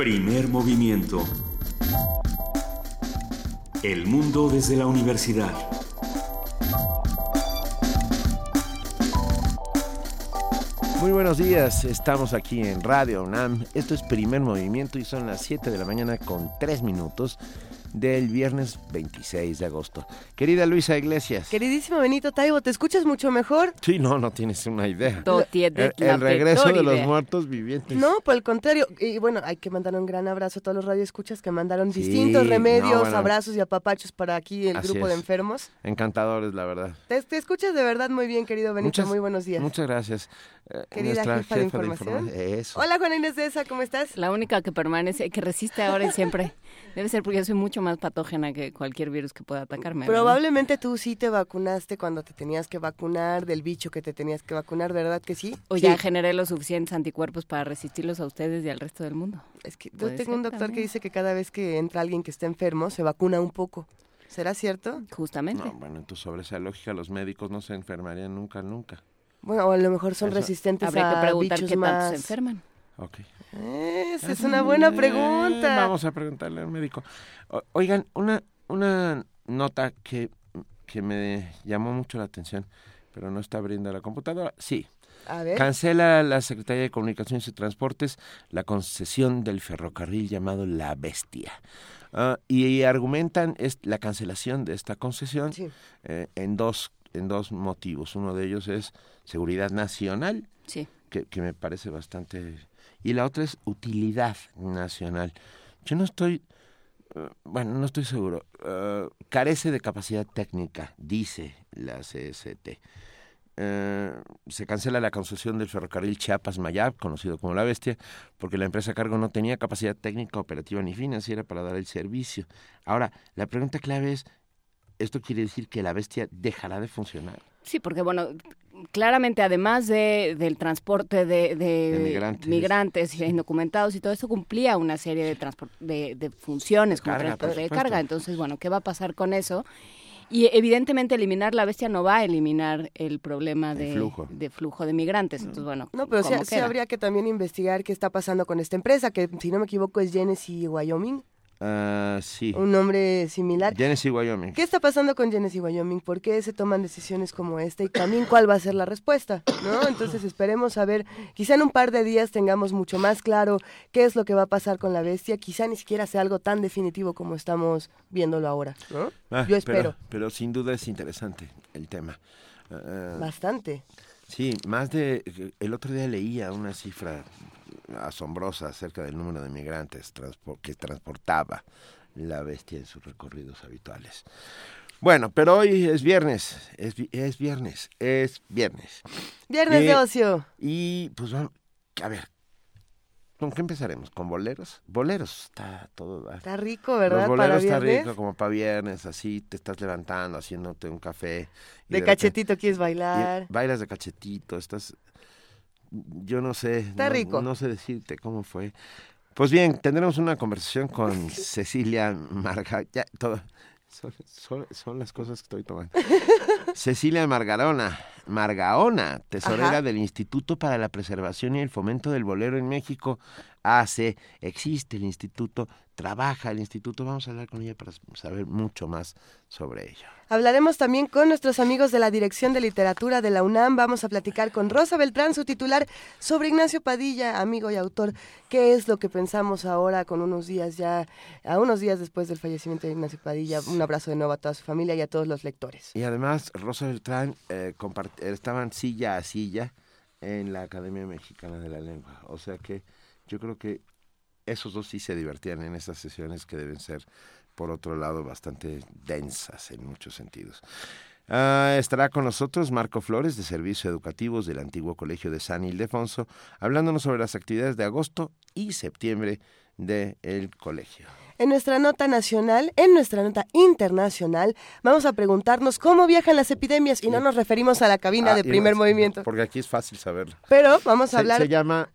Primer movimiento. El mundo desde la universidad. Muy buenos días, estamos aquí en Radio UNAM. Esto es Primer Movimiento y son las 7 de la mañana con 3 minutos del viernes 26 de agosto. Querida Luisa Iglesias. Queridísimo Benito Taibo, ¿te escuchas mucho mejor? Sí, no, no tienes una idea. El, el regreso de los muertos vivientes. No, por el contrario. Y bueno, hay que mandar un gran abrazo a todos los radioescuchas que mandaron distintos remedios, abrazos y apapachos para aquí el grupo de enfermos. Encantadores, la verdad. Te, escuchas de verdad muy bien, querido Benito. muy buenos días. Muchas gracias. Eh, Querida jefa, de información. Hola, Juana Inés de esa, ¿cómo estás? La única que permanece, que resiste ahora y siempre. Debe ser porque yo soy mucho más patógena que cualquier virus que pueda atacarme. Probablemente tú sí te vacunaste cuando te tenías que vacunar del bicho que te tenías que vacunar, ¿verdad que sí? O ya generé los suficientes anticuerpos para resistirlos a ustedes y al resto del mundo. Es que yo tengo un doctor que dice que cada vez que entra alguien que está enfermo se vacuna un poco. ¿Será cierto? Justamente. No, bueno, entonces sobre esa lógica los médicos no se enfermarían nunca, nunca. Bueno, o a lo mejor son resistentes Habría a que preguntar qué más... se enferman. Ok. Esa es una buena pregunta. vamos a preguntarle al médico. oigan, una, una nota que, que me llamó mucho la atención, pero no está abriendo la computadora. Sí. A ver. Cancela la Secretaría de Comunicaciones y Transportes la concesión del ferrocarril llamado La Bestia. Ah, y, argumentan es, la cancelación de esta concesión eh, en dos en dos motivos. Uno de ellos es seguridad nacional, sí. que, que me parece bastante y la otra es utilidad nacional. Yo no estoy, eh, bueno, no estoy seguro. Eh, carece de capacidad técnica, dice la CST. Eh, se cancela la concesión del ferrocarril Chiapas-Mayab, conocido como La Bestia, porque la empresa a cargo no tenía capacidad técnica, operativa ni financiera para dar el servicio. Ahora, la pregunta clave es, ¿esto quiere decir que La Bestia dejará de funcionar? Sí, porque bueno, claramente además de, del transporte de, migrantes. y indocumentados y todo eso cumplía una serie de, de, funciones como transporte de carga. Entonces, bueno, ¿qué va a pasar con eso? Y evidentemente eliminar la bestia no va a eliminar el problema de flujo. de flujo de migrantes. Entonces, bueno, no, pero sí, habría que también investigar qué está pasando con esta empresa, que si no me equivoco es Genesis Wyoming. Uh, sí. Un nombre similar. Genesee, Wyoming. ¿Qué está pasando con Genesee, Wyoming? ¿Por qué se toman decisiones como esta? Y también cuál va a ser la respuesta, ¿no? Entonces esperemos a ver, quizá en un par de días tengamos mucho más claro qué es lo que va a pasar con la bestia. Quizá ni siquiera sea algo tan definitivo como estamos viéndolo ahora, ¿no? Ah, Yo espero. Pero, sin duda es interesante el tema. Ah, Bastante. Sí, más de... El otro día leía una cifra asombrosa acerca del número de migrantes que transportaba la bestia en sus recorridos habituales. Bueno, pero hoy es viernes, es, es viernes, es viernes. Viernes de ocio. Y pues vamos, a ver, ¿con qué empezaremos? ¿Con boleros? Boleros, está todo. Está rico, ¿verdad? Los boleros está rico, como para viernes, así te estás levantando, haciéndote un café. De, cachetito quieres bailar. Bailas de cachetito, estás yo no sé. Está rico. No sé decirte cómo fue. Pues bien, tendremos una conversación con Cecilia Marga. Ya, todo, son, son, las cosas que estoy tomando. Cecilia Margarona, Margaona, tesorera del Instituto para la Preservación y el Fomento del Bolero en México, hace, existe el instituto, trabaja el instituto. Vamos a hablar con ella para saber mucho más sobre ello. Hablaremos también con nuestros amigos de la Dirección de Literatura de la UNAM. Vamos a platicar con Rosa Beltrán, su titular, sobre Ignacio Padilla, amigo y autor. ¿Qué es lo que pensamos ahora con unos días ya, a unos días después del fallecimiento de Ignacio Padilla? Un abrazo de nuevo a toda su familia y a todos los lectores. Y además, Rosa Beltrán eh, estaban silla a silla en la Academia Mexicana de la Lengua. O sea que yo creo que esos dos sí se divertían en esas sesiones que deben ser, por otro lado, bastante densas en muchos sentidos. Ah, estará con nosotros Marco Flores, de Servicios Educativos del antiguo Colegio de San Ildefonso, hablándonos sobre las actividades de agosto y septiembre del colegio. En nuestra nota nacional, en nuestra nota internacional, vamos a preguntarnos cómo viajan las epidemias y no nos referimos a la cabina ah, de primer movimiento. Porque aquí es fácil saberlo. Pero vamos a hablar... Se llama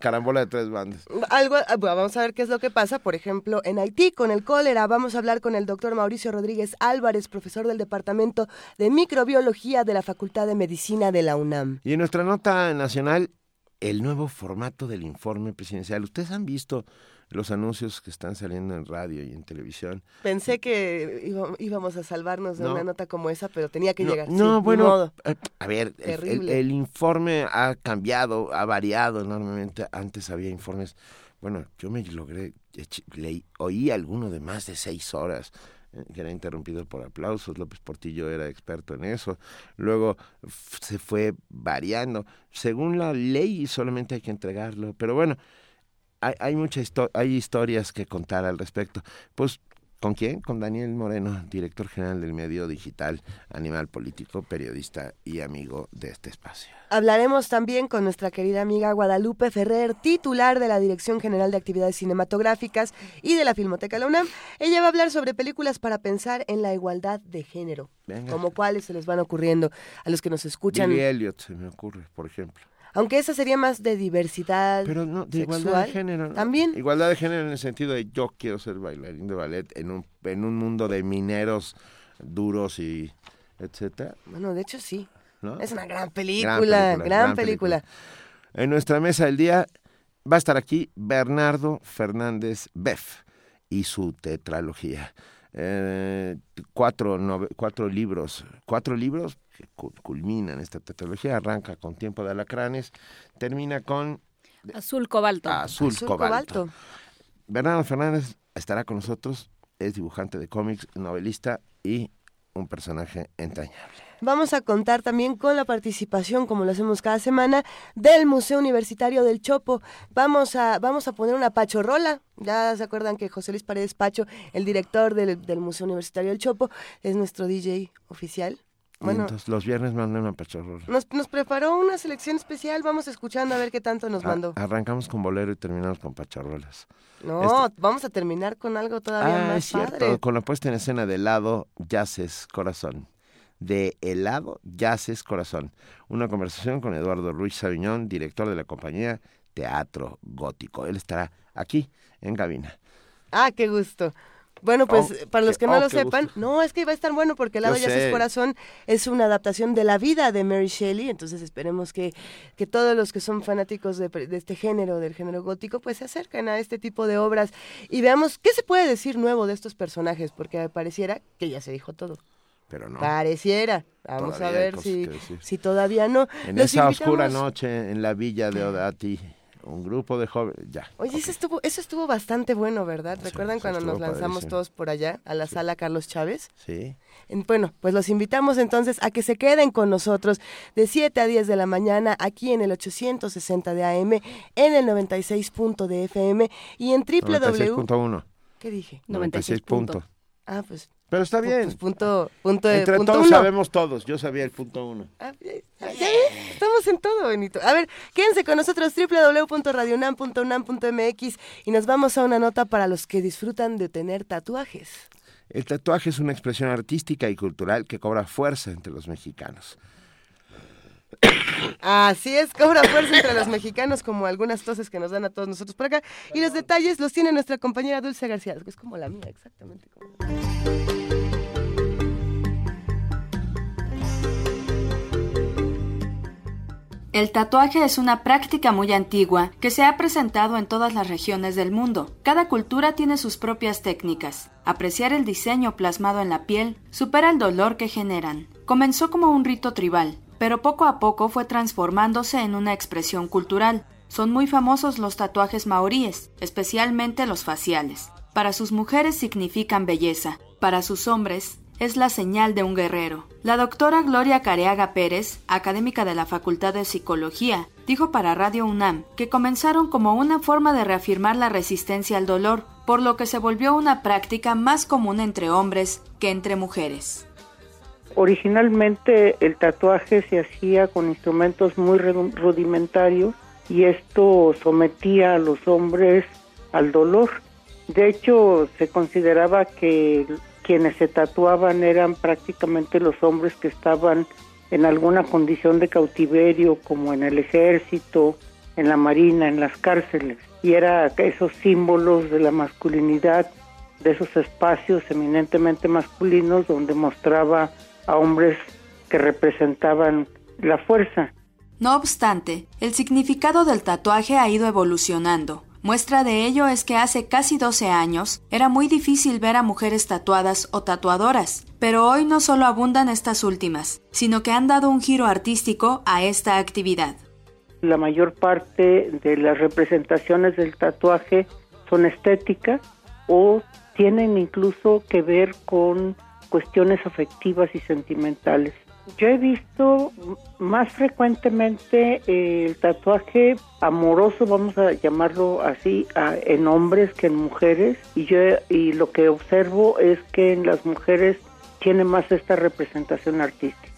carambola de tres bandas. Algo, ah, vamos a ver qué es lo que pasa, por ejemplo, en Haití con el cólera. Vamos a hablar con el doctor Mauricio Rodríguez Álvarez, profesor del Departamento de Microbiología de la Facultad de Medicina de la UNAM. Y en nuestra nota nacional, el nuevo formato del informe presidencial. Ustedes han visto los anuncios que están saliendo en radio y en televisión. Pensé que íbamos a salvarnos de una nota como esa, pero tenía que llegar. No, bueno, eh, a ver, el, informe ha cambiado, ha variado enormemente. Antes había informes, bueno, yo me logré, leí, oí alguno de más de seis horas eh, que era interrumpido por aplausos. López Portillo era experto en eso. Luego se fue variando. Según la ley solamente hay que entregarlo. Pero bueno, hay, hay muchas hay historias que contar al respecto. Pues ¿Con quién? Con Daniel Moreno, director general del medio digital, animal político, periodista y amigo de este espacio. Hablaremos también con nuestra querida amiga Guadalupe Ferrer, titular de la Dirección General de Actividades Cinematográficas y de la Filmoteca La UNAM. Ella va a hablar sobre películas para pensar en la igualdad de género, como cuáles se les van ocurriendo a los que nos escuchan. Billy Elliot se me ocurre, por ejemplo. Aunque esa sería más de diversidad. Pero no, de igualdad de género. También. Igualdad de género en el sentido de yo quiero ser bailarín de ballet en un, en un mundo de mineros duros y etcétera. Bueno, de hecho sí. Es una gran película, gran película, En nuestra mesa del día va a estar aquí Bernardo Fernández Beff y su tetralogía. Eh, cuatro, cuatro libros, cuatro libros que culminan esta tetralogía, arranca con Tiempo de Alacranes, termina con... Azul Cobalto. Azul, Cobalto. Bernardo Fernández estará con nosotros, es dibujante de cómics, novelista y un personaje entrañable. Vamos a contar también con la participación, como lo hacemos cada semana, del Museo Universitario del Chopo. Vamos a, vamos a poner una pachorrola. Ya se acuerdan que José Luis Paredes Pacho, el director del, del Museo Universitario del Chopo, es nuestro DJ oficial. Bueno, entonces los viernes mandan una pachorrola. Nos, nos preparó una selección especial, vamos escuchando a ver qué tanto nos mandó. arrancamos con bolero y terminamos con pachorrolas. No, este vamos a terminar con algo todavía ah, más es cierto, con la puesta en escena de helado, Yaces Corazón de Helado Yaces Corazón. Una conversación con Eduardo Ruiz Sabiñón, director de la compañía Teatro Gótico. Él estará aquí en cabina. Ah, qué gusto. Bueno, pues oh, para los que no oh, lo sepan, no, es que va a estar bueno porque Helado Yaces Corazón es una adaptación de la vida de Mary Shelley, entonces esperemos que, que todos los que son fanáticos de, de, este género, del género gótico, pues se acerquen a este tipo de obras y veamos qué se puede decir nuevo de estos personajes, porque pareciera que ya se dijo todo pero no. Pareciera. Vamos a ver si, si todavía no. En esa oscura noche en la villa de Odati, un grupo de jóvenes, ya. Oye, eso estuvo, eso estuvo bastante bueno, ¿verdad? ¿Recuerdan cuando nos lanzamos todos por allá a la sala Carlos Chávez? Sí. Bueno, pues los invitamos entonces a que se queden con nosotros de 7 a 10 de la mañana aquí en el 860 de AM, en el 96. de FM y en www. ¿Qué dije? 96. punto. Ah, pues pero está bien. Pues punto, punto Entre todos sabemos todos. Yo sabía el punto uno. Ah, Estamos en todo, Benito. A ver, quédense con nosotros www.radionam.unam.mx y nos vamos a una nota para los que disfrutan de tener tatuajes. El tatuaje es una expresión artística y cultural que cobra fuerza entre los mexicanos. Así es, cobra fuerza entre los mexicanos, como algunas toses que nos dan a todos nosotros por acá. Y los detalles los tiene nuestra compañera Dulce García, que es como la mía, exactamente. El tatuaje es una práctica muy antigua que se ha presentado en todas las regiones del mundo. Cada cultura tiene sus propias técnicas. Apreciar el diseño plasmado en la piel supera el dolor que generan. Comenzó como un rito tribal, pero poco a poco fue transformándose en una expresión cultural. Son muy famosos los tatuajes maoríes, especialmente los faciales. Para sus mujeres significan belleza, para sus hombres es la señal de un guerrero. La doctora Gloria Careaga Pérez, académica de la Facultad de Psicología, dijo para Radio UNAM que comenzaron como una forma de reafirmar la resistencia al dolor, por lo que se volvió una práctica más común entre hombres que entre mujeres. Originalmente el tatuaje se hacía con instrumentos muy rudimentarios y esto sometía a los hombres al dolor. De hecho, se consideraba que quienes se tatuaban eran prácticamente los hombres que estaban en alguna condición de cautiverio, como en el ejército, en la marina, en las cárceles. Y era esos símbolos de la masculinidad, de esos espacios eminentemente masculinos donde mostraba a hombres que representaban la fuerza. No obstante, el significado del tatuaje ha ido evolucionando. Muestra de ello es que hace casi 12 años era muy difícil ver a mujeres tatuadas o tatuadoras, pero hoy no solo abundan estas últimas, sino que han dado un giro artístico a esta actividad. La mayor parte de las representaciones del tatuaje son estéticas o tienen incluso que ver con cuestiones afectivas y sentimentales. Yo he visto más frecuentemente el tatuaje amoroso, vamos a llamarlo así, en hombres que en mujeres y yo y lo que observo es que en las mujeres tiene más esta representación artística.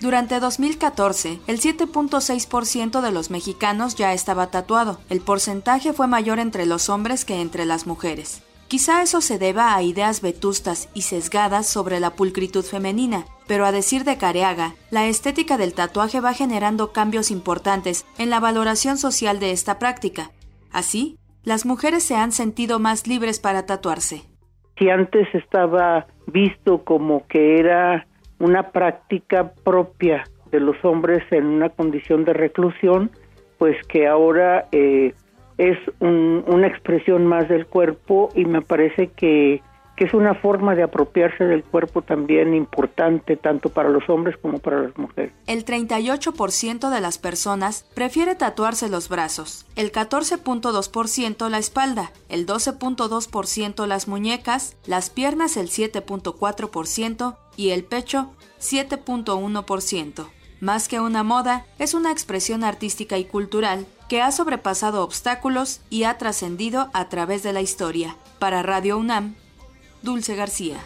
Durante 2014, el 7.6% de los mexicanos ya estaba tatuado. El porcentaje fue mayor entre los hombres que entre las mujeres. Quizá eso se deba a ideas vetustas y sesgadas sobre la pulcritud femenina, pero a decir de Careaga, la estética del tatuaje va generando cambios importantes en la valoración social de esta práctica. Así, las mujeres se han sentido más libres para tatuarse. Si antes estaba visto como que era una práctica propia de los hombres en una condición de reclusión, pues que ahora eh, es una expresión más del cuerpo y me parece que, que, es una forma de apropiarse del cuerpo también importante tanto para los hombres como para las mujeres. El 38% de las personas prefiere tatuarse los brazos, el 14.2% la espalda, el 12.2% las muñecas, las piernas el 7.4% y el pecho 7.1%. Más que una moda, es una expresión artística y cultural que ha sobrepasado obstáculos y ha trascendido a través de la historia. Para Radio UNAM, Dulce García.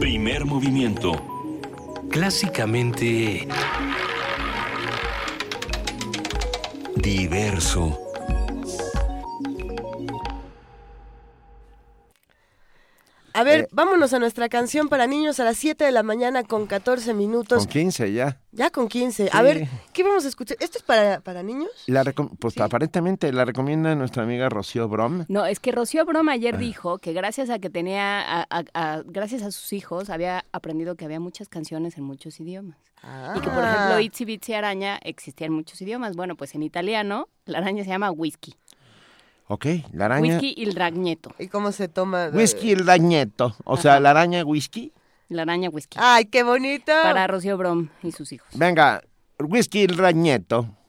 Primer movimiento. Clásicamente diverso. A ver, eh, vámonos a nuestra canción para niños a las 7 de la mañana con 14 minutos. Con 15 ya. Ya con 15. A ver, ¿qué vamos a escuchar? ¿Esto es para, para niños? La pues aparentemente la recomienda nuestra amiga Rocío Brom. No, es que Rocío Brom ayer ah. dijo que gracias a que tenía, gracias a sus hijos, había aprendido que había muchas canciones en muchos idiomas. Y que, por ejemplo, ah. Itzy Bitsy Araña existía en muchos idiomas. Bueno, pues en italiano la araña se llama whisky. Ok, la araña. Whisky il dragneto. ¿Y cómo se toma? Whisky il dragneto. O sea, la araña whisky. La araña whisky. ¡Ay, qué bonito! Para Rocío Brom y sus hijos. Venga, whisky il dragneto. che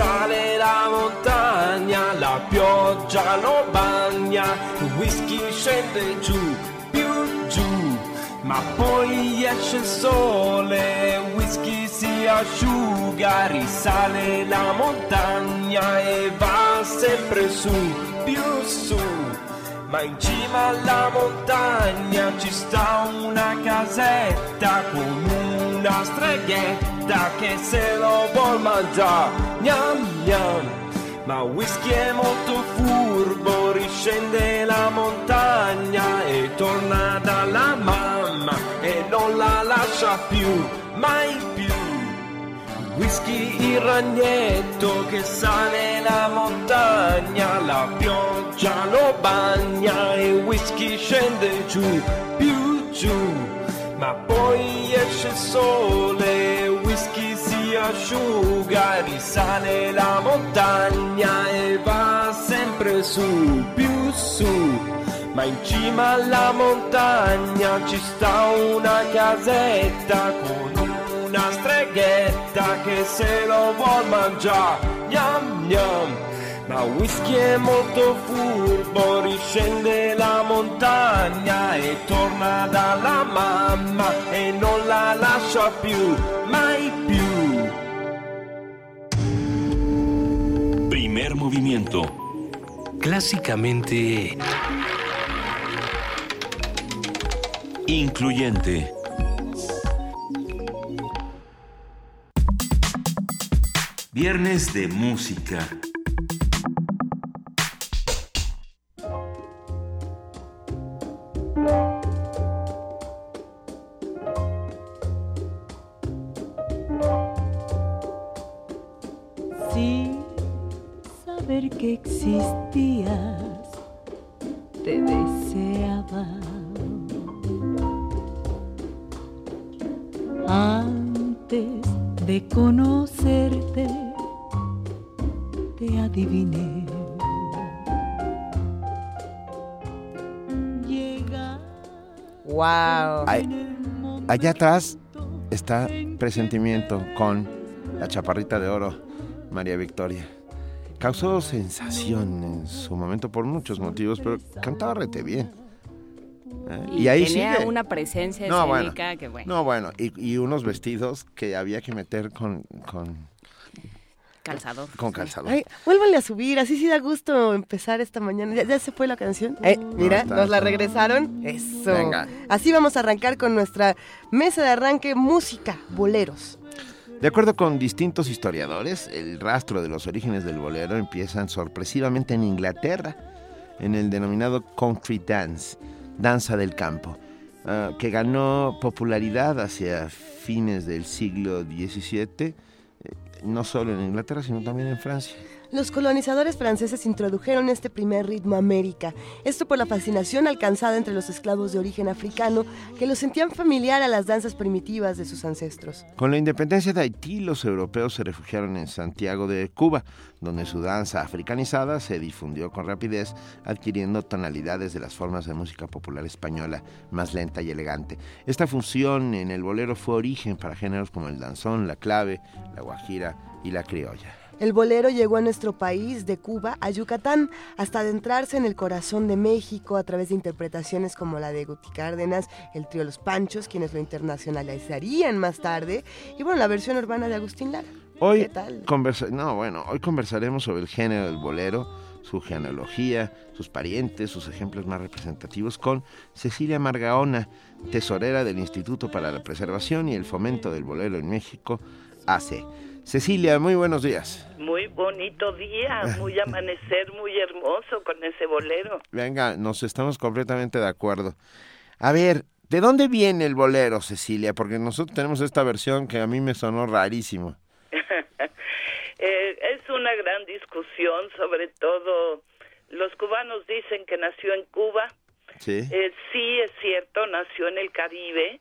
sale la montagna, la pioggia lo bagna, il whisky scende giù, più giù, ma poi esce il sole, il whisky si asciuga, risale la montagna e va sempre su, più su. Ma in cima alla montagna ci sta una casetta con una streghetta che se lo vuol mangiare, gnam gnam. Ma whisky è molto furbo, riscende la montagna e torna dalla mamma e non la lascia più, mai più. Whisky il ragnetto che sale la montagna, la pioggia lo bagna e whisky scende giù, più giù ma poi esce il sole, whisky si asciuga, risale la montagna e va sempre su, più su. Ma in cima alla montagna ci sta una casetta con una streghetta che se lo vuol mangiare, gnam gnam ma whisky è molto furbo, riscende la montagna e torna dalla mamma e non la lascia più, mai più. Primer movimiento. Clásicamente Incluyente. Viernes de música. Que existías, te deseaba. Antes de conocerte, te adiviné. Wow. allá atrás está Presentimiento con la chaparrita de oro, María Victoria. Causó sensación en su momento por muchos motivos, pero cantaba rete bien. ¿Eh? Y, ahí tenía una presencia escénica que bueno. No, bueno, y, unos vestidos que había que meter con, con calzado. Con calzado. Ay, vuélvanle a subir, así sí da gusto empezar esta mañana. ¿Ya, se fue la canción? Eh, mira, nos la regresaron. Eso. Venga. Así vamos a arrancar con nuestra mesa de arranque música, boleros. De acuerdo con distintos historiadores, el rastro de los orígenes del bolero empiezan sorpresivamente en Inglaterra, en el denominado country dance danza del campo, ah, que ganó popularidad hacia fines del siglo XVII, eh, no solo en Inglaterra, sino también en Francia. Los colonizadores franceses introdujeron este primer ritmo a América, esto por la fascinación alcanzada entre los esclavos de origen africano que lo sentían familiar a las danzas primitivas de sus ancestros. Con la independencia de Haití, los europeos se refugiaron en Santiago de Cuba, donde su danza africanizada se difundió con rapidez, adquiriendo tonalidades de las formas de música popular española, más lenta y elegante. Esta función en el bolero fue origen para géneros como el danzón, la clave, la guajira y la criolla. El bolero llegó a nuestro país de Cuba a Yucatán hasta adentrarse en el corazón de México a través de interpretaciones como la de Guti Cárdenas, el trío Los Panchos, quienes lo internacionalizarían más tarde, y bueno, la versión urbana de Agustín Lara. Hoy, tal? no, bueno, hoy conversaremos sobre el género del bolero, su genealogía, sus parientes, sus ejemplos más representativos con Cecilia Margaona, tesorera del Instituto para la Preservación y el Fomento del Bolero en México, ACE. Cecilia, muy buenos días. Muy bonito día, muy amanecer, muy hermoso con ese bolero. Venga, nos estamos completamente de acuerdo. A ver, ¿de dónde viene el bolero, Cecilia? Porque nosotros tenemos esta versión que a mí me sonó rarísimo. Eh, es una gran discusión, sobre todo los cubanos dicen que nació en Cuba. Sí. Eh, sí, es cierto, nació en el Caribe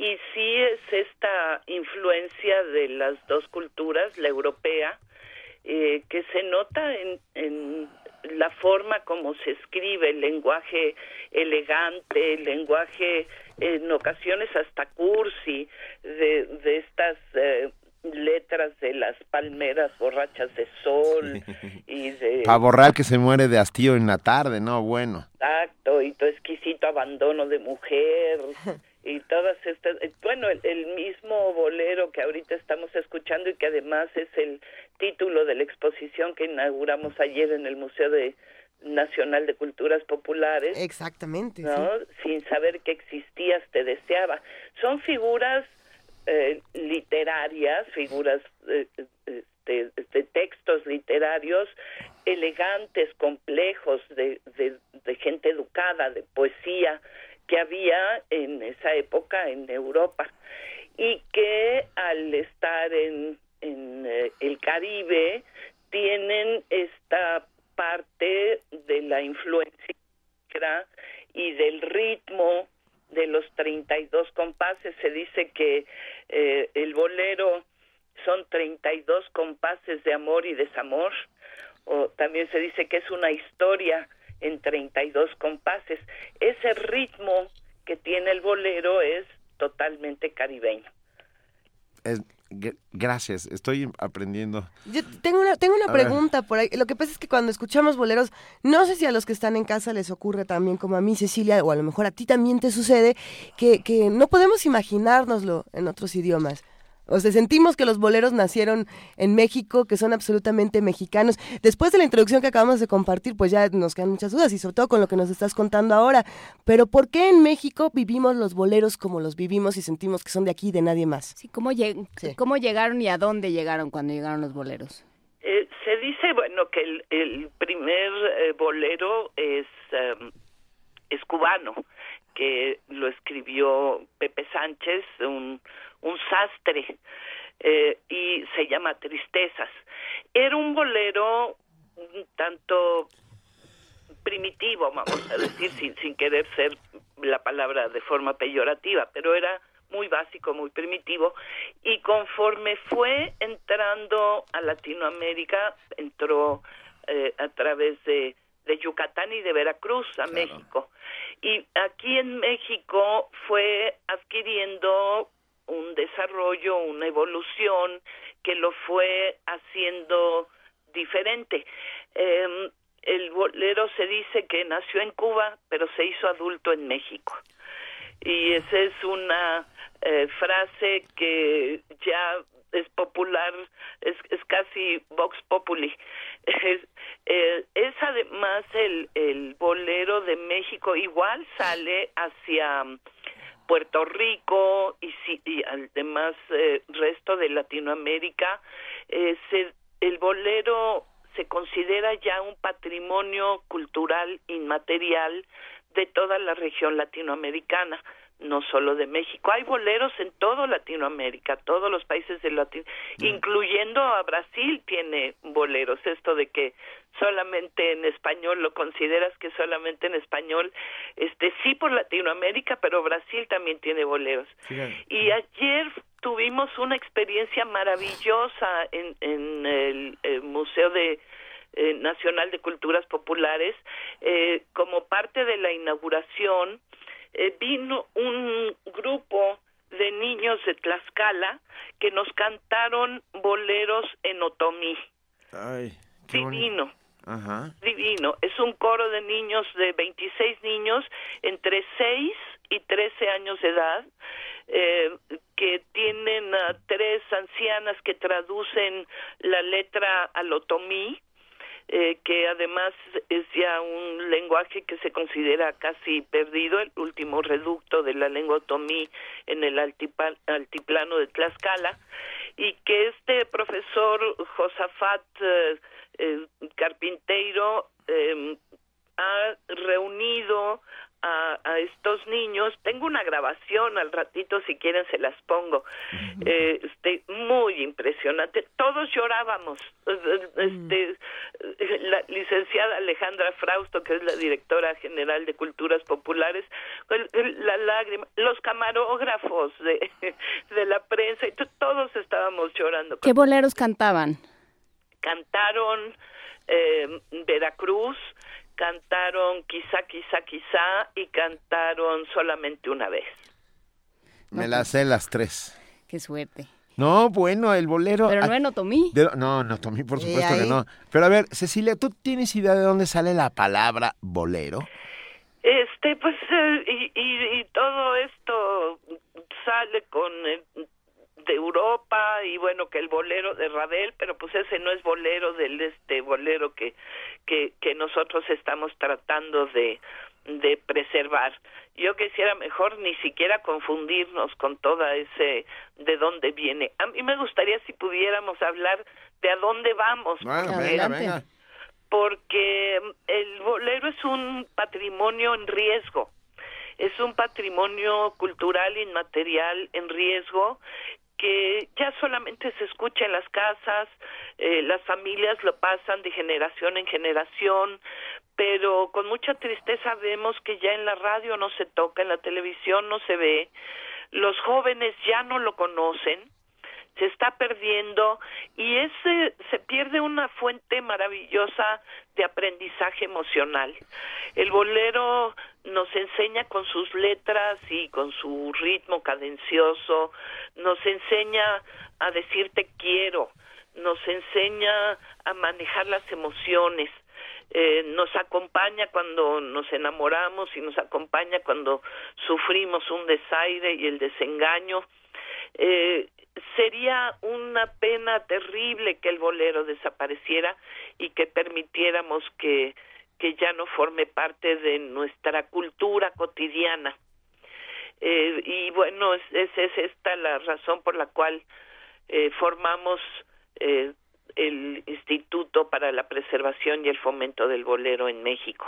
y sí es esta influencia de las dos culturas, la europea, eh, que se nota en, en la forma como se escribe, el lenguaje elegante, el lenguaje en ocasiones hasta cursi de, de estas eh, letras de las palmeras borrachas de sol y de... Para borrar que se muere de hastío en la tarde, ¿no? Bueno. Exacto, y tu exquisito abandono de mujer y todas estas, eh, bueno, el, mismo bolero que ahorita estamos escuchando y que además es el título de la exposición que inauguramos ayer en el Museo de Nacional de Culturas Populares. Exactamente. ¿no? Sin saber que existías, te deseaba. Son figuras eh, literarias, figuras eh, de, de, textos literarios elegantes, complejos, de, de gente educada, de poesía, que había en esa época en Europa y que al estar en, eh, el Caribe tienen esta parte de la influencia y del ritmo de los 32 compases. Se dice que eh, el bolero son 32 compases de amor y desamor, o también se dice que es una historia en 32 compases. Ese ritmo que tiene el bolero es totalmente caribeño. gracias, estoy aprendiendo. Yo tengo una, tengo una pregunta por ahí. Lo que pasa es que cuando escuchamos boleros, no sé si a los que están en casa les ocurre también como a mí, Cecilia, o a lo mejor a ti también te sucede, que, que no podemos imaginárnoslo en otros idiomas. O sea, sentimos que los boleros nacieron en México, que son absolutamente mexicanos. Después de la introducción que acabamos de compartir, pues ya nos quedan muchas dudas y sobre todo con lo que nos estás contando ahora. Pero ¿por qué en México vivimos los boleros como los vivimos y sentimos que son de aquí y de nadie más? Sí, ¿cómo, ¿cómo llegaron y a dónde llegaron cuando llegaron los boleros? Eh, se dice, bueno, que el, primer eh, bolero es, em, es cubano, que lo escribió Pepe Sánchez, un un sastre, eh, y se llama Tristezas. Era un bolero un tanto primitivo, vamos a decir, sin, sin querer ser la palabra de forma peyorativa, pero era muy básico, muy primitivo, y conforme fue entrando a Latinoamérica, entró eh, a través de, de Yucatán y de Veracruz a México. Y aquí en México fue adquiriendo un desarrollo, una evolución que lo fue haciendo diferente. Eh, el bolero se dice que nació en Cuba, pero se hizo adulto en México. Y esa es una eh, frase que ya es popular, es, es casi vox populi. Es, eh, además el, el bolero de México, igual sale hacia Puerto Rico y, y además eh, resto de Latinoamérica, eh, el bolero se considera ya un patrimonio cultural inmaterial de toda la región latinoamericana no solo de México. Hay boleros en toda Latinoamérica, todos los países de Latinoamérica, incluyendo a Brasil tiene boleros. Esto de que solamente en español lo consideras que solamente en español, este sí por Latinoamérica, pero Brasil también tiene boleros. Y ayer tuvimos una experiencia maravillosa en, en el, Museo de eh, Nacional de Culturas Populares eh, como parte de la inauguración eh, vino un grupo de niños de Tlaxcala que nos cantaron boleros en otomí. Ay, divino. Divino. Es un coro de niños de 26 niños entre 6 y 13 años de edad eh, que tienen a tres ancianas que traducen la letra al otomí eh, que además es ya un lenguaje que se considera casi perdido, el último reducto de la lengua otomí en el altiplano de Tlaxcala, y que este profesor Josafat eh, eh, Carpinteiro ha reunido a, a, estos niños. Tengo una grabación al ratito, si quieren se las pongo. eh, este, muy impresionante. Todos llorábamos. Este, la licenciada Alejandra Frausto, que es la directora general de Culturas Populares, la lágrima, los camarógrafos de, de la prensa, y todos estábamos llorando. ¿Qué boleros cantaban? Cantaron eh, Veracruz, cantaron Quizá, quizá, quizá y cantaron solamente una vez. Me las sé las tres. Qué suerte. No, bueno, el bolero. Pero no en Otomí. no, en Otomí, por supuesto que no. Pero a ver, Cecilia, ¿tú tienes idea de dónde sale la palabra bolero? Este, pues, eh, y, y, todo esto sale con el de Europa y bueno que el bolero de Ravel pero pues ese no es bolero del este bolero que que, que nosotros estamos tratando de de preservar. Yo quisiera mejor ni siquiera confundirnos con toda ese de dónde viene. A mí me gustaría si pudiéramos hablar de a dónde vamos venga, porque el bolero es un patrimonio en riesgo. Es un patrimonio cultural inmaterial en riesgo que ya solamente se escucha en las casas, eh, las familias lo pasan de generación en generación, pero con mucha tristeza vemos que ya en la radio no se toca, en la televisión no se ve, los jóvenes ya no lo conocen, se está perdiendo y ese se pierde una fuente maravillosa de aprendizaje emocional. El bolero nos enseña con sus letras y con su ritmo cadencioso, nos enseña a decirte quiero, nos enseña a manejar las emociones, eh, nos acompaña cuando nos enamoramos y nos acompaña cuando sufrimos un desaire y el desengaño. Eh, sería una pena terrible que el bolero desapareciera y que permitiéramos que, que ya no forme parte de nuestra cultura cotidiana. Eh, y bueno, es, es, esta la razón por la cual eh, formamos eh, el Instituto para la Preservación y el Fomento del Bolero en México.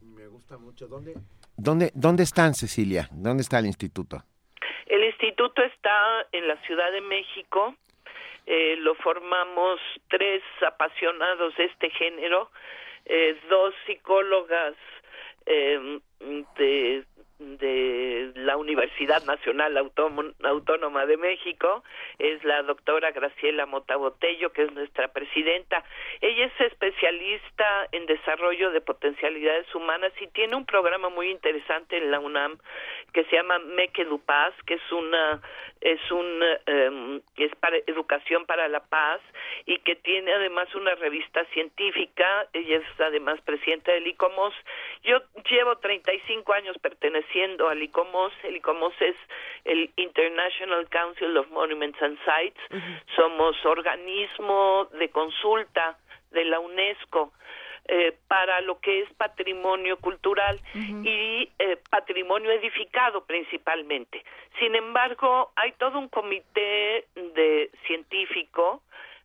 Me gusta mucho. ¿Dónde, dónde, dónde están, Cecilia? ¿Dónde está el instituto? El instituto está en la Ciudad de México. Eh, lo formamos tres apasionados de este género, eh, dos psicólogas eh, de de la Universidad Nacional Autónoma de México, es la doctora Graciela Motabotello, que es nuestra presidenta. Ella es especialista en desarrollo de potencialidades humanas y tiene un programa muy interesante en la UNAM que se llama Meque Paz, que es una es un em, es para educación para la paz y que tiene además una revista científica. Ella es además presidenta del ICOMOS. Yo llevo 35 años perteneciendo siendo al ICOMOS. El ICOMOS es el International Council of Monuments and Sites. Somos organismo de consulta de la UNESCO. Eh, para lo que es patrimonio cultural y eh, patrimonio edificado principalmente. Sin embargo, hay todo un comité de científico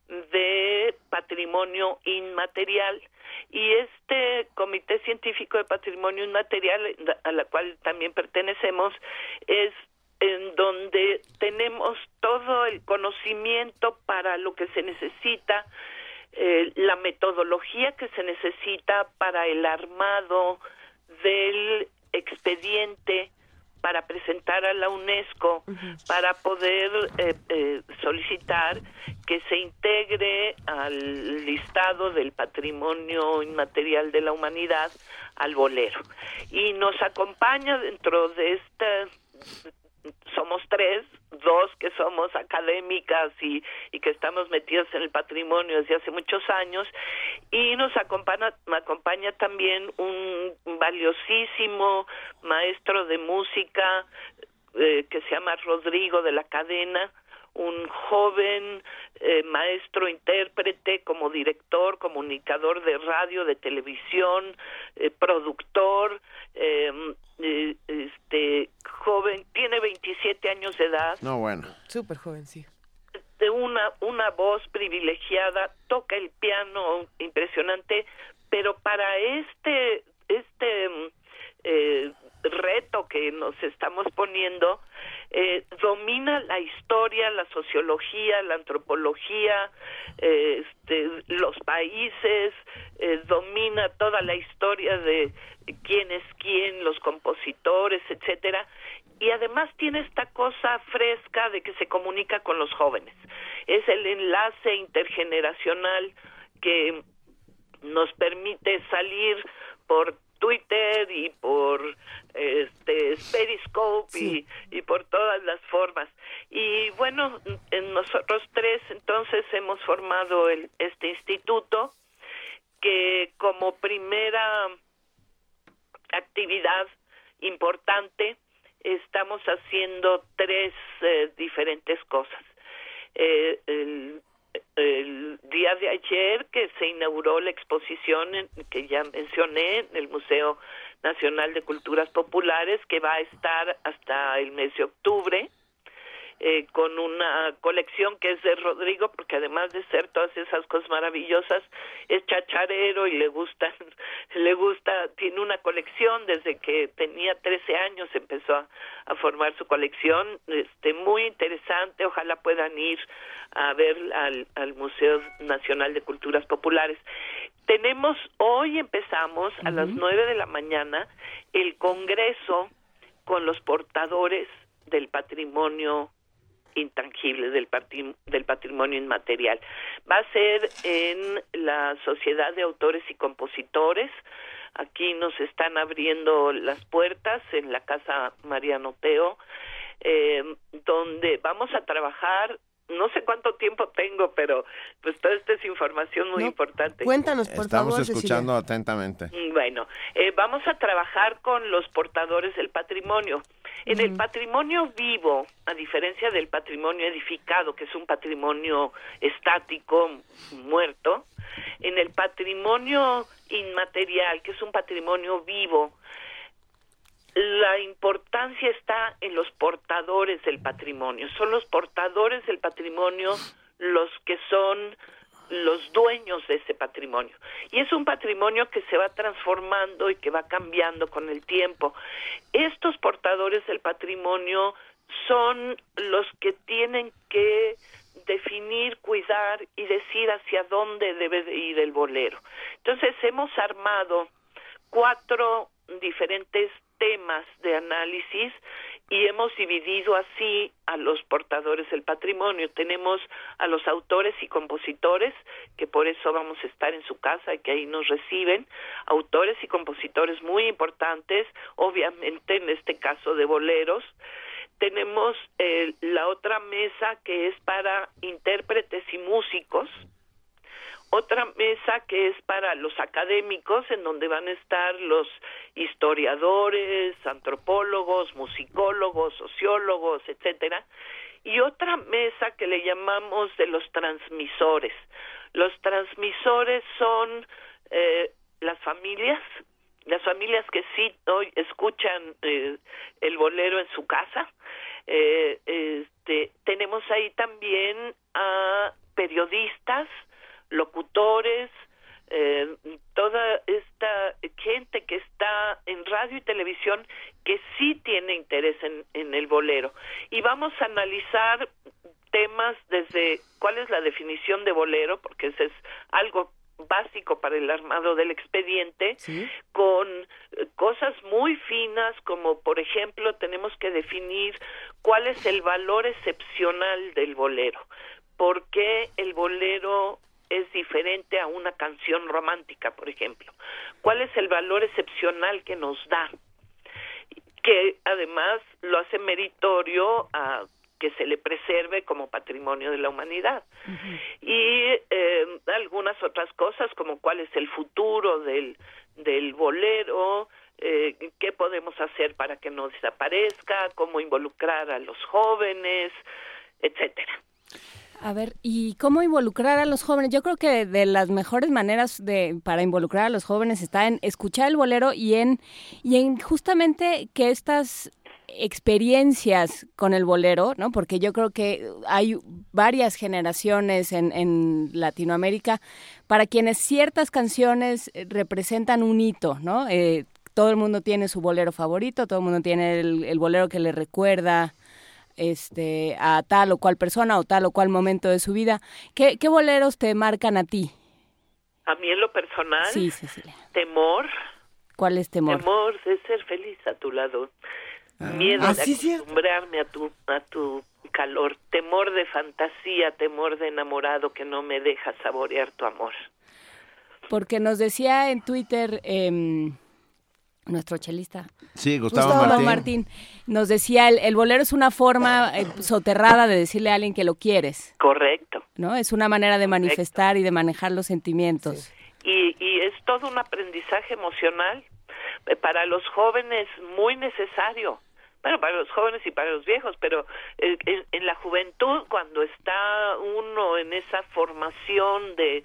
de patrimonio inmaterial. Y este comité científico de patrimonio inmaterial a la cual también pertenecemos es en donde tenemos todo el conocimiento para lo que se necesita eh, la metodología que se necesita para el armado del expediente para presentar a la UNESCO para poder eh, eh, solicitar que se integre al listado del patrimonio inmaterial de la humanidad al bolero. Y nos acompaña dentro de esta somos tres, dos que somos académicas y, y que estamos metidas en el patrimonio desde hace muchos años, y nos acompaña, acompaña también un valiosísimo maestro de música eh, que se llama Rodrigo de la Cadena, un joven eh, maestro intérprete como director, comunicador de radio, de televisión, eh, productor, em, eh, este joven, tiene 27 años de edad. No, bueno. Súper joven, sí. De una, una voz privilegiada, toca el piano impresionante, pero para este, este em, eh, reto que nos estamos poniendo, eh, domina la historia, la sociología, la antropología, eh, este, los países, eh, domina toda la historia de quién es quién, los compositores, etcétera, y además tiene esta cosa fresca de que se comunica con los jóvenes. Es el enlace intergeneracional que nos permite salir por Twitter y por este Periscope y, y, por todas las formas. Y bueno, en nosotros tres entonces hemos formado el, este instituto que como primera actividad importante estamos haciendo tres eh, diferentes cosas. Eh, el, el día de ayer que se inauguró la exposición que ya mencioné en el Museo Nacional de Culturas Populares que va a estar hasta el mes de octubre eh, con una colección que es de Rodrigo, porque además de ser todas esas cosas maravillosas, es chacharero y le gusta, le gusta, tiene una colección desde que tenía 13 años empezó a, a formar su colección, este muy interesante, ojalá puedan ir a ver al, al Museo Nacional de Culturas Populares. Tenemos, hoy empezamos a las nueve de la mañana el Congreso con los portadores del patrimonio intangible del, del patrimonio inmaterial. Va a ser en la Sociedad de Autores y Compositores. Aquí nos están abriendo las puertas en la Casa Mariano Teo, eh, donde vamos a trabajar no sé cuánto tiempo tengo, pero pues toda esta es información muy importante. Cuéntanos, por Estamos favor. Estamos escuchando atentamente. Mm, bueno, eh, vamos a trabajar con los portadores del patrimonio. En el patrimonio vivo, a diferencia del patrimonio edificado, que es un patrimonio estático, muerto, en el patrimonio inmaterial, que es un patrimonio vivo, la importancia está en los portadores del patrimonio. Son los portadores del patrimonio los que son los dueños de ese patrimonio. Y es un patrimonio que se va transformando y que va cambiando con el tiempo. Estos portadores del patrimonio son los que tienen que definir, cuidar y decir hacia dónde debe ir el bolero. Entonces hemos armado cuatro diferentes temas de análisis y hemos dividido así a los portadores del patrimonio. Tenemos a los autores y compositores, que por eso vamos a estar en su casa y que ahí nos reciben, autores y compositores muy importantes, obviamente en este caso de boleros. Tenemos eh, la otra mesa que es para intérpretes y músicos, otra mesa que es para los académicos, en donde van a estar los historiadores, antropólogos, musicólogos, sociólogos, etcétera, y otra mesa que le llamamos de los transmisores. Los transmisores son eh, las familias, las familias que sí hoy escuchan eh, el bolero en su casa. Eh, este, tenemos ahí también a periodistas, locutores, eh, toda esta gente que está en radio y televisión que sí tiene interés en, en el bolero. Y vamos a analizar temas desde cuál es la definición de bolero, porque ese es algo básico para el armado del expediente, con cosas muy finas como, por ejemplo, tenemos que definir cuál es el valor excepcional del bolero, por qué el bolero es diferente a una canción romántica, por ejemplo? ¿Cuál es el valor excepcional que nos da? Que además lo hace meritorio a que se le preserve como patrimonio de la humanidad. Y eh, algunas otras cosas como cuál es el futuro del, del bolero, eh, qué podemos hacer para que no desaparezca, cómo involucrar a los jóvenes, etcétera. A ver, ¿y cómo involucrar a los jóvenes? Yo creo que de las mejores maneras de para involucrar a los jóvenes está en escuchar el bolero y en y en justamente que estas experiencias con el bolero, ¿no? Porque yo creo que hay varias generaciones en, en Latinoamérica para quienes ciertas canciones representan un hito, ¿no? Eh, todo el mundo tiene su bolero favorito, todo el mundo tiene el, el bolero que le recuerda este, a tal o cual persona o tal o cual momento de su vida. ¿Qué, qué boleros te marcan a ti? A mí en lo personal, sí, Cecilia. temor. ¿Cuál es temor? Temor de ser feliz a tu lado. Ah. Miedo ah, de acostumbrarme a tu, a tu calor. Temor de fantasía, temor de enamorado que no me deja saborear tu amor. Porque nos decía en Twitter... Eh, nuestro chelista. Sí, Gustavo, Martín. Nos decía, el, bolero es una forma eh, soterrada de decirle a alguien que lo quieres. Correcto. ¿No? Es una manera de manifestar y de manejar los sentimientos. Y, y es todo un aprendizaje emocional eh, para los jóvenes muy necesario. Bueno, para los jóvenes y para los viejos, pero eh, en la juventud, cuando está uno en esa formación de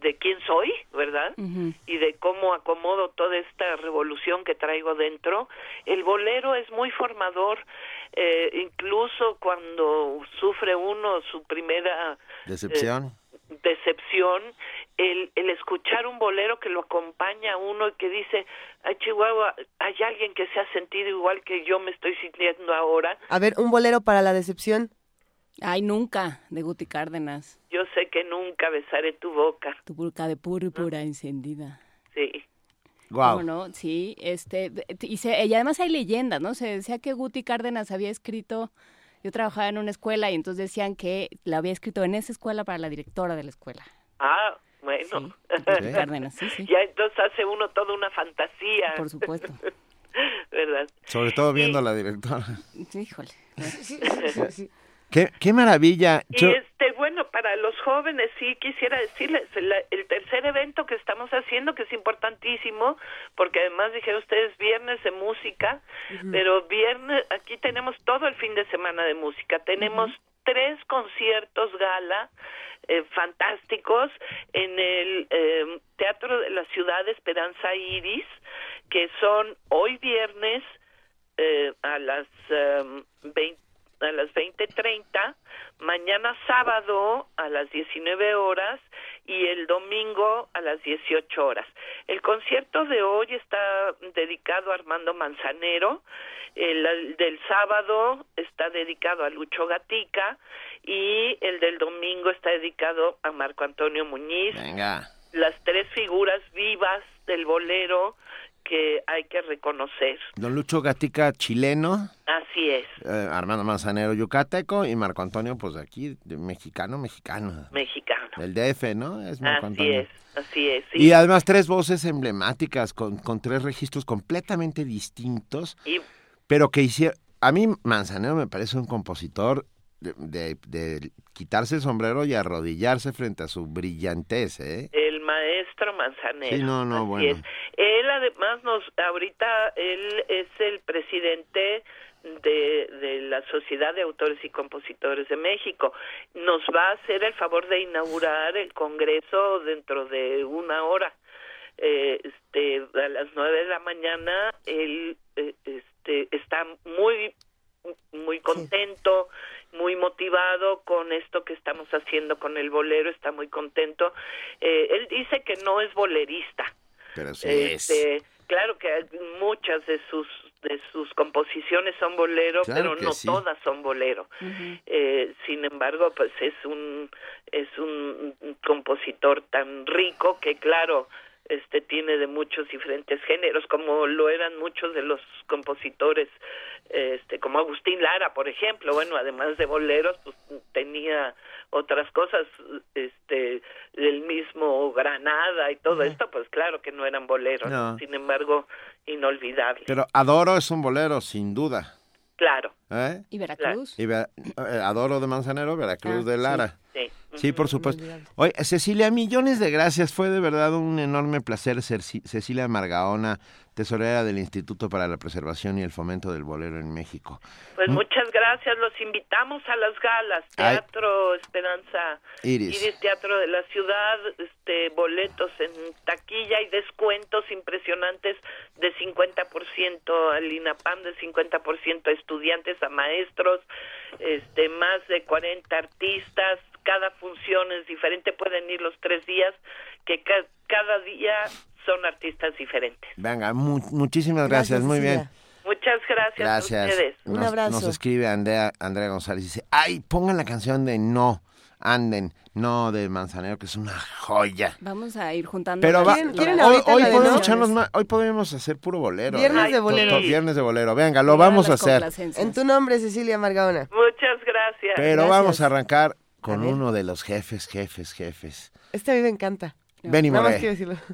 de quién soy, ¿verdad? Y de cómo acomodo toda esta revolución que traigo dentro. El bolero es muy formador, eh, incluso cuando sufre uno su primera decepción. Eh, decepción, el, el escuchar un bolero que lo acompaña a uno y que dice, ay Chihuahua, hay alguien que se ha sentido igual que yo me estoy sintiendo ahora. A ver, un bolero para la decepción. Ay, nunca, de Guti Cárdenas. Yo sé que nunca besaré tu boca. Tu boca de púrpura encendida. Sí. Wow. no? Sí, este, y, se, y además hay leyendas, ¿no? Se decía que Guti Cárdenas había escrito, yo trabajaba en una escuela y entonces decían que la había escrito en esa escuela para la directora de la escuela. Ah, bueno. Sí, Cárdenas, sí, sí. Ya entonces hace uno toda una fantasía. Por supuesto. ¿Verdad? Sobre todo viendo a la directora. Híjole. Sí, sí, sí, Qué, qué maravilla. Y este, bueno, para los jóvenes sí quisiera decirles, el, tercer evento que estamos haciendo, que es importantísimo, porque además dijeron ustedes viernes de música, pero viernes, aquí tenemos todo el fin de semana de música, tenemos tres conciertos gala, eh, fantásticos en el eh, Teatro de la Ciudad de Esperanza Iris, que son hoy viernes eh, a las 20 a las 20:30, mañana sábado a las 19 horas y el domingo a las 18 horas. El concierto de hoy está dedicado a Armando Manzanero, el, del sábado está dedicado a Lucho Gatica y el del domingo está dedicado a Marco Antonio Muñiz. Venga. Las tres figuras vivas del bolero que hay que reconocer. Don Lucho Gatica, chileno. Así es. Eh, Armando Manzanero, yucateco, y Marco Antonio, pues de aquí, de mexicano, mexicano. Mexicano. Del DF, ¿no? Es Marco así es, así es. Y además tres voces emblemáticas con, con tres registros completamente distintos, pero que hicieron... A mí Manzanero me parece un compositor de, de, quitarse el sombrero y arrodillarse frente a su brillantez, ¿eh? El maestro Manzanero. Sí, no, no, bueno. Él además nos, ahorita él es el presidente de, de la Sociedad de Autores y Compositores de México. Nos va a hacer el favor de inaugurar el Congreso dentro de una hora. Eh, este, a las nueve de la mañana él eh, este, está muy muy contento muy motivado con esto que estamos haciendo con el bolero, está muy contento. Eh, él dice que no es bolerista. Pero sí es. Este, claro que muchas de sus de sus composiciones son bolero, pero no todas son bolero. eh, sin embargo, pues es un es un compositor tan rico que claro este tiene de muchos diferentes géneros como lo eran muchos de los compositores este como Agustín Lara por ejemplo bueno además de boleros pues tenía otras cosas este del mismo Granada y todo esto pues claro que no eran boleros sin embargo inolvidable pero Adoro es un bolero sin duda. Claro. ¿Eh? y Veracruz. Y eh, Adoro de Manzanero Veracruz ah, de Lara. Sí. Sí, por supuesto. Oye, Cecilia, millones de gracias. Fue de verdad un enorme placer ser Cecilia Margaona, tesorera del Instituto para la Preservación y el Fomento del Bolero en México. Pues muchas gracias. Los invitamos a las galas. Teatro Esperanza Iris. Teatro de la Ciudad. Este, boletos en taquilla y descuentos impresionantes de 50% al INAPAM, de 50% a estudiantes, a maestros, este, más de 40 artistas cada función es diferente, pueden ir los tres días, que cada día son artistas diferentes. Venga, muchísimas gracias, muy bien. Muchas gracias, gracias. a ustedes. Un abrazo. Nos escribe Andrea, Andrea González, dice, ay, pongan la canción de No, anden, no de Manzanero, que es una joya. Vamos a ir juntando. Pero hoy, podemos hoy podemos hacer puro bolero. Viernes de bolero. Viernes de bolero. Venga, lo vamos a hacer. En tu nombre, Cecilia Margaona. Muchas gracias. Pero vamos a arrancar con uno de los jefes, jefes, jefes. Este a mí me encanta. Benny Moré.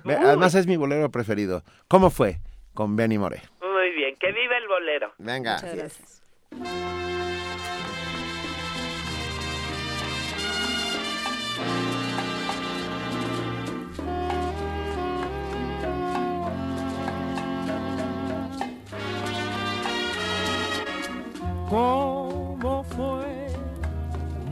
Además es mi bolero preferido. ¿Cómo fue? Con Benny Moré. Muy bien, que viva el bolero. Venga. Muchas gracias.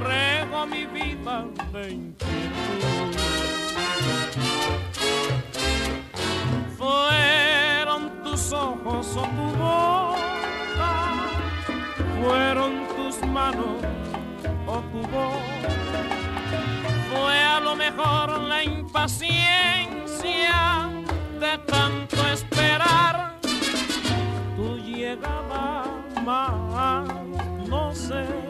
rego mi vida de inquietud. Fueron tus ojos o tu boca, fueron tus manos o tu voz. Fue a lo mejor la impaciencia de tanto esperar tu llegada más, no sé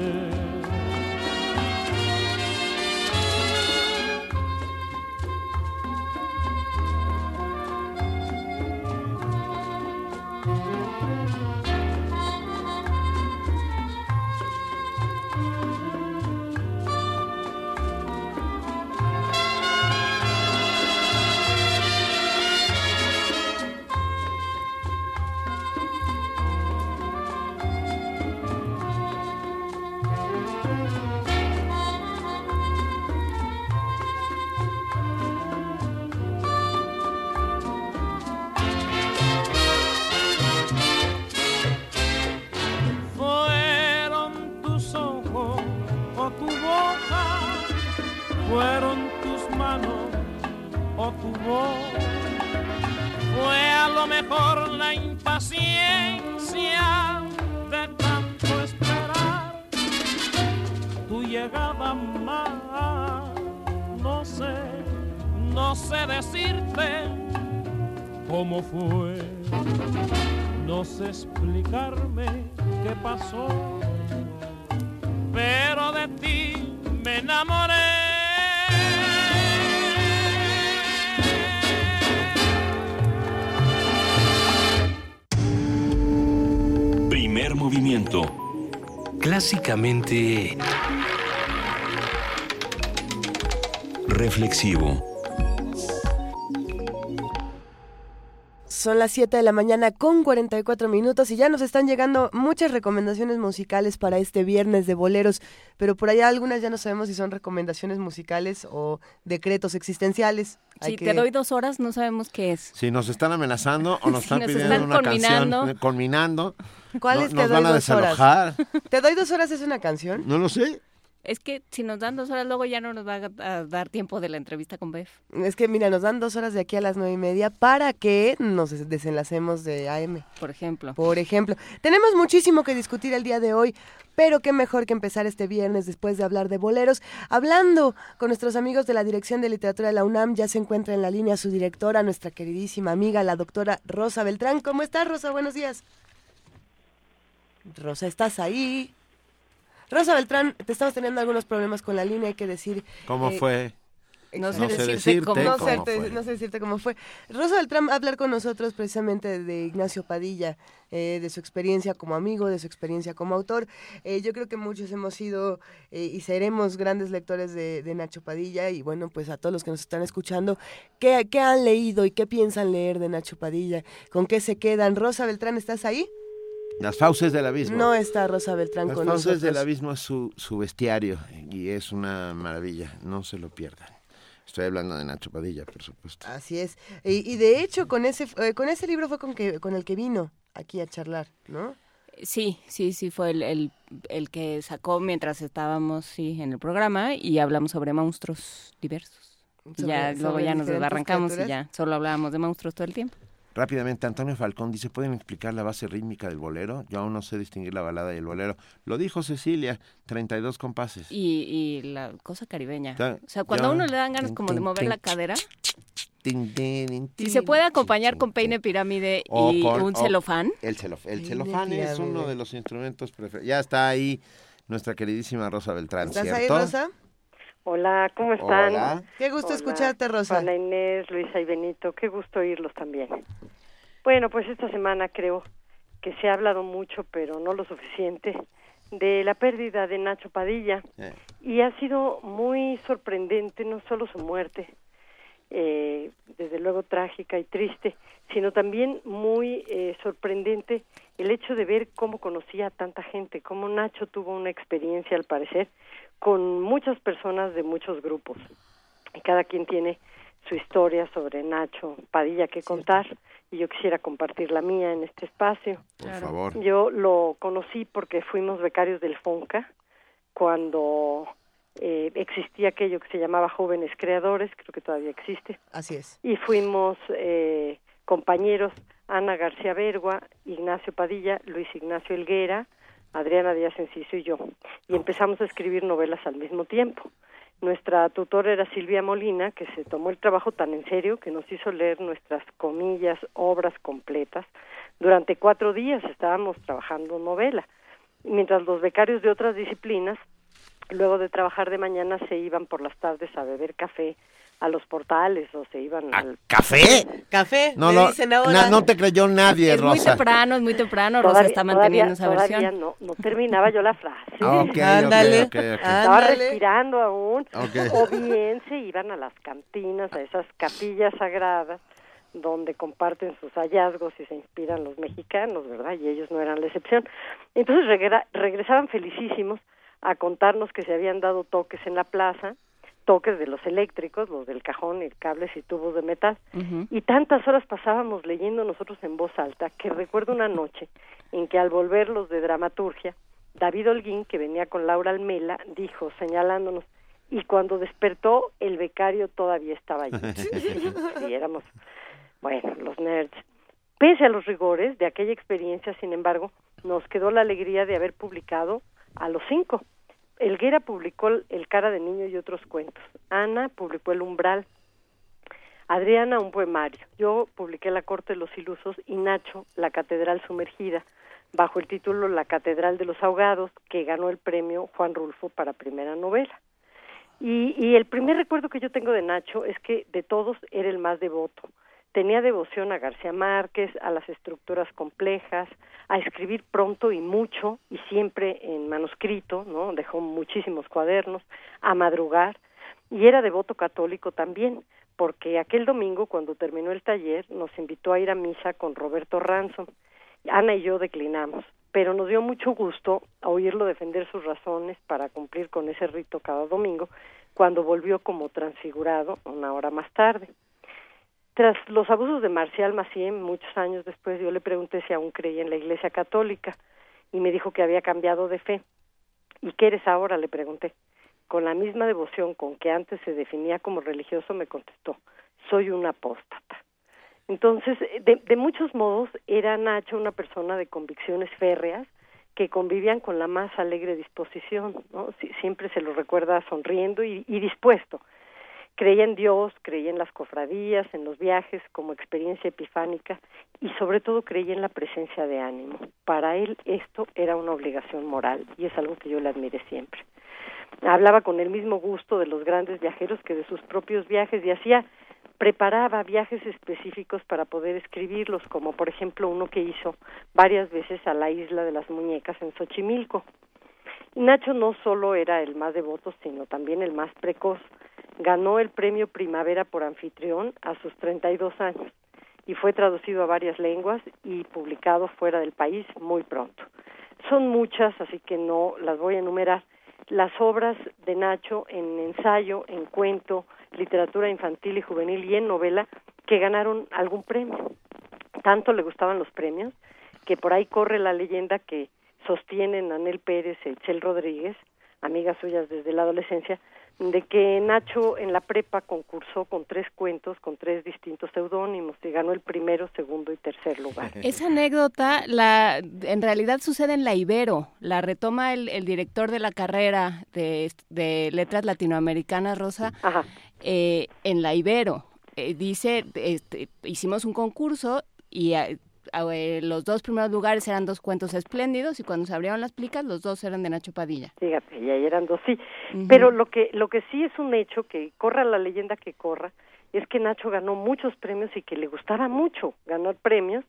Reflexivo. Son las 7 de la mañana con 44 minutos y ya nos están llegando muchas recomendaciones musicales para este viernes de boleros, pero por allá algunas ya no sabemos si son recomendaciones musicales o decretos existenciales. Si te doy dos horas, no sabemos qué es. Si nos están amenazando o nos están pidiendo una canción, culminando. ¿Cuál es Te doy dos horas? ¿Te doy dos horas es una canción? No lo sé. Es que si nos dan dos horas, luego ya no nos va a dar tiempo de la entrevista con Bef. Es que, mira, nos dan dos horas de aquí a las nueve y media para que nos desenlacemos de AM. Por ejemplo. Por ejemplo. Tenemos muchísimo que discutir el día de hoy, pero qué mejor que empezar este viernes después de hablar de boleros. Hablando con nuestros amigos de la Dirección de Literatura de la UNAM, ya se encuentra en la línea su directora, nuestra queridísima amiga, la doctora Rosa Beltrán. ¿Cómo estás, Rosa? Buenos días. Rosa, ¿estás ahí? Rosa Beltrán, te estamos teniendo algunos problemas con la línea, hay que decir. ¿Cómo eh, fue? No sé, decirte, cómo, no, sé, decirte cómo fue. Rosa Beltrán va a hablar con nosotros precisamente de Ignacio Padilla, eh, de su experiencia como amigo, de su experiencia como autor. Eh, yo creo que muchos hemos sido y seremos grandes lectores de, Nacho Padilla y bueno, pues a todos los que nos están escuchando, ¿qué, ¿qué han leído y qué piensan leer de Nacho Padilla? ¿Con qué se quedan? Rosa Beltrán, ¿estás ahí? Las fauces del abismo. No está Rosa Beltrán Las con nosotros. Las fauces del abismo es su, su bestiario y es una maravilla, no se lo pierdan. Estoy hablando de Nacho Padilla, por supuesto. Así es. Y, de hecho, con ese, eh, con ese libro fue con, que, con el que vino aquí a charlar, ¿no? Sí, sí, sí, fue el, el, que sacó mientras estábamos sí, en el programa y hablamos sobre monstruos diversos. ya luego ya nos arrancamos y ya solo hablábamos de monstruos todo el tiempo. Rápidamente, Antonio Falcón dice, ¿pueden explicar la base rítmica del bolero? Yo aún no sé distinguir la balada y el bolero. Lo dijo Cecilia, 32 compases. Y, y la cosa caribeña. O sea, cuando a uno le dan ganas como de mover la cadera. Si se puede acompañar con peine pirámide y un celofán. El, el celofán es uno de los instrumentos preferidos. Ya está ahí nuestra queridísima Rosa Beltrán, ¿Estás ahí, Rosa? Hola, ¿cómo están? Hola. Qué gusto escucharte, Rosa. Hola Inés, Luisa y Benito, qué gusto oírlos también. Bueno, pues esta semana creo que se ha hablado mucho, pero no lo suficiente, de la pérdida de Nacho Padilla. Eh. Y ha sido muy sorprendente no solo su muerte, eh, desde luego trágica y triste, sino también muy eh, sorprendente el hecho de ver cómo conocía a tanta gente, cómo Nacho tuvo una experiencia, al parecer, con muchas personas de muchos grupos. Y cada quien tiene su historia sobre Nacho Padilla que contar y yo quisiera compartir la mía en este espacio. Por favor. Yo lo conocí porque fuimos becarios del FONCA cuando eh, existía aquello que se llamaba Jóvenes Creadores, creo que todavía existe. Así es. Y fuimos eh, compañeros Ana García Bergua, Ignacio Padilla, Luis Ignacio Elguera, Adriana Díaz Enciso y yo. Y empezamos a escribir novelas al mismo tiempo. Nuestra tutora era Silvia Molina, que se tomó el trabajo tan en serio que nos hizo leer nuestras comillas, obras completas. Durante cuatro días estábamos trabajando novela, mientras los becarios de otras disciplinas, luego de trabajar de mañana, se iban por las tardes a beber café a los portales o se iban al café café no no, no te creyó nadie es muy temprano es muy temprano Rosa está manteniendo esa versión. no no terminaba yo la frase. Okay, ándale estaba respirando aún. O bien se iban a las cantinas a esas capillas sagradas donde comparten sus hallazgos y se inspiran los mexicanos, ¿verdad? Y ellos no eran la excepción. Entonces regresaban felicísimos a contarnos que se habían dado toques en la plaza, toques de los eléctricos, los del cajón, y cables y tubos de metal. Y tantas horas pasábamos leyendo nosotros en voz alta que recuerdo una noche en que al volver los de dramaturgia, David Holguín, que venía con Laura Almela, dijo, señalándonos, y cuando despertó, el becario todavía estaba allí. y éramos, bueno, los nerds. Pese a los rigores de aquella experiencia, sin embargo, nos quedó la alegría de haber publicado a los cinco Elguera publicó El cara de niño y otros cuentos. Ana publicó El umbral. Adriana un poemario. Yo publiqué La corte de los ilusos y Nacho La catedral sumergida bajo el título La catedral de los ahogados que ganó el premio Juan Rulfo para primera novela. Y, y el primer recuerdo que yo tengo de Nacho es que de todos era el más devoto tenía devoción a García Márquez, a las estructuras complejas, a escribir pronto y mucho y siempre en manuscrito, ¿no? Dejó muchísimos cuadernos, a madrugar y era devoto católico también, porque aquel domingo cuando terminó el taller nos invitó a ir a misa con Roberto Ransom. Ana y yo declinamos, pero nos dio mucho gusto oírlo defender sus razones para cumplir con ese rito cada domingo cuando volvió como transfigurado una hora más tarde. Tras los abusos de Marcial Macié, muchos años después, yo le pregunté si aún creía en la Iglesia Católica y me dijo que había cambiado de fe. ¿Y qué eres ahora? le pregunté. Con la misma devoción con que antes se definía como religioso, me contestó, soy un apóstata. Entonces, de, de muchos modos, era Nacho una persona de convicciones férreas que convivían con la más alegre disposición, ¿no? siempre se lo recuerda sonriendo y dispuesto creía en Dios, creía en las cofradías, en los viajes como experiencia epifánica y sobre todo creía en la presencia de ánimo. Para él esto era una obligación moral y es algo que yo le admiré siempre. Hablaba con el mismo gusto de los grandes viajeros que de sus propios viajes y hacía preparaba viajes específicos para poder escribirlos, como por ejemplo uno que hizo varias veces a la isla de las muñecas en Xochimilco. Nacho no solo era el más devoto, sino también el más precoz ganó el premio Primavera por anfitrión a sus 32 años y fue traducido a varias lenguas y publicado fuera del país muy pronto. Son muchas, así que no las voy a enumerar. Las obras de Nacho en ensayo, en cuento, literatura infantil y juvenil y en novela que ganaron algún premio. Tanto le gustaban los premios que por ahí corre la leyenda que sostienen Anel Pérez y Chel Rodríguez, amigas suyas desde la adolescencia, de que Nacho en la prepa concursó con tres cuentos, con tres distintos seudónimos y ganó el primero, segundo y tercer lugar. Esa anécdota, la, en realidad sucede en la Ibero, la retoma el, director de la carrera de, letras latinoamericanas, Rosa, eh, en la Ibero. Eh, dice, este, hicimos un concurso y eh, los dos primeros lugares eran dos cuentos espléndidos y cuando se abrieron las plicas los dos eran de Nacho Padilla. Fíjate, y ahí eran dos, sí. Pero lo que, lo que sí es un hecho, que corra la leyenda que corra, es que Nacho ganó muchos premios y que le gustaba mucho ganar premios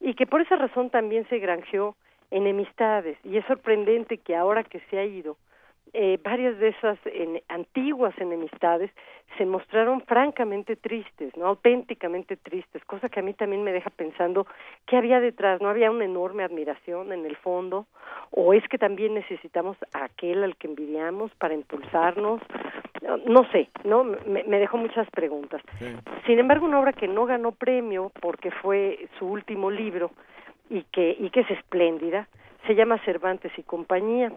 y que por esa razón también se granjeó enemistades. Y es sorprendente que ahora que se ha ido, eh, varias de esas antiguas enemistades se mostraron francamente tristes, no auténticamente tristes, cosa que a mí también me deja pensando qué había detrás, no había una enorme admiración en el fondo, o es que también necesitamos a aquel al que envidiamos para impulsarnos, no, sé, no me, dejó muchas preguntas. Sin embargo, una obra que no ganó premio porque fue su último libro y que y que es espléndida, se llama Cervantes y compañía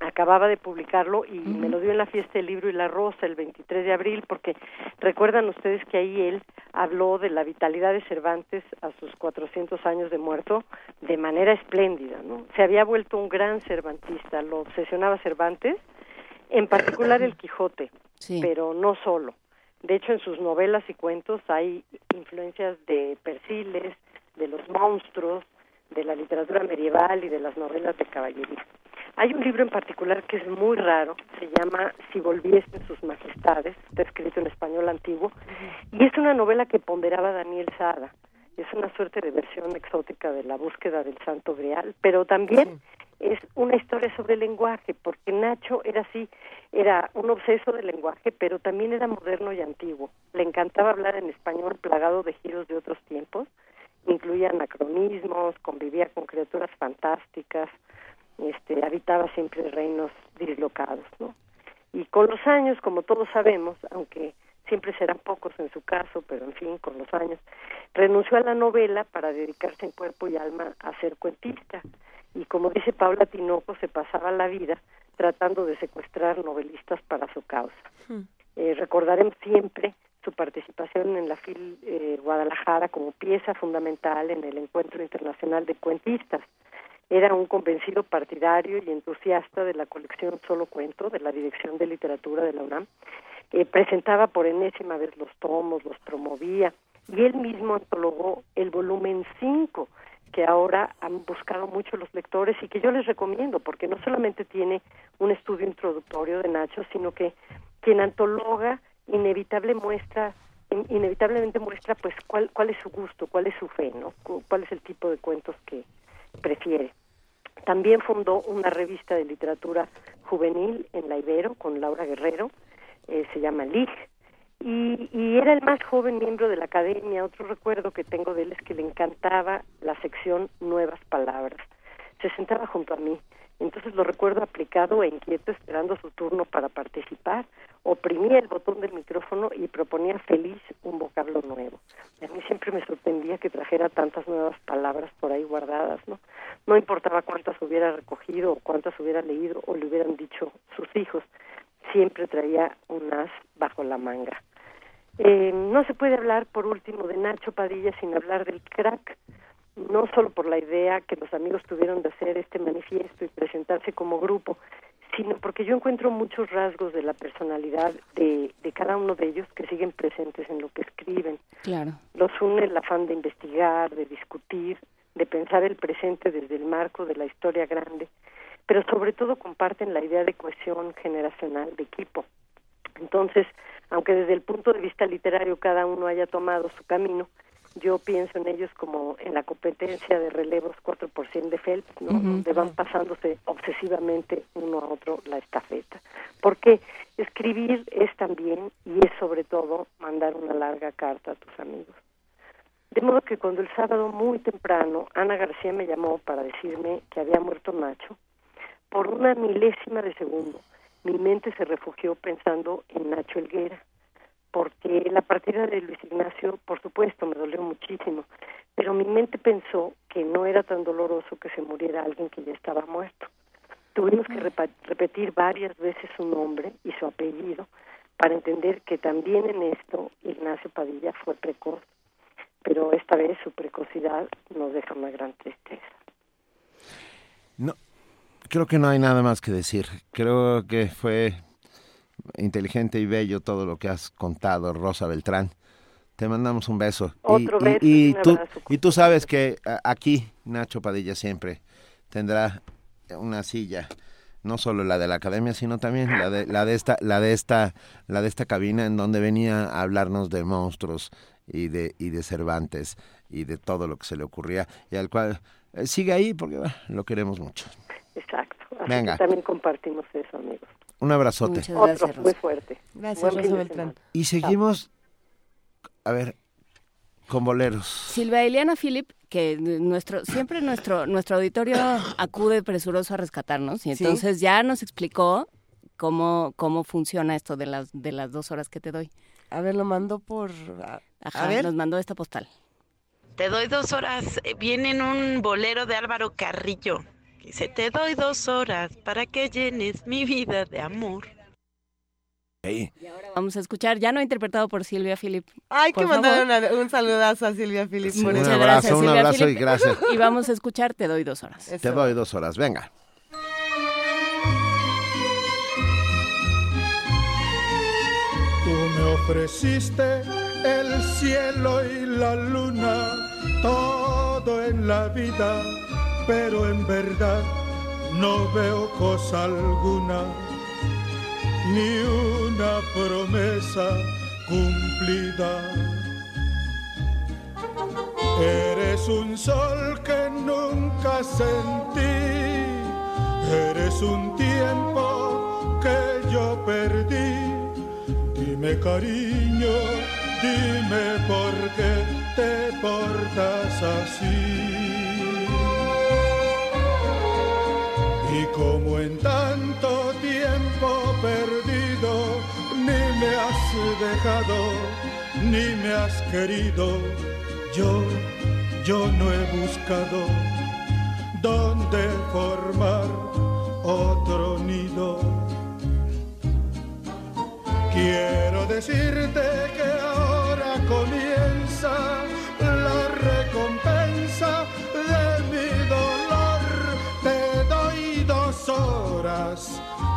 acababa de publicarlo y me lo dio en la fiesta del libro y la rosa el 23 de abril porque recuerdan ustedes que ahí él habló de la vitalidad de Cervantes a sus 400 años de muerto de manera espléndida, ¿no? Se había vuelto un gran cervantista, lo obsesionaba Cervantes, en particular el Quijote, pero no solo. De hecho, en sus novelas y cuentos hay influencias de Persiles, de los monstruos, de la literatura medieval y de las novelas de caballería. Hay un libro en particular que es muy raro, se llama Si volviesen sus majestades, está escrito en español antiguo, y es una novela que ponderaba Daniel Sada. Es una suerte de versión exótica de la búsqueda del santo grial, pero también es una historia sobre el lenguaje, porque Nacho era así, era un obseso del lenguaje, pero también era moderno y antiguo. Le encantaba hablar en español plagado de giros de otros tiempos, incluía anacronismos, convivía con criaturas fantásticas, este, habitaba siempre reinos dislocados, ¿no? Y con los años, como todos sabemos, aunque siempre serán pocos en su caso, pero en fin, con los años, renunció a la novela para dedicarse en cuerpo y alma a ser cuentista. Y como dice Paula Tinoco, se pasaba la vida tratando de secuestrar novelistas para su causa. Hmm. Eh, recordaremos siempre su participación en la FIL eh, Guadalajara como pieza fundamental en el Encuentro Internacional de Cuentistas. Era un convencido partidario y entusiasta de la colección Solo Cuento de la Dirección de Literatura de la UNAM. Eh, presentaba por enésima vez los tomos, los promovía y él mismo antologó el volumen 5 que ahora han buscado mucho los lectores y que yo les recomiendo porque no solamente tiene un estudio introductorio de Nacho, sino que quien antologa inevitable muestra inevitablemente muestra pues cuál cuál es su gusto, cuál es su fe, ¿no? cuál es el tipo de cuentos que prefiere. También fundó una revista de literatura juvenil en la Ibero con Laura Guerrero, eh, se llama LIG, y, y, era el más joven miembro de la academia. Otro recuerdo que tengo de él es que le encantaba la sección Nuevas Palabras. Se sentaba junto a mí entonces lo recuerdo aplicado e inquieto esperando su turno para participar. Oprimía el botón del micrófono y proponía feliz un vocablo nuevo. a mí siempre me sorprendía que trajera tantas nuevas palabras por ahí guardadas, ¿no? No importaba cuántas hubiera recogido o cuántas hubiera leído o le hubieran dicho sus hijos, siempre traía un as bajo la manga. Eh, no se puede hablar, por último, de Nacho Padilla sin hablar del crack no solo por la idea que los amigos tuvieron de hacer este manifiesto y presentarse como grupo, sino porque yo encuentro muchos rasgos de la personalidad de, de cada uno de ellos que siguen presentes en lo que escriben. Claro. Los une el afán de investigar, de discutir, de pensar el presente desde el marco de la historia grande, pero sobre todo comparten la idea de cohesión generacional de equipo. Entonces, aunque desde el punto de vista literario cada uno haya tomado su camino, yo pienso en ellos como en la competencia de relevos 4% de Phelps, ¿no? donde van pasándose obsesivamente uno a otro la estafeta. Porque escribir es también y es sobre todo mandar una larga carta a tus amigos. De modo que cuando el sábado muy temprano Ana García me llamó para decirme que había muerto Nacho, por una milésima de segundo mi mente se refugió pensando en Nacho Elguera porque la partida de Luis Ignacio, por supuesto, me dolió muchísimo, pero mi mente pensó que no era tan doloroso que se muriera alguien que ya estaba muerto. Tuvimos que repetir varias veces su nombre y su apellido para entender que también en esto Ignacio Padilla fue precoz, pero esta vez su precocidad nos deja una gran tristeza. No, creo que no hay nada más que decir. Creo que fue inteligente y bello todo lo que has contado, Rosa Beltrán. Te mandamos un beso. Otro y, beso y, tú, y tú sabes que aquí Nacho Padilla siempre tendrá una silla no solo la de la academia sino también la de la de esta la de esta la de esta cabina en donde venía a hablarnos de monstruos y de y de Cervantes y de todo lo que se le ocurría y al cual eh, sigue ahí porque lo queremos mucho exacto Venga. también compartimos eso amigos un abrazote. Muchas gracias, muy fuerte. Gracias, Rosa Beltrán. Y seguimos, a ver, con boleros. Silvia Eliana Philip, que nuestro siempre nuestro nuestro auditorio acude presuroso a rescatarnos y entonces ya nos explicó cómo cómo funciona esto de las de las dos horas que te doy. A ver, lo mando por. Ajá, ver. nos mandó esta postal. Te doy dos horas. Viene en un bolero de Álvaro Carrillo. Dice, te doy dos horas para que llenes mi vida de amor. Vamos a escuchar, ya no interpretado por Silvia Philip. Hay que mandar un saludazo a Silvia Philip. Muchas un abrazo, gracias, un abrazo y gracias. Y vamos a escuchar Te doy dos horas. Te doy dos horas, venga. ofreciste el cielo y la luna, todo en la vida, pero en verdad no veo cosa alguna, ni una promesa cumplida. Eres un sol que nunca sentí, eres un tiempo que yo perdí Dime cariño, dime por qué te portas así. Y como en tanto tiempo perdido, ni me has dejado, ni me has querido, yo, yo no he buscado dónde formar otro nido. Quiero decirte que ahora comienza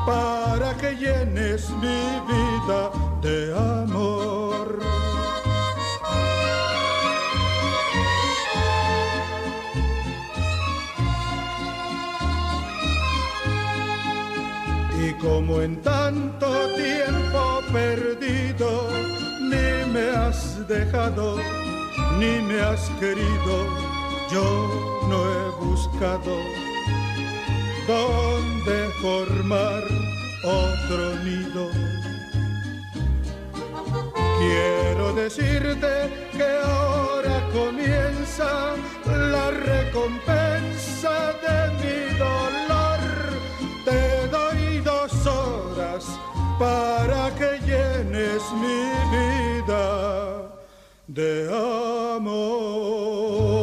para que llenes mi vida de amor. Y como en tanto tiempo perdido, ni me has dejado, ni me has querido, yo no he buscado dónde formar otro nido. Quiero decirte que ahora comienza la recompensa de mi dolor. Te doy dos horas para que llenes mi vida de amor.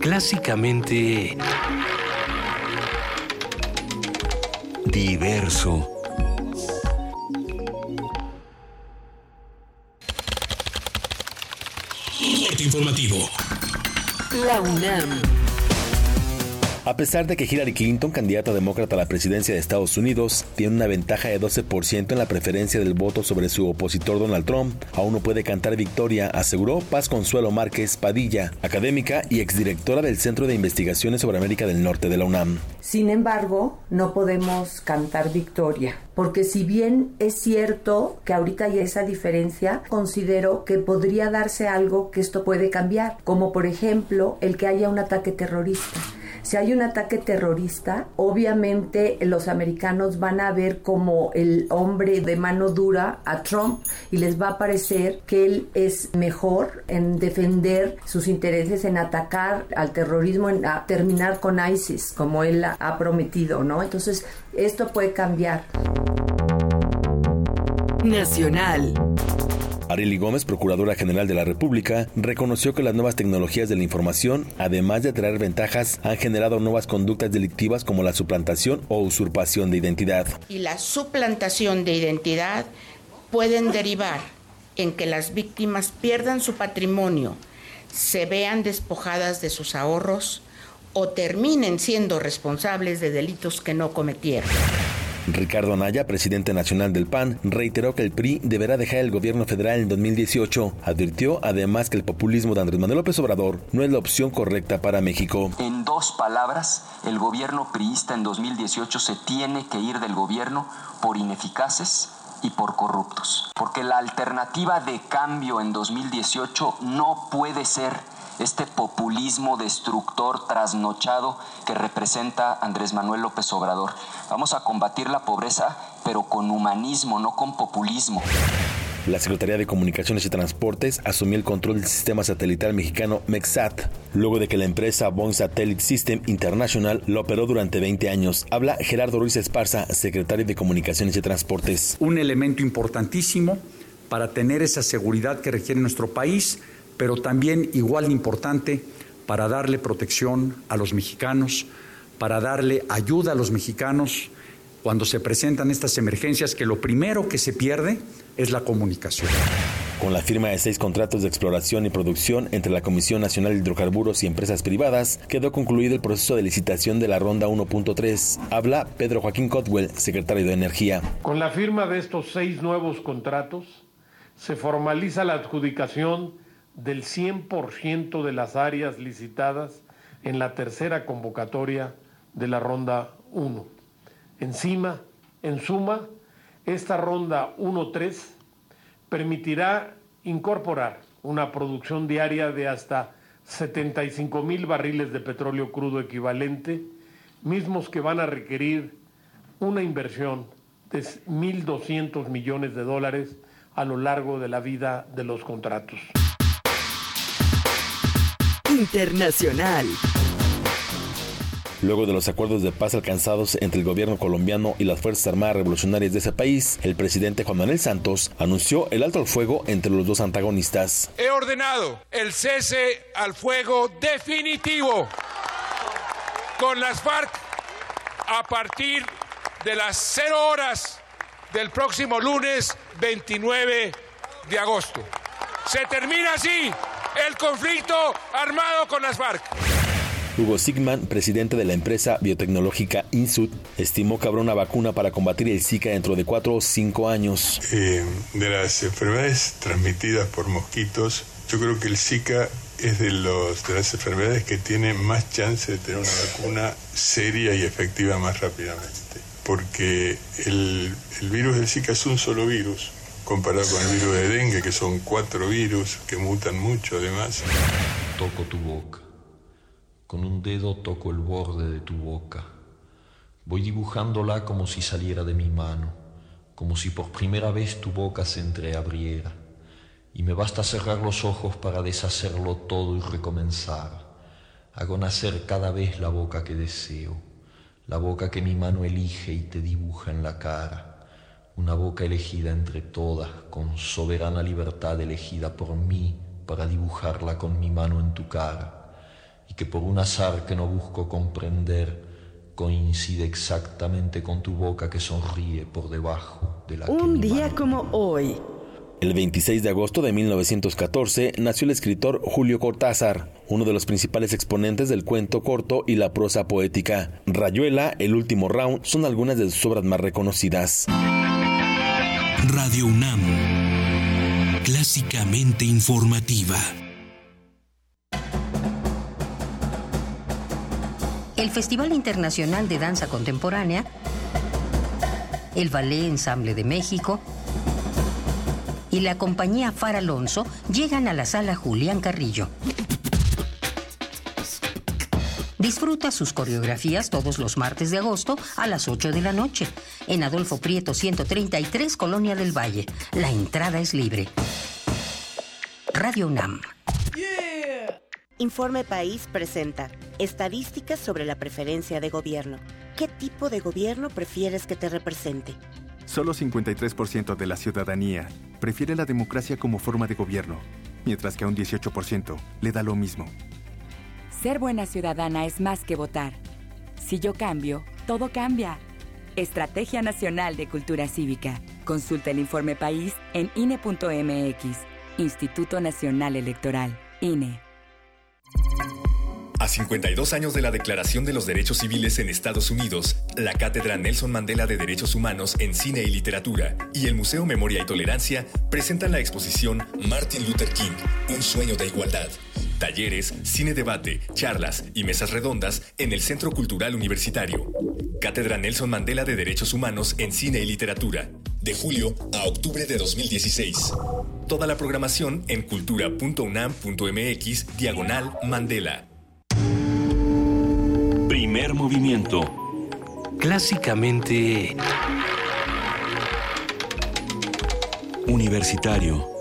Clásicamente... Diverso. informativo. La UNAM. A pesar de que Hillary Clinton, candidata demócrata a la presidencia de Estados Unidos, tiene una ventaja de 12% en la preferencia del voto sobre su opositor Donald Trump, aún no puede cantar victoria, aseguró Paz Consuelo Márquez Padilla, académica y exdirectora del Centro de Investigaciones sobre América del Norte de la UNAM. Sin embargo, no podemos cantar victoria, porque si bien es cierto que ahorita hay esa diferencia, considero que podría darse algo que esto puede cambiar, como por ejemplo el que haya un ataque terrorista. Si hay un ataque terrorista, obviamente los americanos van a ver como el hombre de mano dura a Trump y les va a parecer que él es mejor en defender sus intereses, en atacar al terrorismo, en terminar con ISIS, como él ha prometido, ¿no? Entonces, esto puede cambiar. Nacional. Arely Gómez, Procuradora General de la República, reconoció que las nuevas tecnologías de la información, además de traer ventajas, han generado nuevas conductas delictivas como la suplantación o usurpación de identidad. Y la suplantación de identidad pueden derivar en que las víctimas pierdan su patrimonio, se vean despojadas de sus ahorros o terminen siendo responsables de delitos que no cometieron. Ricardo Anaya, presidente nacional del PAN, reiteró que el PRI deberá dejar el gobierno federal en 2018. Advirtió además que el populismo de Andrés Manuel López Obrador no es la opción correcta para México. En dos palabras, el gobierno priista en 2018 se tiene que ir del gobierno por ineficaces y por corruptos. Porque la alternativa de cambio en 2018 no puede ser este populismo destructor trasnochado que representa Andrés Manuel López Obrador. Vamos a combatir la pobreza, pero con humanismo, no con populismo. La Secretaría de Comunicaciones y Transportes asumió el control del sistema satelital mexicano MEXAT, luego de que la empresa Bond Satellite System International lo operó durante 20 años. Habla Gerardo Ruiz Esparza, secretario de Comunicaciones y Transportes. Un elemento importantísimo para tener esa seguridad que requiere nuestro país pero también igual importante para darle protección a los mexicanos, para darle ayuda a los mexicanos cuando se presentan estas emergencias, que lo primero que se pierde es la comunicación. Con la firma de seis contratos de exploración y producción entre la Comisión Nacional de Hidrocarburos y empresas privadas, quedó concluido el proceso de licitación de la ronda 1.3. Habla Pedro Joaquín Cotwell, secretario de Energía. Con la firma de estos seis nuevos contratos, se formaliza la adjudicación del 100% de las áreas licitadas en la tercera convocatoria de la ronda 1. Encima, en suma, esta ronda 1.3 permitirá incorporar una producción diaria de hasta 75 mil barriles de petróleo crudo equivalente, mismos que van a requerir una inversión de 1.200 millones de dólares a lo largo de la vida de los contratos. Internacional. Luego de los acuerdos de paz alcanzados entre el gobierno colombiano y las Fuerzas Armadas Revolucionarias de ese país, el presidente Juan Manuel Santos anunció el alto al fuego entre los dos antagonistas. He ordenado el cese al fuego definitivo con las FARC a partir de las cero horas del próximo lunes 29 de agosto. Se termina así el conflicto armado con las FARC. Hugo Sigman, presidente de la empresa biotecnológica Insud, estimó que habrá una vacuna para combatir el Zika dentro de cuatro o cinco años. Eh, de las enfermedades transmitidas por mosquitos, yo creo que el Zika es de, los, de las enfermedades que tiene más chance de tener una vacuna seria y efectiva más rápidamente. Porque el, el virus del Zika es un solo virus, comparado con el virus de dengue, que son cuatro virus que mutan mucho además. Toco tu boca con un dedo toco el borde de tu boca. Voy dibujándola como si saliera de mi mano, como si por primera vez tu boca se entreabriera. Y me basta cerrar los ojos para deshacerlo todo y recomenzar. Hago nacer cada vez la boca que deseo, la boca que mi mano elige y te dibuja en la cara. Una boca elegida entre todas, con soberana libertad elegida por mí para dibujarla con mi mano en tu cara y que por un azar que no busco comprender coincide exactamente con tu boca que sonríe por debajo de la... Un día como hoy. El 26 de agosto de 1914 nació el escritor Julio Cortázar, uno de los principales exponentes del cuento corto y la prosa poética. Rayuela, El último round son algunas de sus obras más reconocidas. Radio UNAM, clásicamente informativa. el Festival Internacional de Danza Contemporánea, el Ballet Ensamble de México y la compañía Far Alonso llegan a la sala Julián Carrillo. Disfruta sus coreografías todos los martes de agosto a las 8 de la noche en Adolfo Prieto 133, Colonia del Valle. La entrada es libre. Radio UNAM. Informe País presenta Estadísticas sobre la preferencia de gobierno. ¿Qué tipo de gobierno prefieres que te represente? Solo 53% de la ciudadanía prefiere la democracia como forma de gobierno, mientras que a un 18% le da lo mismo. Ser buena ciudadana es más que votar. Si yo cambio, todo cambia. Estrategia Nacional de Cultura Cívica. Consulta el informe país en INE.mx. Instituto Nacional Electoral. INE. A 52 años de la Declaración de los Derechos Civiles en Estados Unidos, la Cátedra Nelson Mandela de Derechos Humanos en Cine y Literatura y el Museo Memoria y Tolerancia presentan la exposición Martin Luther King, Un sueño de igualdad. Talleres, cine debate, charlas y mesas redondas en el Centro Cultural Universitario. Cátedra Nelson Mandela de Derechos Humanos en Cine y Literatura, de julio a octubre de 2016. Toda la programación en cultura.unam.mx diagonal Mandela. Primer movimiento. Clásicamente... Universitario.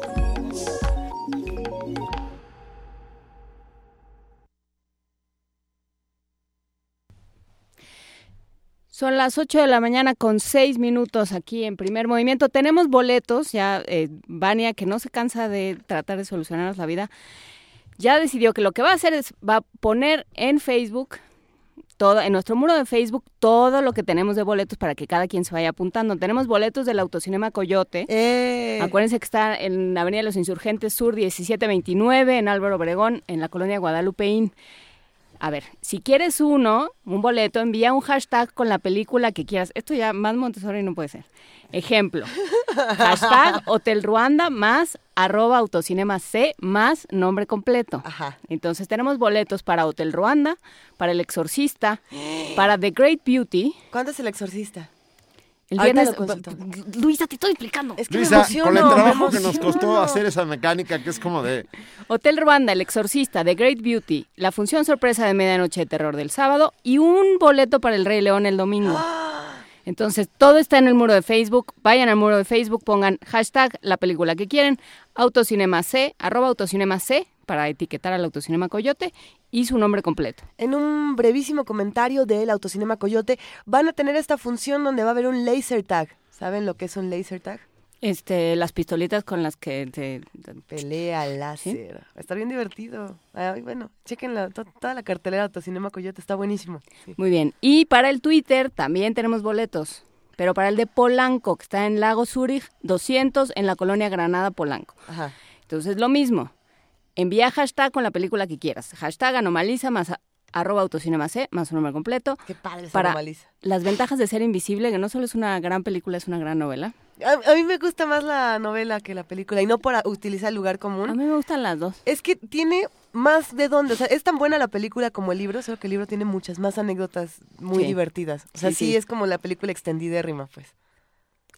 Son las 8 de la mañana con 6 minutos aquí en primer movimiento. Tenemos boletos, ya eh, Vania, que no se cansa de tratar de solucionarnos la vida, ya decidió que lo que va a hacer es, va a poner en Facebook todo, en nuestro muro de Facebook todo lo que tenemos de boletos para que cada quien se vaya apuntando. Tenemos boletos del Autocinema Coyote. Eh. Acuérdense que está en Avenida de los Insurgentes Sur 1729, en Álvaro Obregón, en la colonia Guadalupeín. A ver, si quieres uno, un boleto, envía un hashtag con la película que quieras. Esto ya más Montessori no puede ser. Ejemplo, hashtag Hotel Ruanda más arroba autocinema C más nombre completo. Ajá. Entonces tenemos boletos para Hotel Ruanda, para El Exorcista, para The Great Beauty. ¿Cuándo es El Exorcista? El viernes. Luisa, te estoy explicando. Es que Luisa, me emociono, con el trabajo que nos costó hacer esa mecánica que es como de... Hotel Ruanda, El Exorcista, The Great Beauty, la función sorpresa de medianoche de terror del sábado y un boleto para el Rey León el domingo. Entonces, todo está en el muro de Facebook. Vayan al muro de Facebook, pongan hashtag la película que quieren, autocinema C, arroba autocinema C, para etiquetar al autocinema Coyote y su nombre completo. En un brevísimo comentario del Autocinema Coyote, van a tener esta función donde va a haber un laser tag. ¿Saben lo que es un laser tag? Este, las pistolitas con las que te... Pelea láser. Estar bien divertido. Ay, bueno, chequen la- to- toda la cartelera de Autocinema Coyote, está buenísimo. Sí. Muy bien. Y para el Twitter también tenemos boletos. Pero para el de Polanco, que está en Lago Zurich, 200 en la colonia Granada Polanco. Ajá. Entonces, lo mismo. Envía hashtag con la película que quieras. Hashtag anomaliza más a- arroba autocinema C, más su nombre completo. Qué padre Para Anomaliza. las ventajas de ser invisible, que no solo es una gran película, es una gran novela. A, a mí me gusta más la novela que la película y no por a- utilizar el lugar común. A mí me gustan las dos. Es que tiene más de dónde, o sea, es tan buena la película como el libro, solo que el libro tiene muchas más anécdotas muy Sí. divertidas. O sea, Sí, sí, sí. es como la película extendidérrima, pues.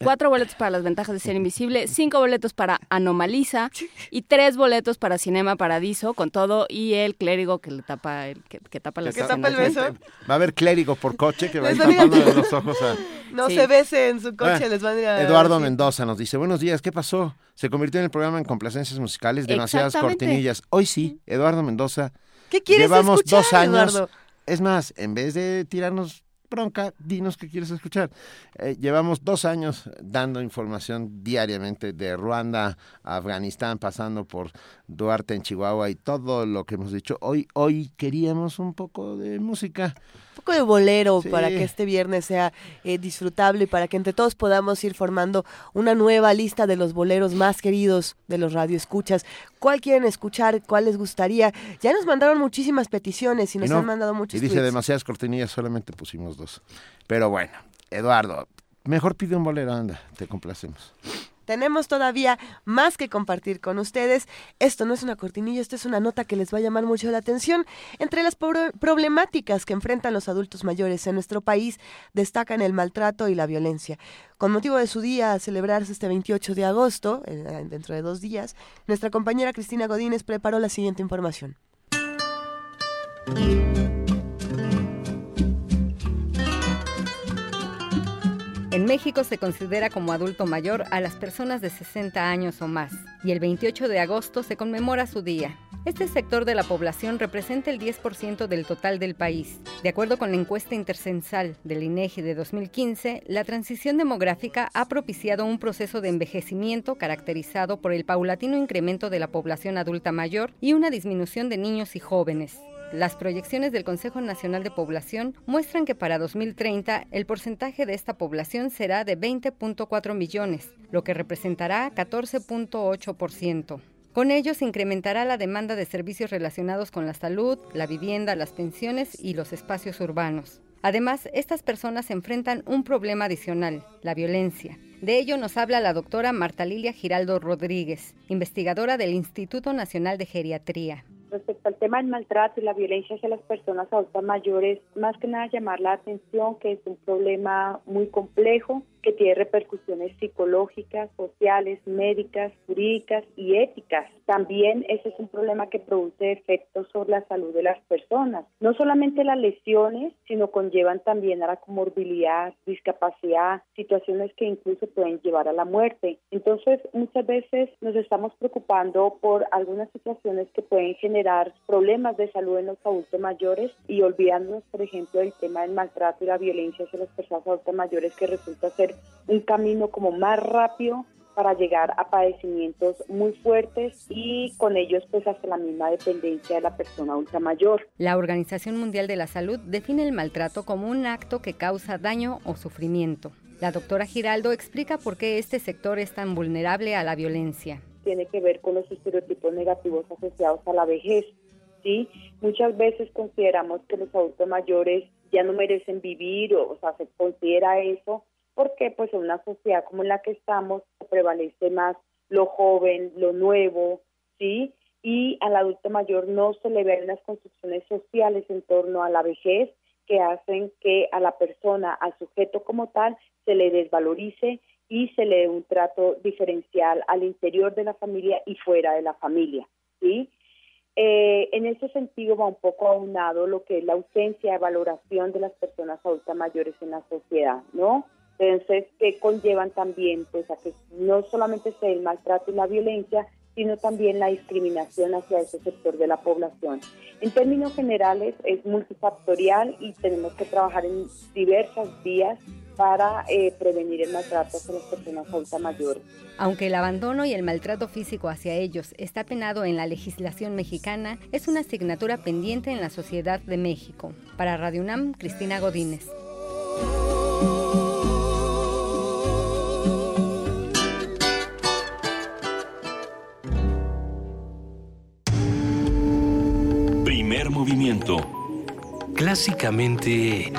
Cuatro boletos para las ventajas de ser invisible, cinco boletos para Anomaliza y tres boletos para Cinema Paradiso con todo y el clérigo que le tapa el que, que tapa las ¿Que tapa el escenas. beso? Va a haber clérigo por coche que va a ir tapándole los ojos a... No Sí. se bese en su coche, Ah, les van a ir a... Eduardo. Mendoza nos dice, buenos días, ¿qué pasó? Se convirtió en el programa en complacencias musicales, demasiadas cortinillas. Hoy sí, Eduardo Mendoza. ¿Qué quieres Llevamos escuchar, dos años. Eduardo? Es más, en vez de tirarnos bronca, dinos qué quieres escuchar. Eh, llevamos dos años dando información diariamente de Ruanda, a Afganistán, pasando por Duarte en Chihuahua y todo lo que hemos dicho. Hoy, hoy queríamos un poco de música. Un poco de bolero Sí. para que este viernes sea eh, disfrutable y para que entre todos podamos ir formando una nueva lista de los boleros más queridos de los radioescuchas. ¿Cuál quieren escuchar? ¿Cuál les gustaría? Ya nos mandaron muchísimas peticiones y nos Y no, han mandado muchos Y dice tweets. demasiadas cortinillas, solamente pusimos dos. Pero bueno, Eduardo, mejor pide un bolero, anda, te complacemos. Tenemos todavía más que compartir con ustedes. Esto no es una cortinilla, esto es una nota que les va a llamar mucho la atención. Entre las pro- problemáticas que enfrentan los adultos mayores en nuestro país destacan el maltrato y la violencia. Con motivo de su día a celebrarse este 28 de agosto, dentro de dos días, nuestra compañera Cristina Godínez preparó la siguiente información. En México se considera como adulto mayor a las personas de 60 años o más, y el 28 de agosto se conmemora su día. Este sector de la población representa el 10% del total del país. De acuerdo con la encuesta intercensal del INEGI de 2015, la transición demográfica ha propiciado un proceso de envejecimiento caracterizado por el paulatino incremento de la población adulta mayor y una disminución de niños y jóvenes. Las proyecciones del Consejo Nacional de Población muestran que para 2030 el porcentaje de esta población será de 20.4 millones, lo que representará 14.8%. Con ello se incrementará la demanda de servicios relacionados con la salud, la vivienda, las pensiones y los espacios urbanos. Además, estas personas enfrentan un problema adicional, la violencia. De ello nos habla la doctora Marta Lilia Giraldo Rodríguez, investigadora del Instituto Nacional de Geriatría. Respecto al tema del maltrato y la violencia hacia las personas adultas mayores, más que nada llamar la atención que es un problema muy complejo que tiene repercusiones psicológicas, sociales, médicas, jurídicas y éticas. También ese es un problema que produce efectos sobre la salud de las personas. No solamente las lesiones, sino conllevan también a la comorbilidad, discapacidad, situaciones que incluso pueden llevar a la muerte. Entonces, muchas veces nos estamos preocupando por algunas situaciones que pueden generar problemas de salud en los adultos mayores y olvidándonos, por ejemplo, del tema del maltrato y la violencia hacia las personas adultas mayores que resulta ser un camino como más rápido para llegar a padecimientos muy fuertes y con ellos pues hasta la misma dependencia de la persona adulta mayor. La Organización Mundial de la Salud define el maltrato como un acto que causa daño o sufrimiento. La doctora Giraldo explica por qué este sector es tan vulnerable a la violencia. Tiene que ver con los estereotipos negativos asociados a la vejez. ¿sí? Muchas veces consideramos que los adultos mayores ya no merecen vivir, o, o sea, se considera eso, porque pues en una sociedad como la que estamos prevalece más lo joven, lo nuevo, ¿sí? Y al adulto mayor no se le ven las construcciones sociales en torno a la vejez que hacen que a la persona, al sujeto como tal, se le desvalorice y se le dé un trato diferencial al interior de la familia y fuera de la familia, ¿sí? Eh, en ese sentido va un poco aunado lo que es la ausencia de valoración de las personas adultas mayores en la sociedad, ¿no? Entonces, que conllevan también pues a que no solamente sea el maltrato y la violencia, sino también la discriminación hacia ese sector de la población. En términos generales es multifactorial y tenemos que trabajar en diversas vías para eh, prevenir el maltrato hacia las personas adultas mayores. Aunque el abandono y el maltrato físico hacia ellos está penado en la legislación mexicana, es una asignatura pendiente en la sociedad de México. Para Radio UNAM, Cristina Godínez. Clásicamente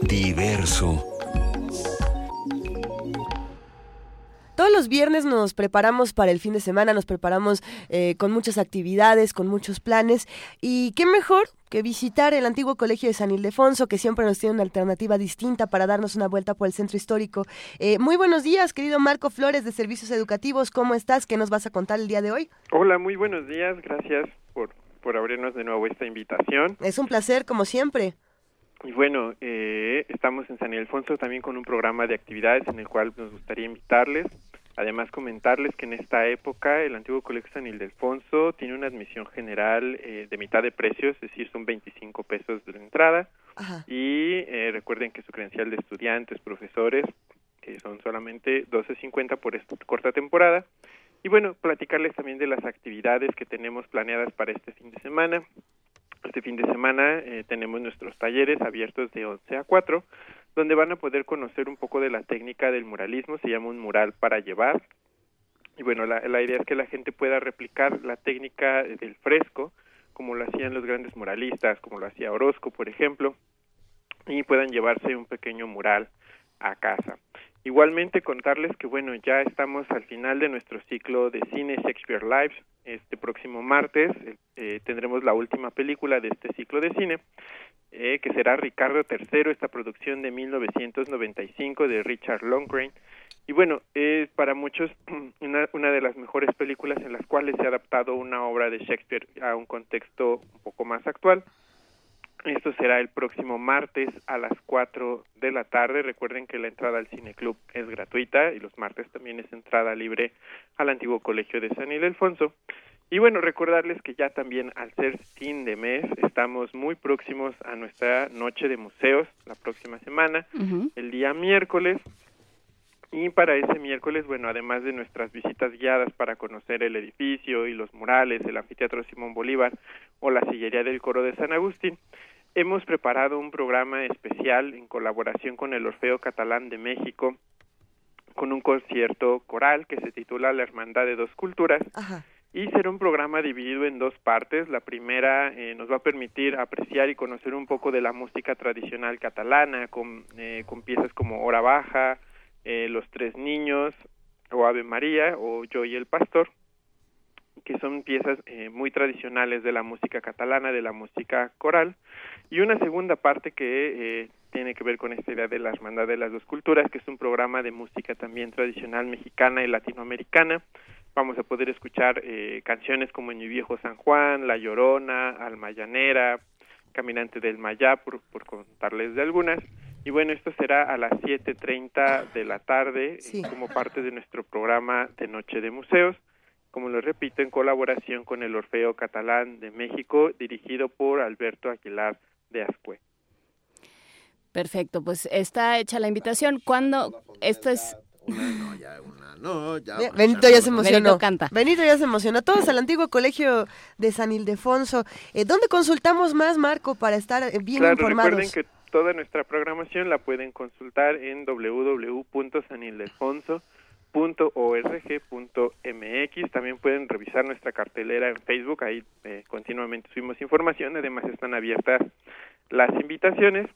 diverso. Todos los viernes nos preparamos para el fin de semana, nos preparamos eh, con muchas actividades, con muchos planes. Y qué mejor que visitar el antiguo colegio de San Ildefonso, que siempre nos tiene una alternativa distinta para darnos una vuelta por el centro histórico. Eh, muy buenos días, querido Marco Flores de Servicios Educativos. ¿Cómo estás? ¿Qué nos vas a contar el día de hoy? Hola, muy buenos días. Gracias por, por abrirnos de nuevo esta invitación. Es un placer, como siempre. Y bueno, eh, estamos en San Ildefonso también con un programa de actividades en el cual nos gustaría invitarles. Además, comentarles que en esta época el antiguo Colegio San Ildefonso tiene una admisión general eh, de mitad de precio, es decir, son 25 pesos de la entrada. Y eh, recuerden que su credencial de estudiantes, profesores, que son solamente 12.50 por esta corta temporada. Y bueno, platicarles también de las actividades que tenemos planeadas para este fin de semana. Este fin de semana eh, tenemos nuestros talleres abiertos de 11 a 4, donde van a poder conocer un poco de la técnica del muralismo, se llama un mural para llevar. Y bueno, la, idea es que la gente pueda replicar la técnica del fresco, como lo hacían los grandes muralistas, como lo hacía Orozco, por ejemplo, y puedan llevarse un pequeño mural a casa. Igualmente contarles que bueno, ya estamos al final de nuestro ciclo de cine Shakespeare Lives. Este próximo martes eh, tendremos la última película de este ciclo de cine, eh, que será Ricardo III, esta producción de 1995 de Richard Longgrain. Y bueno, es para muchos una, una de las mejores películas en las cuales se ha adaptado una obra de Shakespeare a un contexto un poco más actual. Esto será el próximo martes a las 4 de la tarde. Recuerden que la entrada al Cine Club es gratuita y los martes también es entrada libre al antiguo colegio de San Ildefonso. Y bueno, recordarles que ya también al ser fin de mes estamos muy próximos a nuestra noche de museos la próxima semana, el día miércoles. Y para ese miércoles, bueno, además de nuestras visitas guiadas para conocer el edificio y los murales, el anfiteatro Simón Bolívar o la sillería del coro de San Agustín, hemos preparado un programa especial en colaboración con el Orfeo Catalán de México, con un concierto coral que se titula La Hermandad de Dos Culturas. Y será un programa dividido en dos partes. La primera eh, nos va a permitir apreciar y conocer un poco de la música tradicional catalana, con, eh, con piezas como Hora Baja, eh, Los Tres Niños, o Ave María, o Yo y el Pastor que son piezas eh, muy tradicionales de la música catalana, de la música coral, y una segunda parte que eh, tiene que ver con esta idea de la hermandad de las dos culturas, que es un programa de música también tradicional mexicana y latinoamericana. Vamos a poder escuchar eh, canciones como En mi viejo San Juan, La Llorona, Alma Llanera, Caminante del Mayá, por, por contarles de algunas. Y bueno, esto será a las 7.30 de la tarde como parte de nuestro programa de Noche de Museos como lo repito, en colaboración con el Orfeo Catalán de México, dirigido por Alberto Aguilar de Ascue. Perfecto, pues está hecha la invitación. ¿Cuándo? Esto es... no, ya, una, no, ya. Benito ya se emocionó. Benito canta. Benito ya se emocionó. Todos al antiguo colegio de San Ildefonso. Eh, ¿Dónde consultamos más, Marco, para estar eh, bien claro, informados? Recuerden que toda nuestra programación la pueden consultar en www.sanildefonso.org.mx. También pueden revisar nuestra cartelera en Facebook, ahí eh, continuamente subimos información, además están abiertas las invitaciones.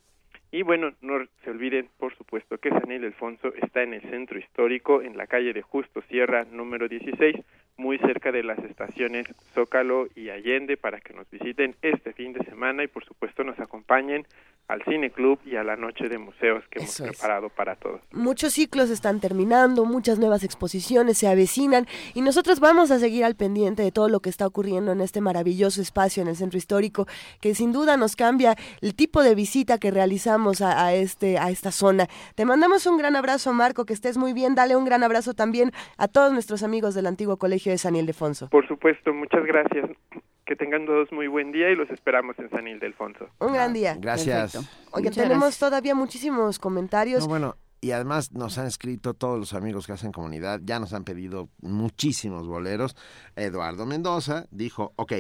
Y bueno, no se olviden, por supuesto, que San Ildefonso está en el centro histórico, en la calle de Justo Sierra, número 16, muy cerca de las estaciones Zócalo y Allende, para que nos visiten este fin de semana y, por supuesto, nos acompañen al Cine Club y a la Noche de Museos que hemos preparado para todos. Muchos ciclos están terminando, muchas nuevas exposiciones se avecinan y nosotros vamos a seguir al pendiente de todo lo que está ocurriendo en este maravilloso espacio en el centro histórico que sin duda nos cambia el tipo de visita que realizamos a, a este a esta zona. Te mandamos un gran abrazo, Marco, que estés muy bien. Dale un gran abrazo también a todos nuestros amigos del antiguo colegio de San Ildefonso. Por supuesto, muchas gracias. Que tengan todos muy buen día y los esperamos en San Ildefonso. Un gran día. Gracias. Oye, Muchas tenemos gracias. todavía muchísimos comentarios. No, bueno, y además nos han escrito todos los amigos que hacen comunidad, ya nos han pedido muchísimos boleros. Eduardo Mendoza dijo, ok.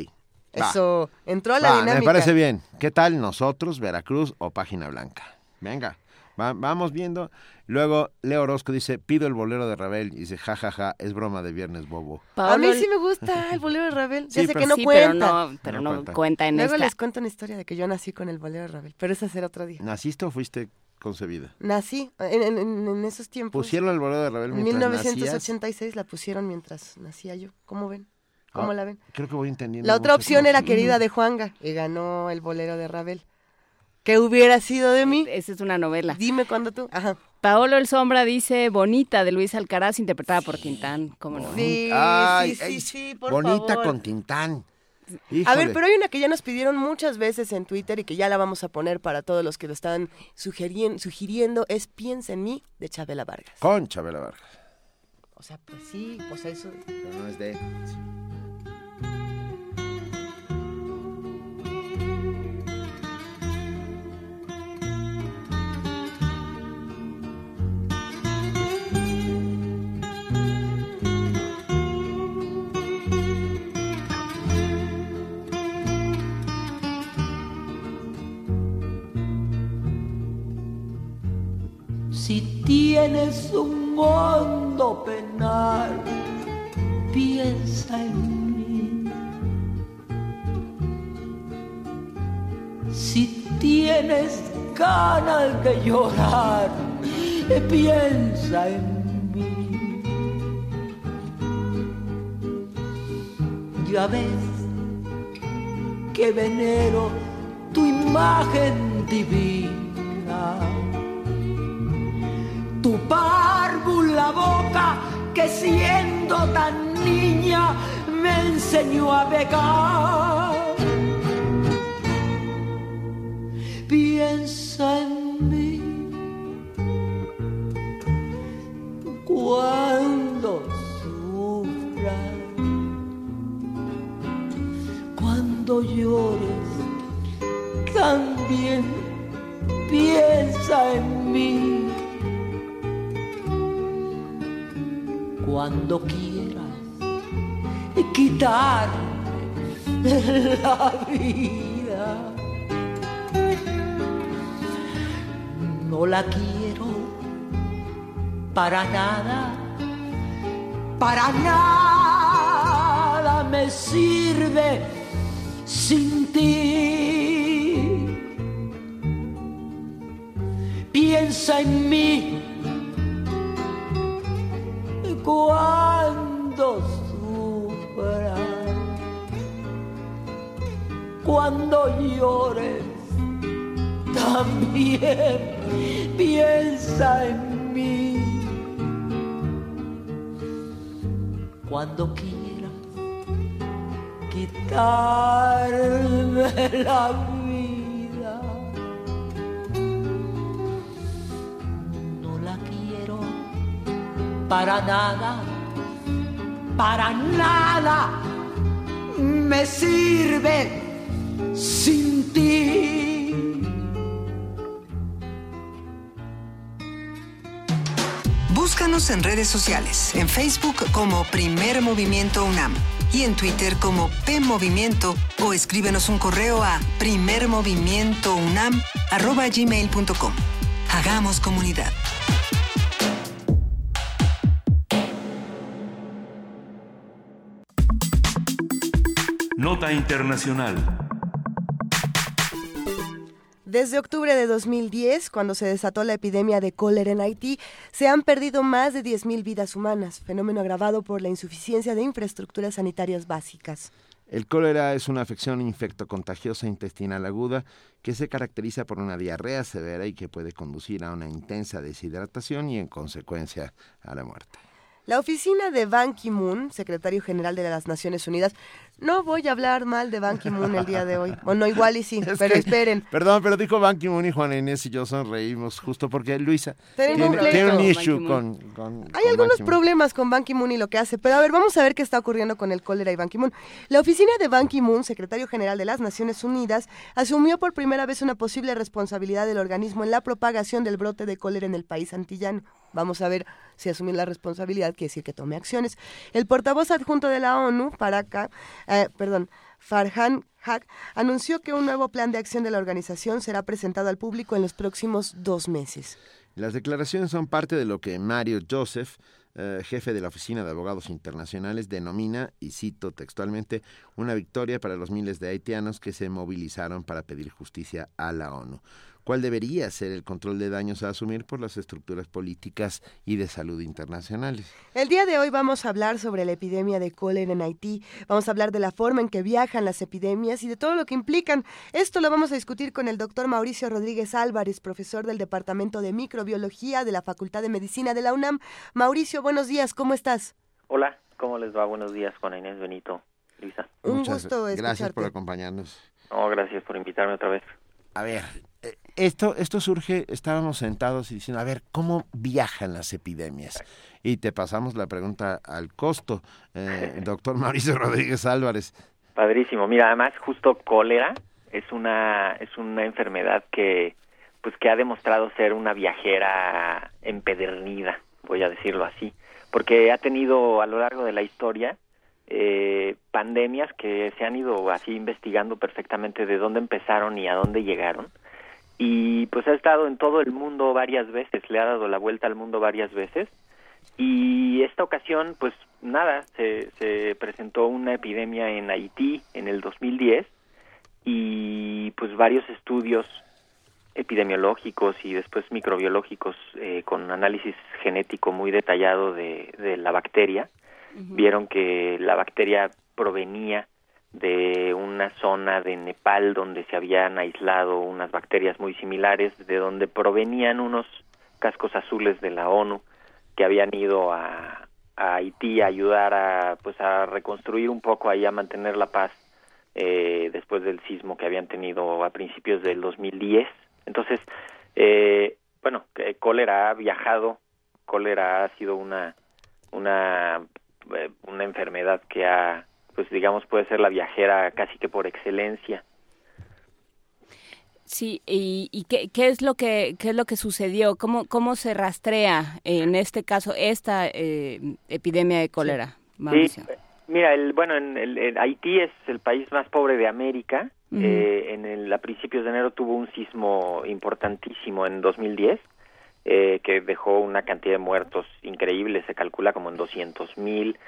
va, Eso, entró a la va, dinámica. me parece bien. ¿Qué tal nosotros, Veracruz o Página Blanca? Venga, va- vamos viendo. Luego Leo Orozco dice, pido el bolero de Ravel. Y dice, jajaja, es broma de viernes bobo. A mí sí me gusta el bolero de Ravel. Ya Sí, sé pero- que no Sí, pero cuenta. no, pero No no cuenta. cuenta, en Luego esta. les cuento una historia de que yo nací con el bolero de Ravel, pero ese será otro día. ¿Naciste o fuiste concebida? Nací en, en- en- en esos tiempos. Pusieron el bolero de Ravel En mientras nacías? 1986 la pusieron mientras nacía yo. ¿Cómo ven? ¿Cómo Ah, la ven? Creo que voy entendiendo. La otra opción era. Querida de Juanga y ganó el bolero de Ravel. ¿Qué hubiera sido de mí? Esa es una novela. Dime cuándo tú. Ajá. Paolo El Sombra dice Bonita de Luis Alcaraz, interpretada por Tintán. ¿Cómo no? Sí, Ay, sí, ay, sí, sí, por bonita favor. con Tintán. A ver, pero hay una que ya nos pidieron muchas veces en Twitter y que ya la vamos a poner para todos los que lo están sugiriendo, es Piensa en mí de Chabela Vargas. Con Chabela Vargas. O sea, pues sí, pues eso. Pero no es de... tienes un mundo penal, piensa en mí. Si tienes ganas de llorar, piensa en mí. Ya ves que venero tu imagen divina tu párvula boca que siendo tan niña me enseñó a pecar. Piensa en mí cuando sufras, cuando llores, también piensa en mí. Cuando quieras quitarme la vida. No la quiero para nada, para nada me sirve sin ti. Piensa en mí cuando sufras, cuando llores, también piensa en mí. Cuando quieras quitarme la vida, para nada, para nada me sirve sin ti. Búscanos en redes sociales, en Facebook como Primer Movimiento UNAM y en Twitter como P Movimiento o escríbenos un correo a primermovimientounam.gmail.com. Hagamos comunidad. Nota Internacional. Desde octubre de 2010, cuando se desató la epidemia de cólera en Haití, se han perdido más de 10.000 vidas humanas, fenómeno agravado por la insuficiencia de infraestructuras sanitarias básicas. El cólera es una afección infectocontagiosa intestinal aguda que se caracteriza por una diarrea severa y que puede conducir a una intensa deshidratación y en consecuencia a la muerte. La oficina de Ban Ki-moon, secretario general de las Naciones Unidas, no voy a hablar mal de Ban Ki-moon el día de hoy. Bueno, igual y sí, pero esperen. Perdón, pero dijo Ban Ki-moon y Juana Inés y yo sonreímos justo porque Luisa tiene, un, issue con, Hay algunos problemas con Ban Ki-moon y lo que hace, pero a ver, vamos a ver qué está ocurriendo con el cólera y Ban Ki-moon. La oficina de Ban Ki-moon, secretario general de las Naciones Unidas, asumió por primera vez una posible responsabilidad del organismo en la propagación del brote de cólera en el país antillano. Vamos a ver si asume la responsabilidad, quiere decir que tome acciones. El portavoz adjunto de la ONU, para eh, perdón, Farhan Haq, anunció que un nuevo plan de acción de la organización será presentado al público en los próximos dos meses. Las declaraciones son parte de lo que Mario Joseph, eh, jefe de la Oficina de Abogados Internacionales, denomina, y cito textualmente, una victoria para los miles de haitianos que se movilizaron para pedir justicia a la ONU cuál debería ser el control de daños a asumir por las estructuras políticas y de salud internacionales. El día de hoy vamos a hablar sobre la epidemia de cólera en Haití, vamos a hablar de la forma en que viajan las epidemias y de todo lo que implican. Esto lo vamos a discutir con el doctor Mauricio Rodríguez Álvarez, profesor del Departamento de Microbiología de la Facultad de Medicina de la UNAM. Mauricio, buenos días, ¿cómo estás? Hola, ¿cómo les va? Buenos días, Juana Inés Benito. Luisa. Un gusto escucharte. Gracias por acompañarnos. No, gracias por invitarme otra vez. A ver, esto, esto surge, estábamos sentados y diciendo, a ver, ¿cómo viajan las epidemias? Y te pasamos la pregunta al costo, eh, doctor Mauricio Rodríguez Álvarez. Padrísimo, mira, además justo cólera es una, es una enfermedad que, pues que ha demostrado ser una viajera empedernida, voy a decirlo así, porque ha tenido a lo largo de la historia eh, pandemias que se han ido así investigando perfectamente de dónde empezaron y a dónde llegaron y pues ha estado en todo el mundo varias veces, le ha dado la vuelta al mundo varias veces. Y esta ocasión pues nada, se, se presentó una epidemia en Haití en el 2010 y pues varios estudios epidemiológicos y después microbiológicos eh, con análisis genético muy detallado de, de la bacteria vieron que la bacteria provenía de una zona de Nepal donde se habían aislado unas bacterias muy similares, de donde provenían unos cascos azules de la ONU que habían ido a, Haití a ayudar a pues a reconstruir un poco ahí a mantener la paz eh, después del sismo que habían tenido a principios del 2010. Entonces, eh, bueno, cólera ha viajado, cólera ha sido una una eh, una enfermedad que ha pues digamos puede ser la viajera casi que por excelencia. Sí, y, qué, qué, es lo que qué es lo que sucedió, cómo cómo se rastrea en este caso esta eh, epidemia de cólera. Sí, mira, el, bueno, en el, Haití es el país más pobre de América. eh, en el, a principios de enero tuvo un sismo importantísimo en 2010. Eh, que dejó una cantidad de muertos increíble, se calcula como en 200 mil,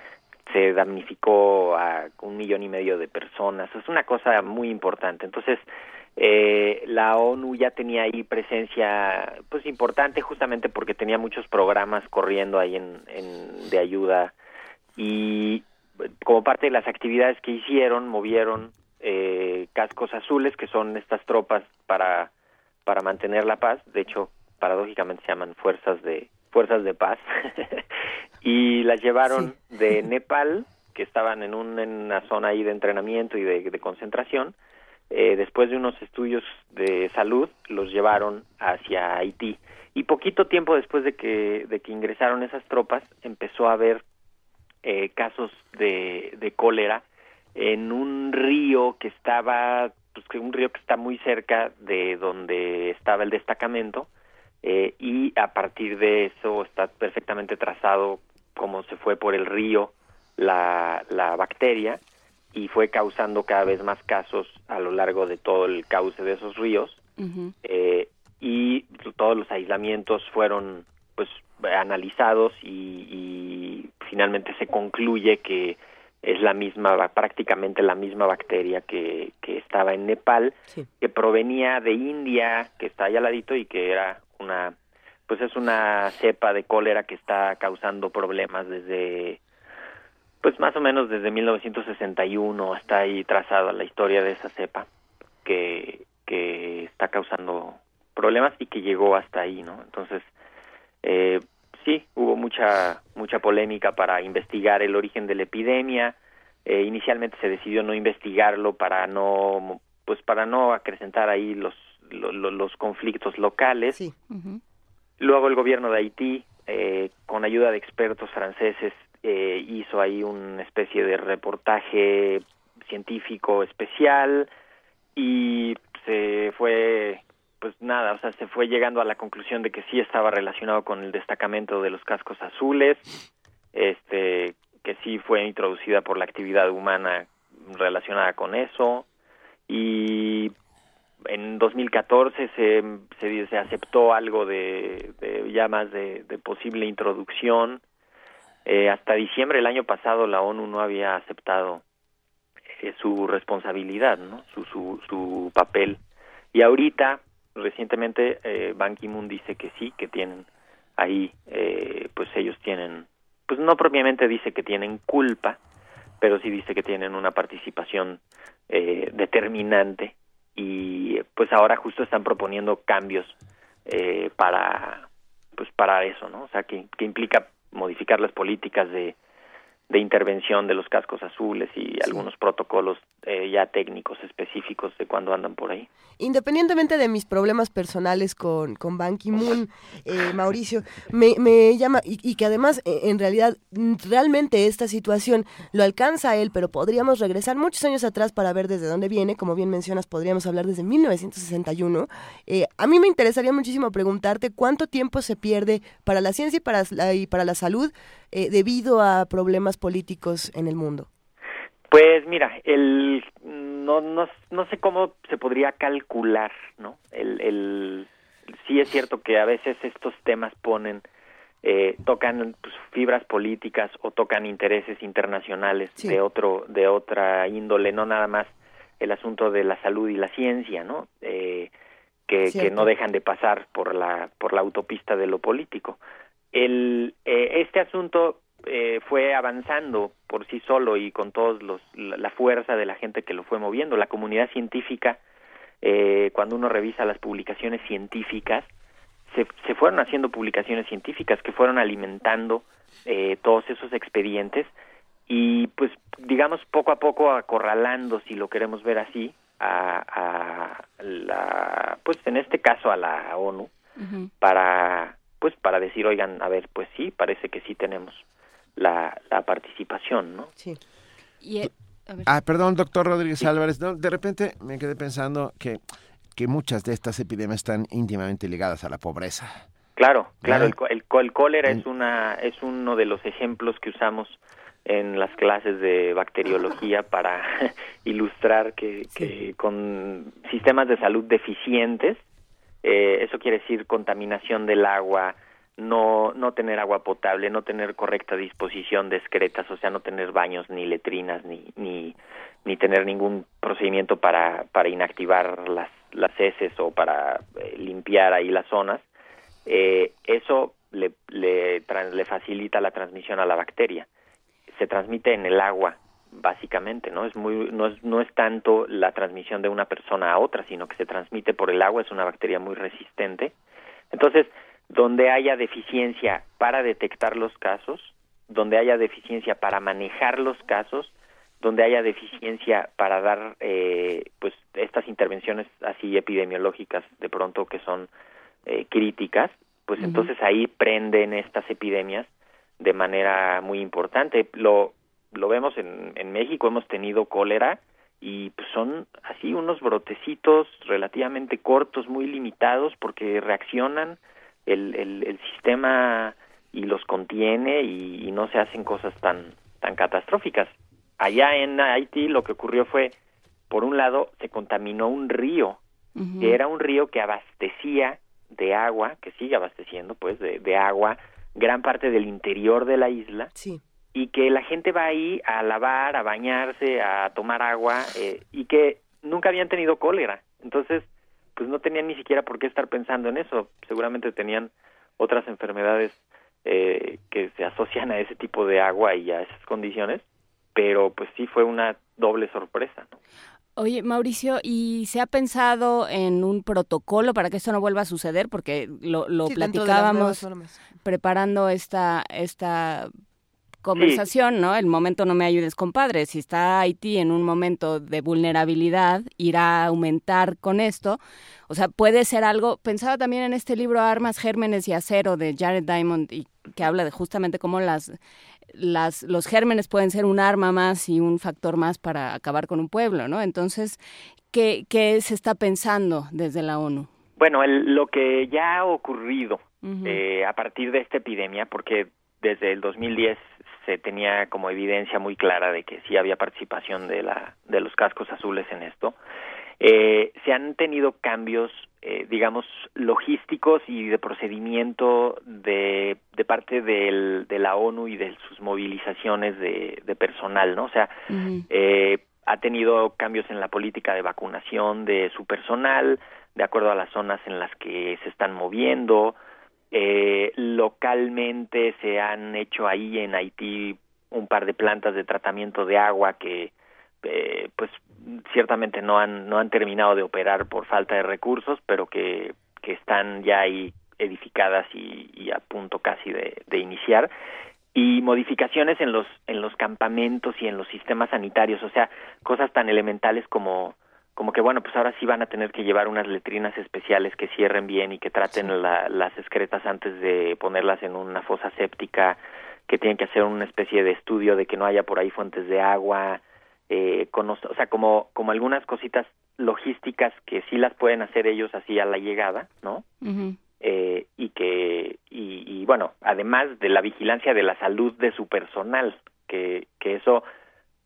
se damnificó a un millón y medio de personas, es una cosa muy importante. Entonces, eh, la ONU ya tenía ahí presencia pues importante justamente porque tenía muchos programas corriendo ahí en, en, de ayuda. Y como parte de las actividades que hicieron movieron eh, cascos azules que son estas tropas para para mantener la paz. De hecho paradójicamente se llaman fuerzas de fuerzas de paz y las llevaron de Nepal que estaban en, un, en una zona ahí de entrenamiento y de, concentración. Eh, después de unos estudios de salud los llevaron hacia Haití. Y poquito tiempo después de que de que ingresaron esas tropas empezó a haber eh, casos de, de cólera en un río que estaba pues que un río que está muy cerca de donde estaba el destacamento eh, y a partir de eso está perfectamente trazado cómo se fue por el río la, la bacteria y fue causando cada vez más casos a lo largo de todo el cauce de esos ríos. Eh, y todos los aislamientos fueron pues analizados y, finalmente se concluye que es la misma prácticamente la misma bacteria que, que estaba en Nepal que provenía de India que está allá al ladito y que era una pues es una cepa de cólera que está causando problemas desde pues más o menos desde 1961 está ahí trazada la historia de esa cepa que, que está causando problemas y que llegó hasta ahí, ¿no? Entonces, eh, sí, hubo mucha mucha polémica para investigar el origen de la epidemia. Eh, inicialmente se decidió no investigarlo para no pues para no acrecentar ahí los los, conflictos locales. Sí. Luego el gobierno de Haití, eh, con ayuda de expertos franceses, eh, hizo ahí una especie de reportaje científico especial y se fue pues nada, o sea, se fue llegando a la conclusión de que sí estaba relacionado con el destacamento de los cascos azules, este, que sí fue introducida por la actividad humana relacionada con eso, y en 2014 se, se, se aceptó algo de, de ya más de, de posible introducción eh, hasta diciembre del año pasado la ONU no había aceptado eh, su responsabilidad, ¿no? Su, su, su papel. Y ahorita, recientemente, eh, Ban Ki-moon dice que sí, que tienen ahí, eh, pues ellos tienen, pues no propiamente dice que tienen culpa, pero sí dice que tienen una participación eh, determinante y pues ahora justo están proponiendo cambios eh, para pues para eso, ¿no? O sea, que, que implica modificar las políticas de, de intervención de los cascos azules y algunos protocolos eh, ya técnicos específicos de cuando andan por ahí. Independientemente de mis problemas personales con, con Ban Ki-moon, eh, Mauricio, me, me llama, y, que además eh, en realidad realmente esta situación lo alcanza a él, pero podríamos regresar muchos años atrás para ver desde dónde viene, como bien mencionas, podríamos hablar desde 1961. a mí me interesaría muchísimo preguntarte cuánto tiempo se pierde para la ciencia y para y para la salud debido a problemas políticos en el mundo. Pues mira, el no, no, no sé cómo se podría calcular, ¿no? El, el sí es cierto que a veces estos temas ponen eh, tocan pues, fibras políticas o tocan intereses internacionales de otro de otra índole, no nada más el asunto de la salud y la ciencia, ¿no? Eh, que, que, no dejan de pasar por la por la autopista de lo político. El eh, este asunto eh, fue avanzando por sí solo y con todos los la, fuerza de la gente que lo fue moviendo. La comunidad científica eh, cuando uno revisa las publicaciones científicas se, se fueron haciendo publicaciones científicas que fueron alimentando eh, todos esos expedientes y pues digamos poco a poco acorralando si lo queremos ver así a, a la pues en este caso a la ONU para pues para decir oigan a ver pues sí parece que sí tenemos la, la participación, ¿no? Sí. Eh, ah, perdón, doctor Rodríguez Álvarez. de repente me quedé pensando que, que muchas de estas epidemias están íntimamente ligadas a la pobreza. Claro, claro. El, el, el cólera es una es uno de los ejemplos que usamos en las clases de bacteriología para ilustrar que, que, con sistemas de salud deficientes, eh, eso quiere decir contaminación del agua, no, no tener agua potable, no tener correcta disposición de excretas, o sea, no tener baños ni letrinas, ni, ni, ni tener ningún procedimiento para, para inactivar las, las heces o para eh, limpiar ahí las zonas, eh, eso le, le, le facilita la transmisión a la bacteria. Se transmite en el agua, básicamente, ¿no? Es muy, no es, no es tanto la transmisión de una persona a otra, sino que se transmite por el agua, es una bacteria muy resistente. Entonces, donde haya deficiencia para detectar los casos, donde haya deficiencia para manejar los casos, donde haya deficiencia para dar eh, pues estas intervenciones así epidemiológicas de pronto que son eh, críticas, pues entonces ahí prenden estas epidemias de manera muy importante. Lo, lo vemos en, en México, hemos tenido cólera y pues son así unos brotecitos relativamente cortos, muy limitados porque reaccionan el, el, sistema y los contiene y, no se hacen cosas tan, tan catastróficas. Allá en Haití lo que ocurrió fue, por un lado, se contaminó un río, que era un río que abastecía de agua, que sigue abasteciendo, pues, de, de agua gran parte del interior de la isla. Sí y que la gente va ahí a lavar, a bañarse, a tomar agua eh, y que nunca habían tenido cólera. Entonces, pues no tenían ni siquiera por qué estar pensando en eso. Seguramente tenían otras enfermedades eh, que se asocian a ese tipo de agua y a esas condiciones, pero pues sí fue una doble sorpresa. Oye, Mauricio, ¿y se ha pensado en un protocolo para que esto no vuelva a suceder? Porque lo, lo platicábamos preparando esta, esta conversación, ¿no? El momento no me ayudes, compadre. Si está Haití en un momento de vulnerabilidad, irá a aumentar con esto. O sea, puede ser algo. Pensaba también en este libro Armas, Gérmenes y Acero de Jared Diamond, y que habla de justamente cómo las, las, los gérmenes pueden ser un arma más y un factor más para acabar con un pueblo, ¿no? Entonces, ¿qué, qué se está pensando desde la ONU? Bueno, lo que ya ha ocurrido eh, a partir de esta epidemia, porque desde el 2010 se tenía como evidencia muy clara de que sí había participación de, la, de los cascos azules en esto. Eh, se han tenido cambios, eh, digamos, logísticos y de procedimiento de, de parte del, de la ONU y de sus movilizaciones de, de personal, ¿no? O sea, eh, ha tenido cambios en la política de vacunación de su personal, de acuerdo a las zonas en las que se están moviendo, eh, localmente se han hecho ahí en Haití un par de plantas de tratamiento de agua que eh, pues ciertamente no han no han terminado de operar por falta de recursos pero que, que están ya ahí edificadas y, a punto casi de, de iniciar. Y modificaciones en los en los campamentos y en los sistemas sanitarios o sea cosas tan elementales como como que bueno, pues ahora sí van a tener que llevar unas letrinas especiales que cierren bien y que traten las excretas antes de ponerlas en una fosa séptica, que tienen que hacer una especie de estudio de que no haya por ahí fuentes de agua, eh, con, o sea, como, como algunas cositas logísticas que sí las pueden hacer ellos así a la llegada, ¿no? eh, y que, y, y bueno, además de la vigilancia de la salud de su personal, que, que eso,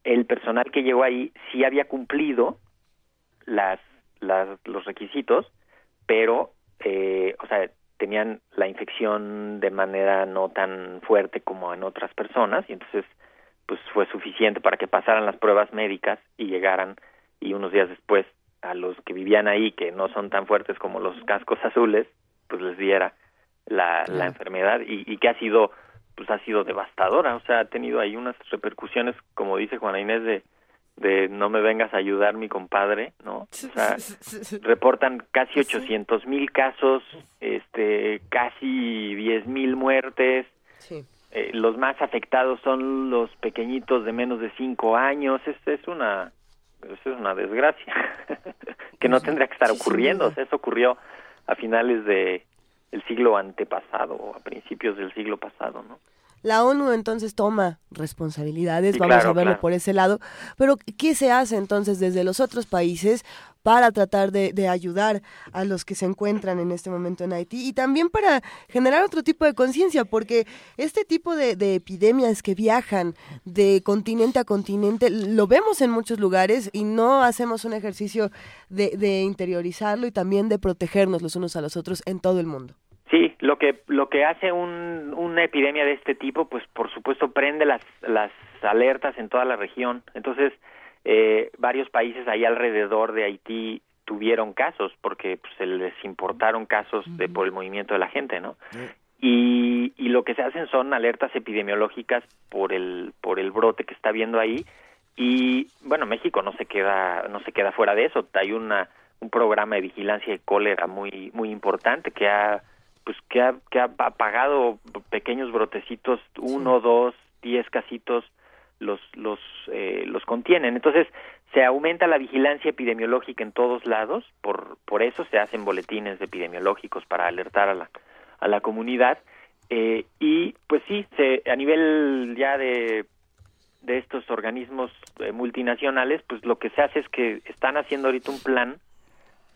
el personal que llegó ahí sí había cumplido las, las los requisitos, pero, eh, o sea, tenían la infección de manera no tan fuerte como en otras personas y entonces pues fue suficiente para que pasaran las pruebas médicas y llegaran y unos días después a los que vivían ahí que no son tan fuertes como los cascos azules pues les diera la, la enfermedad y, y que ha sido pues ha sido devastadora. O sea ha tenido ahí unas repercusiones como dice Juana Inés de de no me vengas a ayudar mi compadre, ¿no? O sea, reportan casi 800 mil casos, este, casi 10 mil muertes. Eh, los más afectados son los pequeñitos de menos de 5 años. Es, es una es una desgracia que no tendría que estar ocurriendo. eso ocurrió a finales de el siglo antepasado, a principios del siglo pasado, ¿no? La ONU entonces toma responsabilidades, vamos a verlo por ese lado, pero ¿qué se hace entonces desde los otros países para tratar de, ayudar a los que se encuentran en este momento en Haití y también para generar otro tipo de conciencia, porque este tipo de, epidemias que viajan de continente a continente lo vemos en muchos lugares y no hacemos un ejercicio de, de interiorizarlo y también de protegernos los unos a los otros en todo el mundo. Lo que lo que hace un, una epidemia de este tipo, pues por supuesto prende las las alertas en toda la región. Entonces, eh, varios países ahí alrededor de Haití tuvieron casos porque pues, se les importaron casos de por el movimiento de la gente, ¿no? Y, y lo que se hacen son alertas epidemiológicas por el por el brote que está viendo ahí y bueno México no se queda no se queda fuera de eso hay una un programa de vigilancia de cólera muy muy importante que ha pues que ha, que ha apagado pequeños brotecitos, uno, dos, diez casitos, los, los, eh, los contienen. Entonces, se aumenta la vigilancia epidemiológica en todos lados, por, por eso se hacen boletines epidemiológicos para alertar a la, a la comunidad. Eh, y pues sí, se, a nivel ya de, de estos organismos eh, multinacionales, pues lo que se hace es que están haciendo ahorita un plan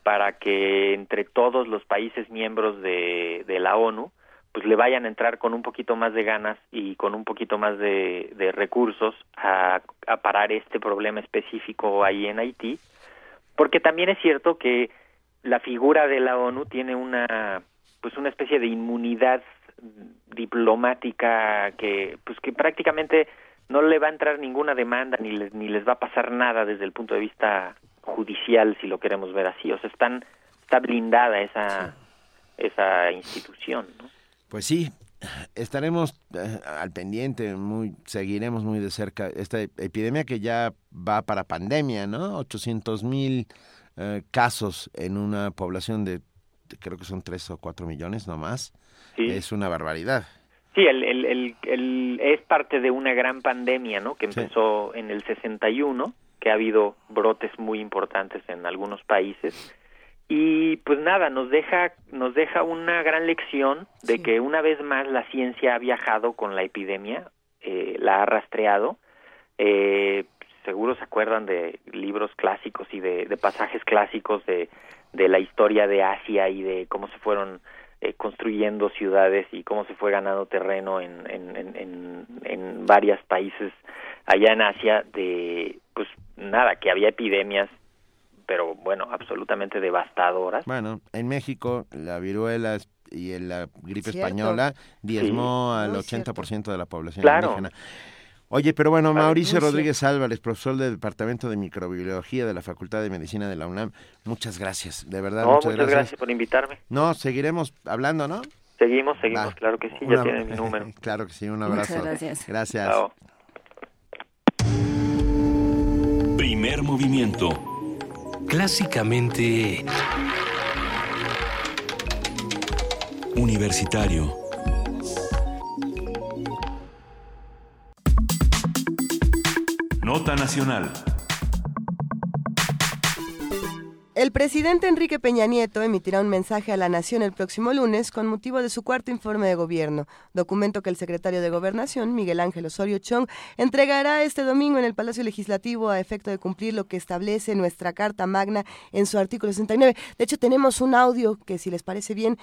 para que entre todos los países miembros de, la ONU pues le vayan a entrar con un poquito más de ganas y con un poquito más de, de recursos a, a, parar este problema específico ahí en Haití, porque también es cierto que la figura de la ONU tiene una pues una especie de inmunidad diplomática que pues que prácticamente no le va a entrar ninguna demanda ni les, ni les va a pasar nada desde el punto de vista judicial si lo queremos ver así, o sea, están está blindada esa esa institución, ¿no? Pues sí, estaremos eh, al pendiente, muy, seguiremos muy de cerca esta epidemia que ya va para pandemia, ¿no? 800 mil eh, casos en una población de, creo que son 3 o 4 millones no más. Es una barbaridad. Sí, el, el, el, el, es parte de una gran pandemia, ¿no? Que empezó en el 61, que ha habido brotes muy importantes en algunos países. Y pues nada nos deja nos deja una gran lección de que una vez más la ciencia ha viajado con la epidemia eh, la ha rastreado. Eh, seguro se acuerdan de libros clásicos y de, de pasajes clásicos de, de la historia de Asia y de cómo se fueron eh, construyendo ciudades y cómo se fue ganando terreno en, en, en, en varios países allá en Asia de pues nada que había epidemias pero bueno, absolutamente devastadoras. Bueno, en México la viruela y la gripe española diezmó al 80% de la población indígena. Oye, pero bueno, Mauricio Rodríguez Álvarez, profesor del Departamento de Microbiología de la Facultad de Medicina de la UNAM, muchas gracias, de verdad. muchas, gracias. por invitarme. No, seguiremos hablando, ¿no? Seguimos, seguimos, claro que sí, ya tienen mi número. claro que sí, un abrazo. Muchas gracias. Gracias. Primer movimiento clásicamente universitario. Nota Nacional. El presidente Enrique Peña Nieto emitirá un mensaje a la nación el próximo lunes con motivo de su cuarto informe de gobierno, documento que el secretario de Gobernación, Miguel Ángel Osorio Chong, entregará este domingo en el Palacio Legislativo a efecto de cumplir lo que establece nuestra Carta Magna en su artículo 69. De hecho, tenemos un audio que, si les parece bien,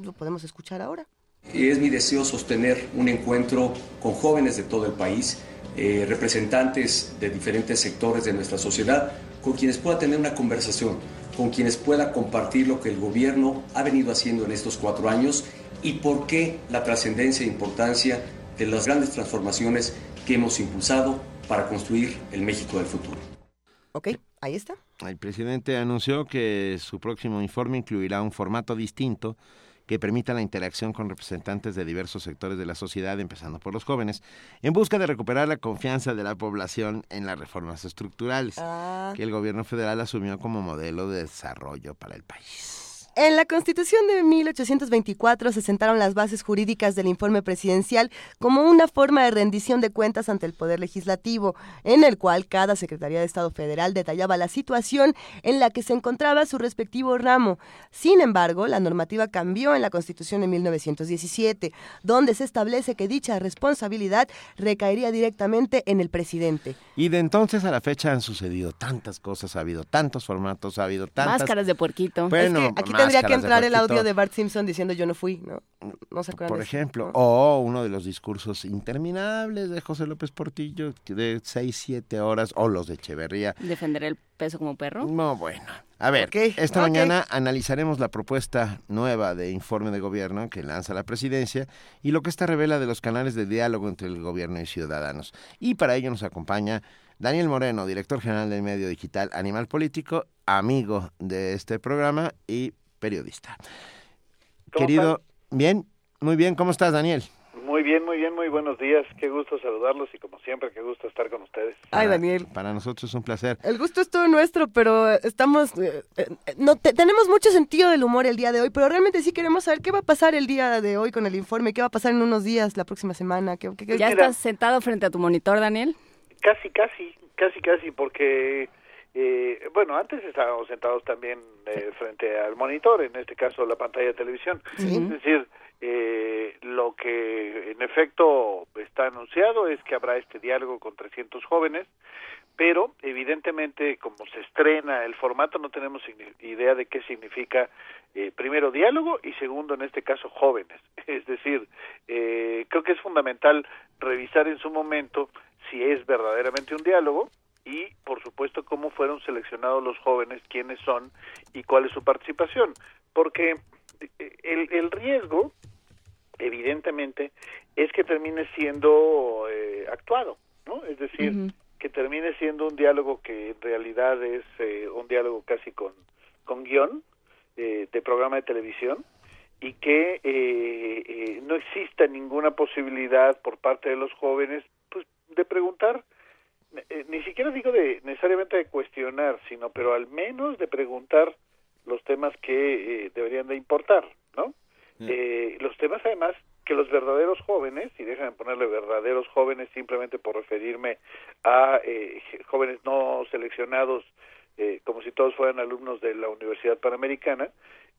lo podemos escuchar ahora. Es mi deseo sostener un encuentro con jóvenes de todo el país, eh, representantes de diferentes sectores de nuestra sociedad, con quienes pueda tener una conversación, con quienes pueda compartir lo que el gobierno ha venido haciendo en estos cuatro años y por qué la trascendencia e importancia de las grandes transformaciones que hemos impulsado para construir el México del futuro. Ok, ahí está. El presidente anunció que su próximo informe incluirá un formato distinto que permita la interacción con representantes de diversos sectores de la sociedad, empezando por los jóvenes, en busca de recuperar la confianza de la población en las reformas estructurales Ah. que el gobierno federal asumió como modelo de desarrollo para el país. En la Constitución de 1824 se sentaron las bases jurídicas del informe presidencial como una forma de rendición de cuentas ante el Poder Legislativo, en el cual cada Secretaría de Estado Federal detallaba la situación en la que se encontraba su respectivo ramo. Sin embargo, la normativa cambió en la Constitución de 1917, donde se establece que dicha responsabilidad recaería directamente en el presidente. Y de entonces a la fecha han sucedido tantas cosas, ha habido tantos formatos, ha habido tantas... Máscaras de puerquito. Bueno, Es que aquí tendría que entrar el audio de Bart Simpson diciendo yo no fui, ¿no? No se acuerdan Por eso? ejemplo, o uno de los discursos interminables de José López Portillo de 6, 7 horas, o los de Echeverría. ¿Defender el peso como perro? No, bueno. A ver, esta ok. mañana analizaremos la propuesta nueva de informe de gobierno que lanza la presidencia y lo que esta revela de los canales de diálogo entre el gobierno y ciudadanos. Y para ello nos acompaña Daniel Moreno, director general del medio digital Animal Político, amigo de este programa y periodista. ¿Cómo Querido, bien, muy bien, ¿cómo estás, Daniel? Muy bien, muy bien, muy buenos días. Qué gusto saludarlos y como siempre, qué gusto estar con ustedes. Ay, Daniel. Para nosotros es un placer. El gusto es todo nuestro, pero estamos... eh, eh, no te- tenemos mucho sentido del humor el día de hoy, pero realmente sí queremos saber qué va a pasar el día de hoy con el informe, qué va a pasar en unos días, la próxima semana. ¿Qué, qué- qué- ¿Ya estás sentado frente a tu monitor, Daniel? Casi, casi, casi, casi, porque, eh, bueno, antes estábamos sentados también eh, frente al monitor, en este caso la pantalla de televisión. Sí. Es decir, eh, lo que en efecto está anunciado es que habrá este diálogo con 300 jóvenes, pero evidentemente como se estrena el formato no tenemos idea de qué significa eh, primero diálogo y segundo en este caso jóvenes. Es decir, eh, creo que es fundamental revisar en su momento si es verdaderamente un diálogo y por supuesto cómo fueron seleccionados los jóvenes, quiénes son y cuál es su participación, porque eh, el, el riesgo evidentemente es que termine siendo eh, actuado, ¿no? Es decir, que termine siendo un diálogo que en realidad es eh, un diálogo casi con, con guion eh, de programa de televisión y que no exista ninguna posibilidad por parte de los jóvenes pues, de preguntar, ni siquiera digo de necesariamente de cuestionar, sino pero al menos de preguntar los temas que deberían de importar, ¿no? Eh, los temas además que los verdaderos jóvenes, y déjenme ponerle verdaderos jóvenes simplemente por referirme a eh, jóvenes no seleccionados eh, como si todos fueran alumnos de la Universidad Panamericana,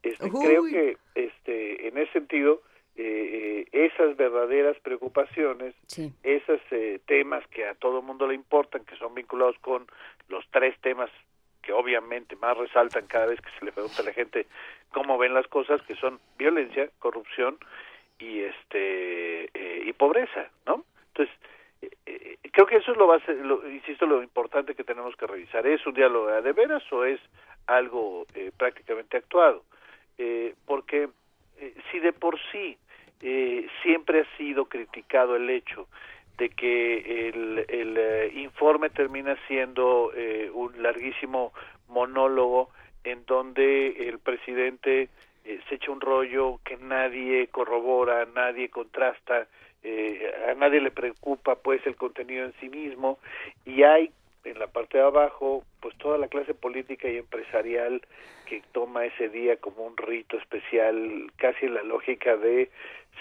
este, creo que este, en ese sentido eh, esas verdaderas preocupaciones, esos temas que a todo mundo le importan, que son vinculados con los tres temas que obviamente más resaltan cada vez que se le pregunta a la gente cómo ven las cosas, que son violencia, corrupción y este eh, y pobreza, ¿no? Entonces eh, eh, creo que eso es lo base, lo, insisto, lo importante que tenemos que revisar. ¿Es un diálogo de veras o es algo prácticamente actuado? porque si de por sí siempre ha sido criticado el hecho de que el, el informe termina siendo un larguísimo monólogo en donde el presidente eh, se echa un rollo que nadie corrobora, nadie contrasta, eh, a nadie le preocupa pues el contenido en sí mismo. Y hay en la parte de abajo pues toda la clase política y empresarial que toma ese día como un rito especial casi en la lógica de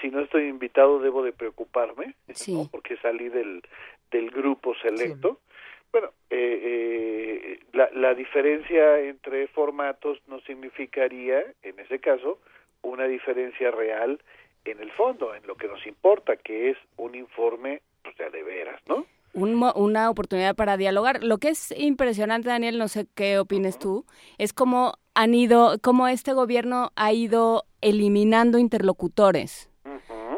si no estoy invitado debo de preocuparme porque salí del del grupo selecto. Bueno, eh, eh, la, la diferencia entre formatos no significaría, en ese caso, una diferencia real en el fondo, en lo que nos importa, que es un informe pues, de veras, ¿no? Una oportunidad para dialogar. Lo que es impresionante, Daniel, no sé qué opines tú, es cómo han ido, cómo este gobierno ha ido eliminando interlocutores.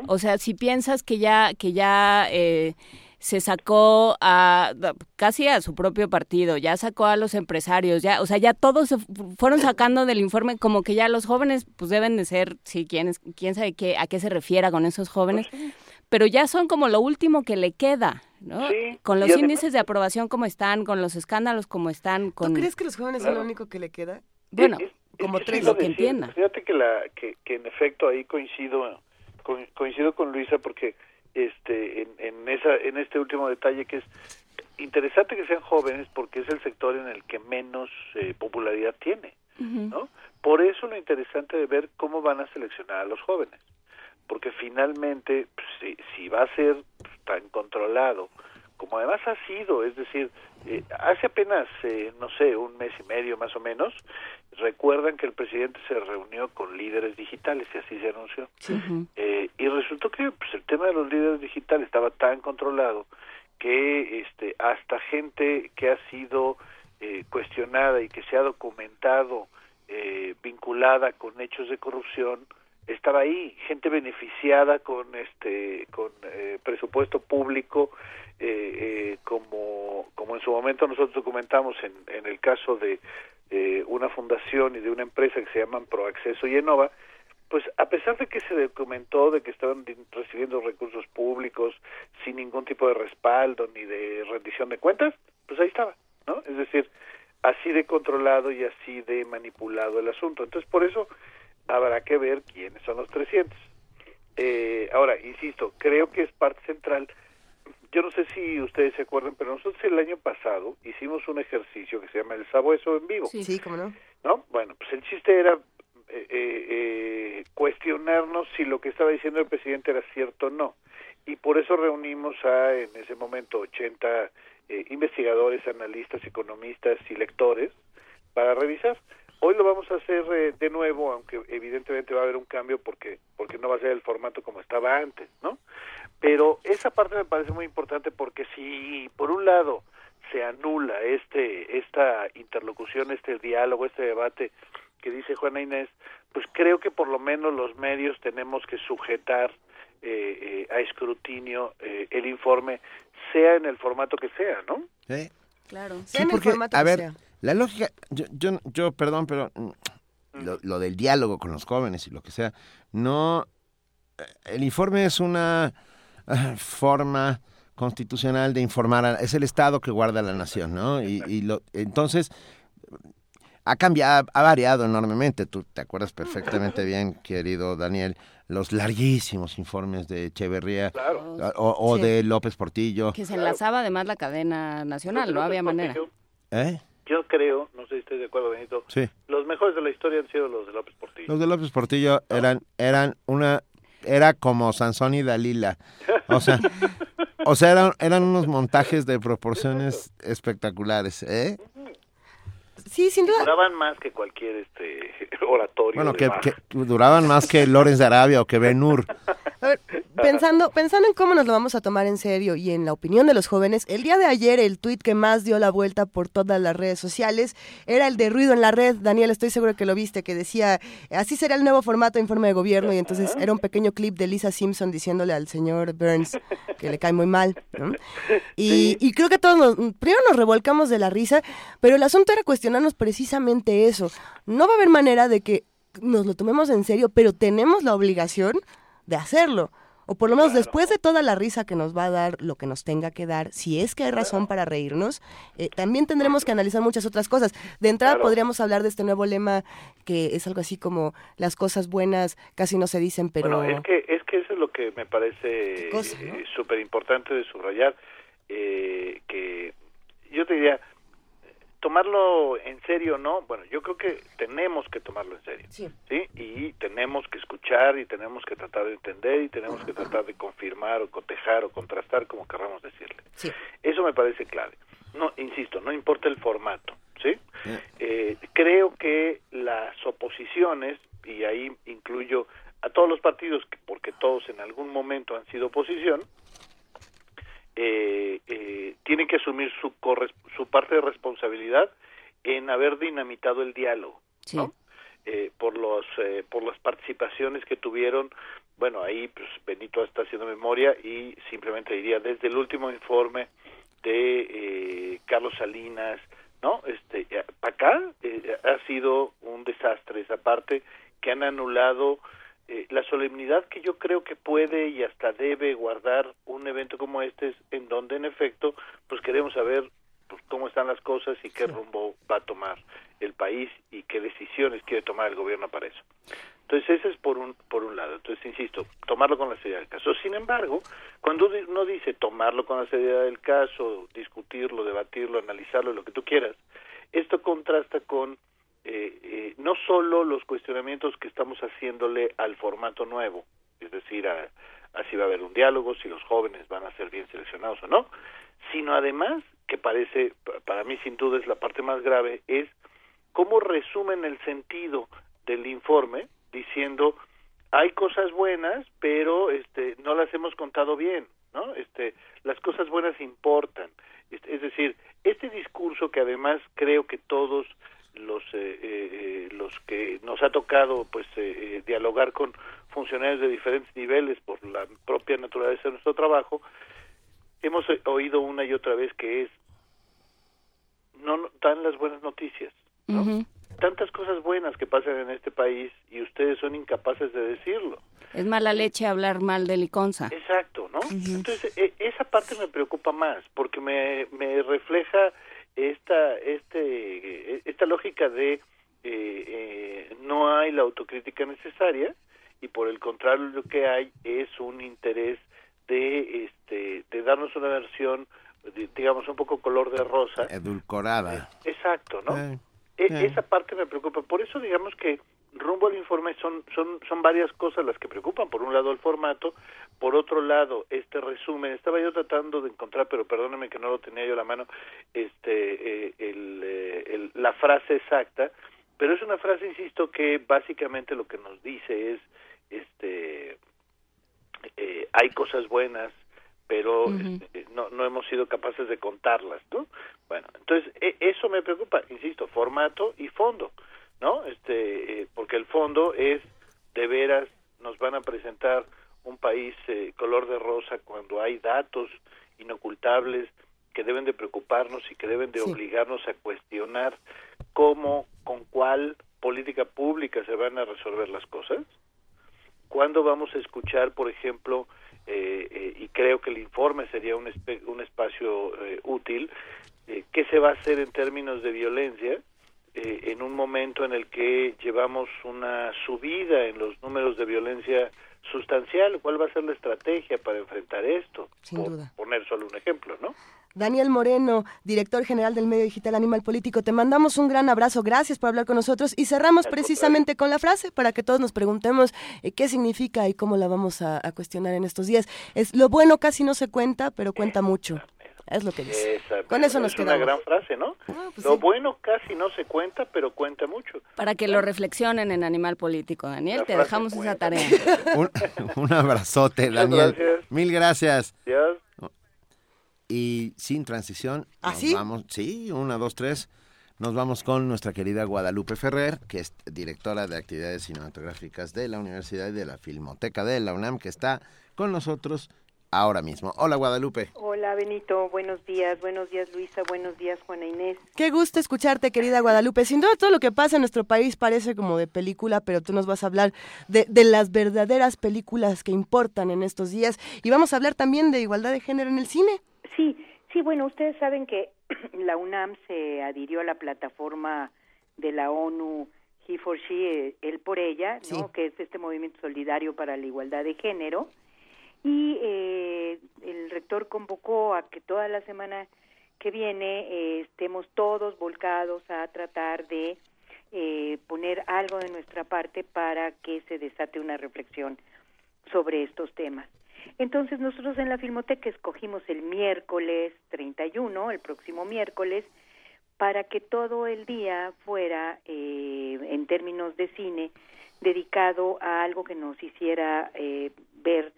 O sea, si piensas que ya, que ya eh, se sacó a casi a su propio partido, ya sacó a los empresarios, ya, o sea, ya todos se fueron sacando del informe como que ya los jóvenes pues deben de ser, sí, quién, quién sabe qué, a qué se refiera con esos jóvenes, pues pero ya son como lo último que le queda, ¿no? con los índices de aprobación como están, con los escándalos como están, con... ¿Tú crees que los jóvenes son lo único que le queda? Bueno, como tres, lo que entienda. Fíjate que, la, que, que en efecto ahí coincido, coincido con Luisa porque este en, en esa en este último detalle que es interesante que sean jóvenes porque es el sector en el que menos eh, popularidad tiene no por eso lo interesante de ver cómo van a seleccionar a los jóvenes porque finalmente pues, si, si va a ser tan controlado como además ha sido, es decir, eh, hace apenas, eh, no sé, un mes y medio más o menos, recuerdan que el presidente se reunió con líderes digitales y así se anunció. Eh, y resultó que pues, el tema de los líderes digitales estaba tan controlado que este, hasta gente que ha sido cuestionada y que se ha documentado vinculada con hechos de corrupción, estaba ahí gente beneficiada con este con presupuesto público eh, eh, como, como en su momento nosotros documentamos en, en el caso de eh, una fundación y de una empresa que se llaman Proacceso y Enova, pues a pesar de que se documentó de que estaban recibiendo recursos públicos sin ningún tipo de respaldo ni de rendición de cuentas, pues ahí estaba, ¿no? Es decir, así de controlado y así de manipulado el asunto. Entonces, por eso habrá que ver quiénes son los 300. Eh, ahora, insisto, creo que es parte central yo no sé si ustedes se acuerdan, pero nosotros el año pasado hicimos un ejercicio que se llama el sabueso en vivo. Sí, sí, cómo no. ¿No? Bueno, pues el chiste era eh, eh, eh, cuestionarnos si lo que estaba diciendo el presidente era cierto o no. Y por eso reunimos a, en ese momento, 80 investigadores, analistas, economistas y lectores para revisar. Hoy lo vamos a hacer de nuevo, aunque evidentemente va a haber un cambio porque porque no va a ser el formato como estaba antes, ¿no? Pero esa parte me parece muy importante porque si por un lado se anula este esta interlocución, este diálogo, este debate que dice Juana Inés, pues creo que por lo menos los medios tenemos que sujetar eh, eh, a escrutinio eh, el informe, sea en el formato que sea, ¿no? Sí. Claro. Sí, porque, a ver, la lógica, yo, yo, yo, perdón, pero mm, lo, lo, del diálogo con los jóvenes y lo que sea, no, el informe es una forma constitucional de informar, es el Estado que guarda la nación, ¿no? Y, y lo, entonces, ha cambiado, ha variado enormemente. Tú te acuerdas perfectamente bien, querido Daniel, los larguísimos informes de Echeverría o, de López Portillo. Que se enlazaba además la cadena nacional, no había manera. ¿Eh? Yo creo, no sé si estoy de acuerdo, Benito, sí. los mejores de la historia han sido los de López Portillo. Los de López Portillo eran, eran una, era como Sansón y Dalila. O sea, o sea eran, eran unos montajes de proporciones espectaculares, ¿eh? Sí, sin duda. Duraban más que cualquier este oratorio. Bueno, que, duraban más que Lorenz de Arabia o que Ben Hur. pensando, pensando en cómo nos lo vamos a tomar en serio y en la opinión de los jóvenes, el día de ayer el tuit que más dio la vuelta por todas las redes sociales era el de ruido en la red. Daniel, estoy seguro que lo viste, que decía, así será el nuevo formato de informe de gobierno y entonces era un pequeño clip de Lisa Simpson diciéndole al señor Burns que le cae muy mal. Y, y, creo que todos nos, primero nos revolcamos de la risa, pero el asunto era precisamente eso. No va a haber manera de que nos lo tomemos en serio, pero tenemos la obligación de hacerlo. O por lo menos después de toda la risa que nos va a dar lo que nos tenga que dar, si es que hay razón para reírnos, eh, también tendremos que analizar muchas otras cosas. De entrada podríamos hablar de este nuevo lema que es algo así como las cosas buenas casi no se dicen, pero... Bueno, es que, es que eso es lo que me parece eh, súper importante de subrayar, eh, que yo te diría, tomarlo en serio no, bueno, yo creo que tenemos que tomarlo en serio, sí. Y tenemos que escuchar y tenemos que tratar de entender y tenemos que tratar de confirmar o cotejar o contrastar, como querramos decirle. Sí. Eso me parece clave. No, insisto, no importa el formato, ¿sí? Eh, creo que las oposiciones, y ahí incluyo a todos los partidos, porque todos en algún momento han sido oposición, eh, eh, tienen que asumir su, su parte de responsabilidad en haber dinamitado el diálogo, ¿no? Eh, por los eh, por las participaciones que tuvieron bueno ahí pues Benito está haciendo memoria y simplemente diría desde el último informe de eh, Carlos Salinas no este para acá eh, ha sido un desastre esa parte que han anulado eh, la solemnidad que yo creo que puede y hasta debe guardar un evento como este en donde en efecto pues queremos saber pues, cómo están las cosas y qué rumbo va a tomar el país y qué decisiones quiere tomar el gobierno para eso. Entonces ese es por un por un lado. Entonces insisto, tomarlo con la seriedad del caso. Sin embargo, cuando uno dice tomarlo con la seriedad del caso, discutirlo, debatirlo, analizarlo, lo que tú quieras, esto contrasta con eh, eh, no solo los cuestionamientos que estamos haciéndole al formato nuevo, es decir, a, si va a haber un diálogo, si los jóvenes van a ser bien seleccionados o no, sino además, que parece, para mí sin duda es la parte más grave, es cómo resumen el sentido del informe diciendo hay cosas buenas, pero este no las hemos contado bien, ¿no? Este las cosas buenas importan. Este, es decir, este discurso que además creo que todos los eh, eh, los que nos ha tocado pues eh, dialogar con funcionarios de diferentes niveles por la propia naturaleza de nuestro trabajo hemos oído una y otra vez que es no, dan las buenas noticias tantas cosas buenas que pasan en este país y ustedes son incapaces de decirlo. Es mala leche hablar mal de Liconza. Exacto no entonces e, esa parte me preocupa más porque me me refleja esta este esta lógica de eh, eh, no hay la autocrítica necesaria y por el contrario lo que hay es un interés de este de darnos una versión digamos un poco color de rosa. Edulcorada. Eh, exacto no e, esa parte me preocupa. Por eso digamos que rumbo al informe son, son, son varias cosas las que preocupan. Por un lado el formato, por otro lado este resumen. Estaba yo tratando de encontrar, pero perdóname que no lo tenía yo a la mano, este, eh, eh, el, la frase exacta, pero es una frase, insisto, que básicamente lo que nos dice es, este, eh, hay cosas buenas, pero este, no, no hemos sido capaces de contarlas, ¿no? Bueno, entonces e, eso me preocupa, insisto, formato y fondo, ¿no? Este, eh, porque el fondo es de veras nos van a presentar un país eh, color de rosa cuando hay datos inocultables que deben de preocuparnos y que deben de obligarnos a cuestionar cómo, con cuál política pública se van a resolver las cosas. ¿Cuándo vamos a escuchar, por ejemplo, eh, eh, y creo que el informe sería un, un espacio útil, qué se va a hacer en términos de violencia en un momento en el que llevamos una subida en los números de violencia sustancial. ¿Cuál va a ser la estrategia para enfrentar esto? Sin duda. Poner solo un ejemplo, ¿no? Daniel Moreno, director general del medio digital Animal Político, te mandamos un gran abrazo, gracias por hablar con nosotros y cerramos precisamente con la frase para que todos nos preguntemos eh, qué significa y cómo la vamos a, cuestionar en estos días. Es lo bueno casi no se cuenta, pero cuenta mucho. Es lo que dice. Con eso nos es quedamos. una gran frase, ¿no? Ah, pues lo bueno casi no se cuenta, pero cuenta mucho. Para que lo reflexionen en Animal Político, Daniel, te dejamos esa tarea. un, abrazote, Daniel. Mil gracias. Gracias. Y sin transición, ¿Ah, nos sí? vamos, sí, una, dos, tres. Nos vamos con nuestra querida Guadalupe Ferrer, que es directora de actividades cinematográficas de la Universidad y de la Filmoteca de la UNAM, que está con nosotros ahora mismo. Hola Guadalupe. Hola Benito, buenos días, buenos días Luisa, buenos días Juana Inés. Qué gusto escucharte querida Guadalupe. Sin duda todo lo que pasa en nuestro país parece como de película, pero tú nos vas a hablar de, de las verdaderas películas que importan en estos días y vamos a hablar también de igualdad de género en el cine. Sí, sí, bueno, ustedes saben que la UNAM se adhirió a la plataforma de la ONU He for She, él por ella, ¿no? que es este movimiento solidario para la igualdad de género y eh, el rector convocó a que toda la semana que viene eh, estemos todos volcados a tratar de eh, poner algo de nuestra parte para que se desate una reflexión sobre estos temas. Entonces nosotros en la Filmoteca escogimos el miércoles 31, el próximo miércoles, para que todo el día fuera, eh, en términos de cine, dedicado a algo que nos hiciera eh, ver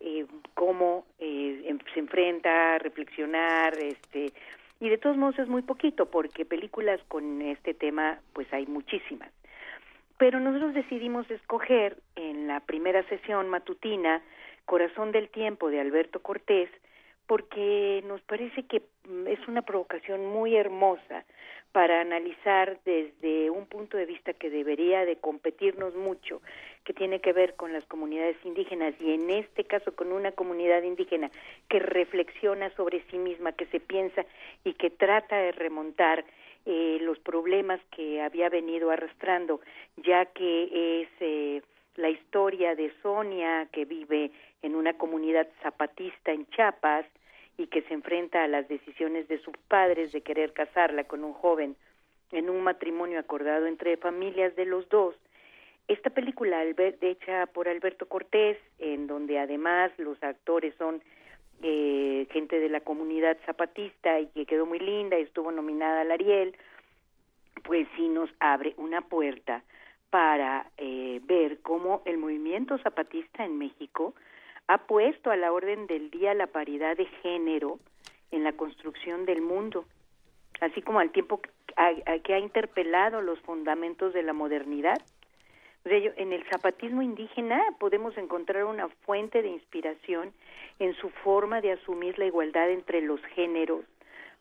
eh, cómo eh, se enfrenta, reflexionar, este, y de todos modos es muy poquito porque películas con este tema pues hay muchísimas. Pero nosotros decidimos escoger en la primera sesión matutina Corazón del Tiempo de Alberto Cortés porque nos parece que mm, es una provocación muy hermosa para analizar desde un punto de vista que debería de competirnos mucho, que tiene que ver con las comunidades indígenas y en este caso con una comunidad indígena que reflexiona sobre sí misma, que se piensa y que trata de remontar eh, los problemas que había venido arrastrando, ya que es eh, la historia de Sonia que vive en una comunidad zapatista en Chiapas, y que se enfrenta a las decisiones de sus padres de querer casarla con un joven en un matrimonio acordado entre familias de los dos. Esta película hecha por Alberto Cortés, en donde además los actores son eh, gente de la comunidad zapatista y que quedó muy linda y estuvo nominada al Ariel, pues sí nos abre una puerta para eh, ver cómo el movimiento zapatista en México ha puesto a la orden del día la paridad de género en la construcción del mundo, así como al tiempo que ha, interpelado los fundamentos de la modernidad. En el zapatismo indígena podemos encontrar una fuente de inspiración en su forma de asumir la igualdad entre los géneros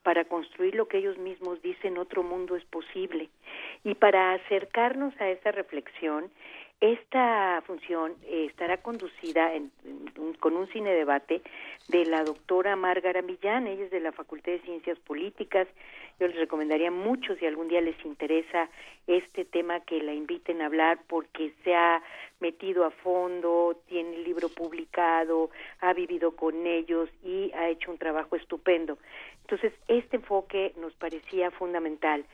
para construir lo que ellos mismos dicen otro mundo es posible. Y para acercarnos a esa reflexión, esta función eh, estará conducida con un cine debate de la doctora Márgara Millán, ella es de la Facultad de Ciencias Políticas. Yo les recomendaría mucho si algún día les interesa este tema que la inviten a hablar porque se ha metido a fondo, tiene el libro publicado, ha vivido con ellos y ha hecho un trabajo estupendo. Entonces, este enfoque nos parecía fundamental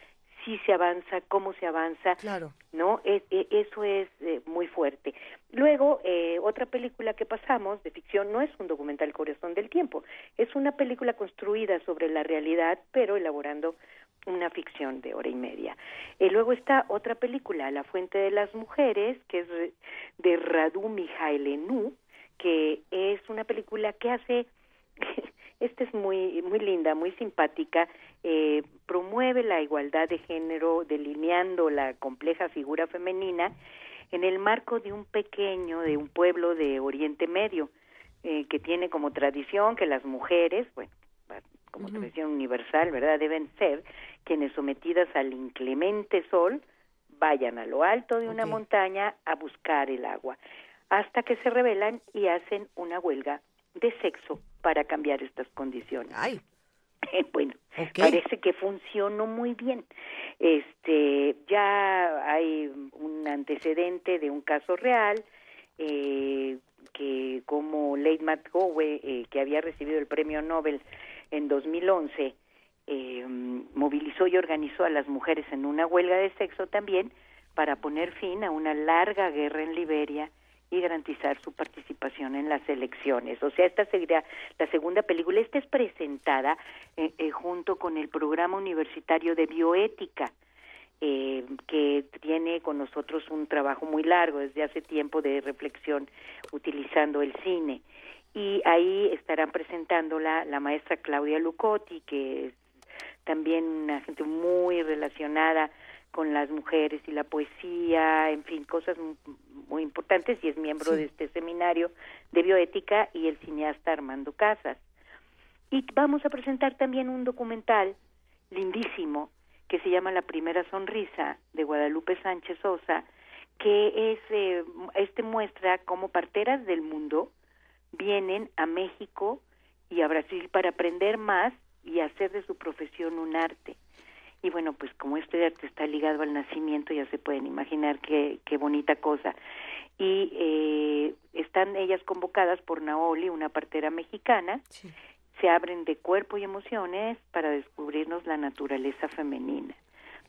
si se avanza, cómo se avanza, claro. ¿no? E, e, eso es eh, muy fuerte. Luego, eh, otra película que pasamos de ficción no es un documental Corazón del Tiempo, es una película construida sobre la realidad, pero elaborando una ficción de hora y media. Y luego está otra película, La Fuente de las Mujeres, que es de Radu Mijailenu, que es una película que hace esta es muy muy linda, muy simpática, eh, promueve la igualdad de género, delineando la compleja figura femenina en el marco de un pequeño, de un pueblo de Oriente Medio, eh, que tiene como tradición que las mujeres, bueno, como tradición universal, ¿verdad?, deben ser quienes sometidas al inclemente sol vayan a lo alto de una montaña a buscar el agua, hasta que se rebelan y hacen una huelga de sexo para cambiar estas condiciones. Ay. bueno, parece que funcionó muy bien. Este, ya hay un antecedente de un caso real eh, que como Leigh McGowe, eh, que había recibido el premio Nobel en 2011, eh, movilizó y organizó a las mujeres en una huelga de sexo también para poner fin a una larga guerra en Liberia y garantizar su participación en las elecciones. O sea, esta sería la segunda película. Esta es presentada eh, eh, junto con el programa universitario de bioética, eh, que tiene con nosotros un trabajo muy largo desde hace tiempo de reflexión utilizando el cine. Y ahí estarán presentándola la maestra Claudia Lucotti, que es también una gente muy relacionada con las mujeres y la poesía, en fin, cosas muy importantes y es miembro de este seminario de bioética y el cineasta Armando Casas. Y vamos a presentar también un documental lindísimo que se llama La primera sonrisa de Guadalupe Sánchez Sosa, que es eh, este muestra cómo parteras del mundo vienen a México y a Brasil para aprender más y hacer de su profesión un arte. Y bueno, pues como este arte está ligado al nacimiento, ya se pueden imaginar qué, qué bonita cosa. Y eh, están ellas convocadas por Naoli, una partera mexicana. Se abren de cuerpo y emociones para descubrirnos la naturaleza femenina.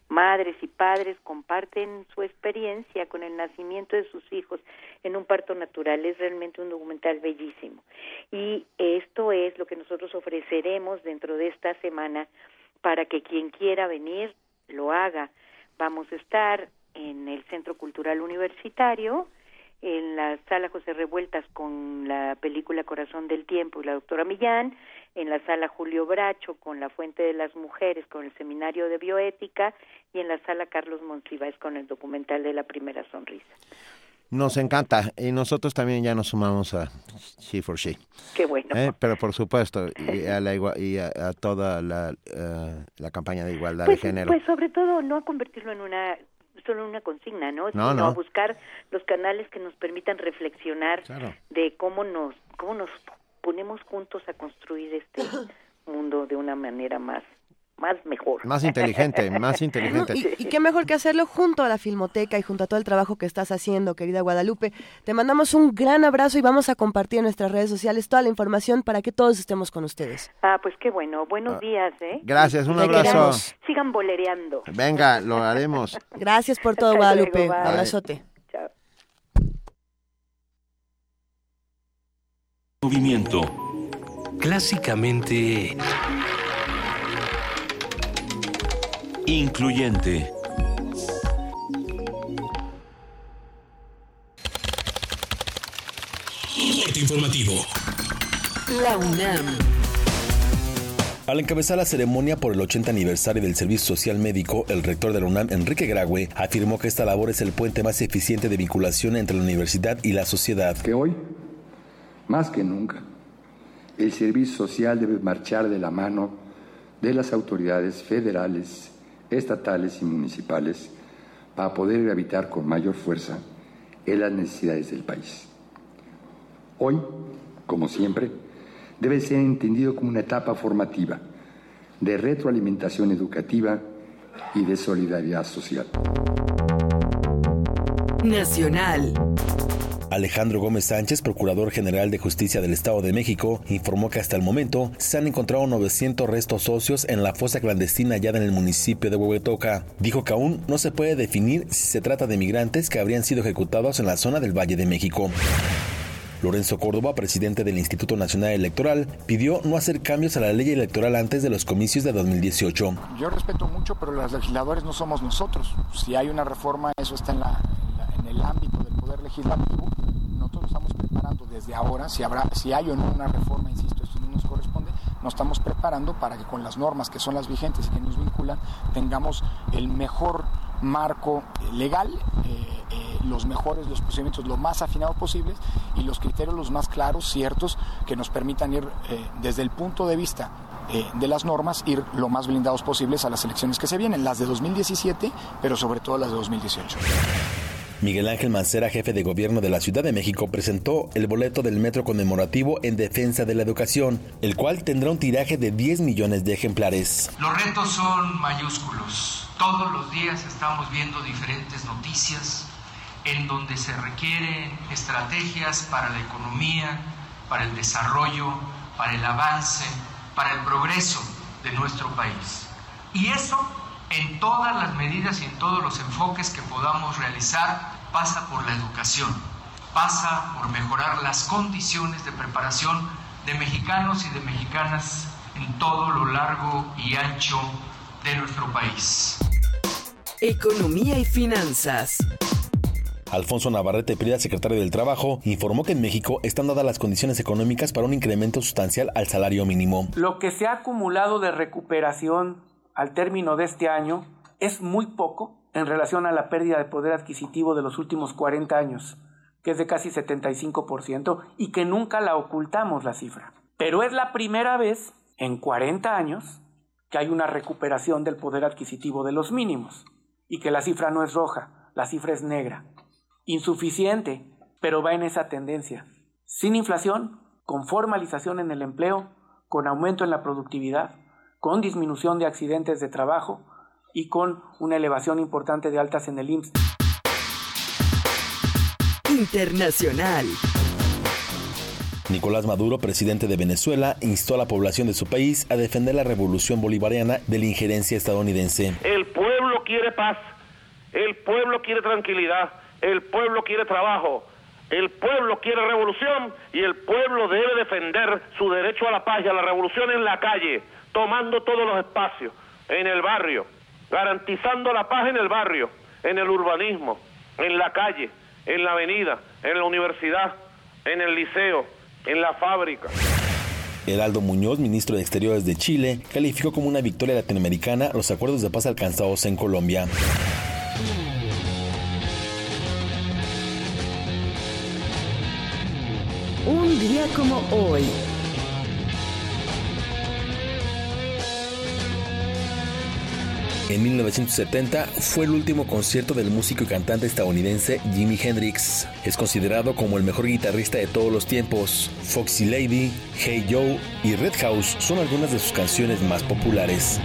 Madres y padres comparten su experiencia con el nacimiento de sus hijos en un parto natural. Es realmente un documental bellísimo. Y esto es lo que nosotros ofreceremos dentro de esta semana para que quien quiera venir lo haga. Vamos a estar en el Centro Cultural Universitario, en la sala José Revueltas con la película Corazón del Tiempo y la doctora Millán, en la sala Julio Bracho con la Fuente de las Mujeres con el Seminario de Bioética y en la sala Carlos Monsiváis con el documental de la primera sonrisa. Nos encanta y nosotros también ya nos sumamos a She for She. Qué bueno. ¿Eh? Pero por supuesto, y a, la y a, toda la, eh, la, campaña de igualdad pues, de género. Pues sobre todo no a convertirlo en una solo una consigna, ¿no? no Sino a buscar los canales que nos permitan reflexionar de cómo nos cómo nos ponemos juntos a construir este mundo de una manera más más mejor. Más inteligente, más inteligente. y, qué mejor que hacerlo junto a la Filmoteca y junto a todo el trabajo que estás haciendo, querida Guadalupe. Te mandamos un gran abrazo y vamos a compartir en nuestras redes sociales toda la información para que todos estemos con ustedes. Ah, pues qué bueno. Buenos ah, días, ¿eh? Gracias, un abrazo. Sigan bolereando. Venga, lo haremos. Gracias por todo, Guadalupe. un abrazote. Chao. Movimiento. Clásicamente Incluyente. informativo. La UNAM. Al encabezar la ceremonia por el 80 aniversario del Servicio Social Médico, el rector de la UNAM, Enrique Graue, afirmó que esta labor es el puente más eficiente de vinculación entre la universidad y la sociedad. Que hoy, más que nunca, el servicio social debe marchar de la mano de las autoridades federales estatales y municipales para poder gravitar con mayor fuerza en las necesidades del país. Hoy, como siempre, debe ser entendido como una etapa formativa de retroalimentación educativa y de solidaridad social. Nacional. Alejandro Gómez Sánchez, Procurador General de Justicia del Estado de México, informó que hasta el momento se han encontrado 900 restos óseos en la fosa clandestina hallada en el municipio de Huehuetoca. Dijo que aún no se puede definir si se trata de migrantes que habrían sido ejecutados en la zona del Valle de México. Lorenzo Córdoba, presidente del Instituto Nacional Electoral, pidió no hacer cambios a la ley electoral antes de los comicios de 2018. Yo respeto mucho, pero los legisladores no somos nosotros. Si hay una reforma, eso está en, en el ámbito del Legislativo nosotros estamos preparando desde ahora, si, habrá, si hay o no una reforma, insisto, esto no nos corresponde, nos estamos preparando para que con las normas que son las vigentes y que nos vinculan, tengamos el mejor marco eh, legal, eh, eh, los mejores, los procedimientos lo más afinados posibles y los criterios los más claros, ciertos, que nos permitan ir desde el punto de vista de las normas, ir lo más blindados posibles a las elecciones que se vienen, las de 2017, pero sobre todo las de 2018. Miguel Ángel Mancera, jefe de gobierno de la Ciudad de México, presentó el boleto del metro conmemorativo en defensa de la educación, el cual tendrá un tiraje de 10 millones de ejemplares. Los retos son mayúsculos. Todos los días estamos viendo diferentes noticias en donde se requieren estrategias para la economía, para el desarrollo, para el avance, para el progreso de nuestro país. Y eso en todas las medidas y en todos los enfoques que podamos realizar pasa por la educación, pasa por mejorar las condiciones de preparación de mexicanos y de mexicanas en todo lo largo y ancho de nuestro país. Economía y finanzas. Alfonso Navarrete Prida, secretario del Trabajo, informó que en México están dadas las condiciones económicas para un incremento sustancial al salario mínimo. Lo que se ha acumulado de recuperación al término de este año es muy poco en relación a la pérdida de poder adquisitivo de los últimos 40 años, que es de casi 75%, y que nunca la ocultamos la cifra. Pero es la primera vez en 40 años que hay una recuperación del poder adquisitivo de los mínimos, y que la cifra no es roja, la cifra es negra. Insuficiente, pero va en esa tendencia. Sin inflación, con formalización en el empleo, con aumento en la productividad, con disminución de accidentes de trabajo y con una elevación importante de altas en el IMSS. Internacional. Nicolás Maduro, presidente de Venezuela, instó a la población de su país a defender la revolución bolivariana de la injerencia estadounidense. El pueblo quiere paz, el pueblo quiere tranquilidad, el pueblo quiere trabajo, el pueblo quiere revolución y el pueblo debe defender su derecho a la paz y a la revolución en la calle tomando todos los espacios en el barrio, garantizando la paz en el barrio, en el urbanismo, en la calle, en la avenida, en la universidad, en el liceo, en la fábrica. Heraldo Muñoz, ministro de Exteriores de Chile, calificó como una victoria latinoamericana los acuerdos de paz alcanzados en Colombia. Un día como hoy. En 1970 fue el último concierto del músico y cantante estadounidense Jimi Hendrix. Es considerado como el mejor guitarrista de todos los tiempos. Foxy Lady, Hey Joe y Red House son algunas de sus canciones más populares.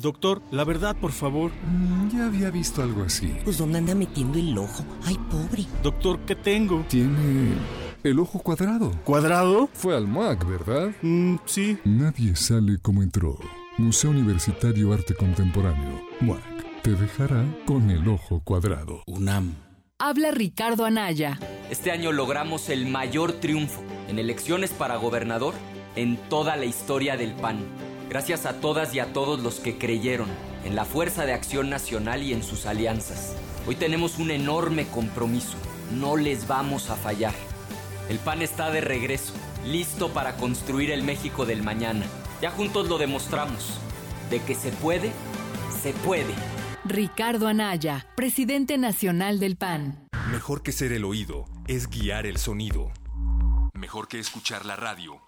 Doctor, la verdad, por favor. Mm, ya había visto algo así. Pues ¿dónde anda metiendo el ojo? Ay, pobre. Doctor, ¿qué tengo? Tiene el ojo cuadrado. ¿Cuadrado? Fue al MUAC, ¿verdad? Mm, sí. Nadie sale como entró. Museo Universitario Arte Contemporáneo. MUAC. Te dejará con el ojo cuadrado. UNAM. Habla Ricardo Anaya. Este año logramos el mayor triunfo en elecciones para gobernador en toda la historia del PAN. Gracias a todas y a todos los que creyeron en la Fuerza de Acción Nacional y en sus alianzas. Hoy tenemos un enorme compromiso. No les vamos a fallar. El PAN está de regreso, listo para construir el México del mañana. Ya juntos lo demostramos. De que se puede, se puede. Ricardo Anaya, presidente nacional del PAN. Mejor que ser el oído es guiar el sonido. Mejor que escuchar la radio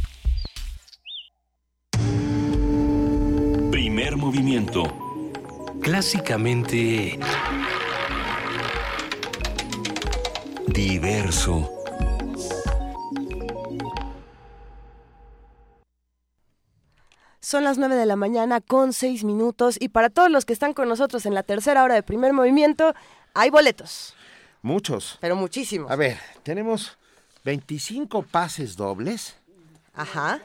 Movimiento. Clásicamente... Diverso. Son las 9 de la mañana con 6 minutos y para todos los que están con nosotros en la tercera hora de primer movimiento, hay boletos. Muchos. Pero muchísimos. A ver, tenemos 25 pases dobles. Ajá.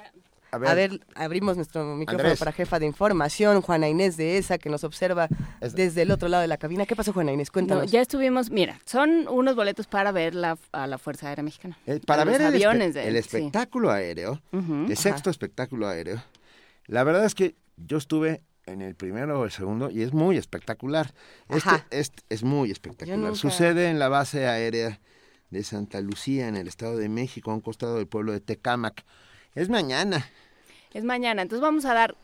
A ver, abrimos nuestro micrófono para jefa de información, Juana Inés de ESA, que nos observa desde el otro lado de la cabina. ¿Qué pasó, Juana Inés? Cuéntanos. ya estuvimos, mira, son unos boletos para ver la, a la Fuerza Aérea Mexicana. Eh, para ver el, aviones el espectáculo aéreo, el sexto espectáculo aéreo. La verdad es que yo estuve en el primero o el segundo y es muy espectacular. Este, es muy espectacular. Sucede en la base aérea de Santa Lucía, en el Estado de México, a un costado del pueblo de Tecámac. Es mañana. Es mañana. Entonces vamos a dar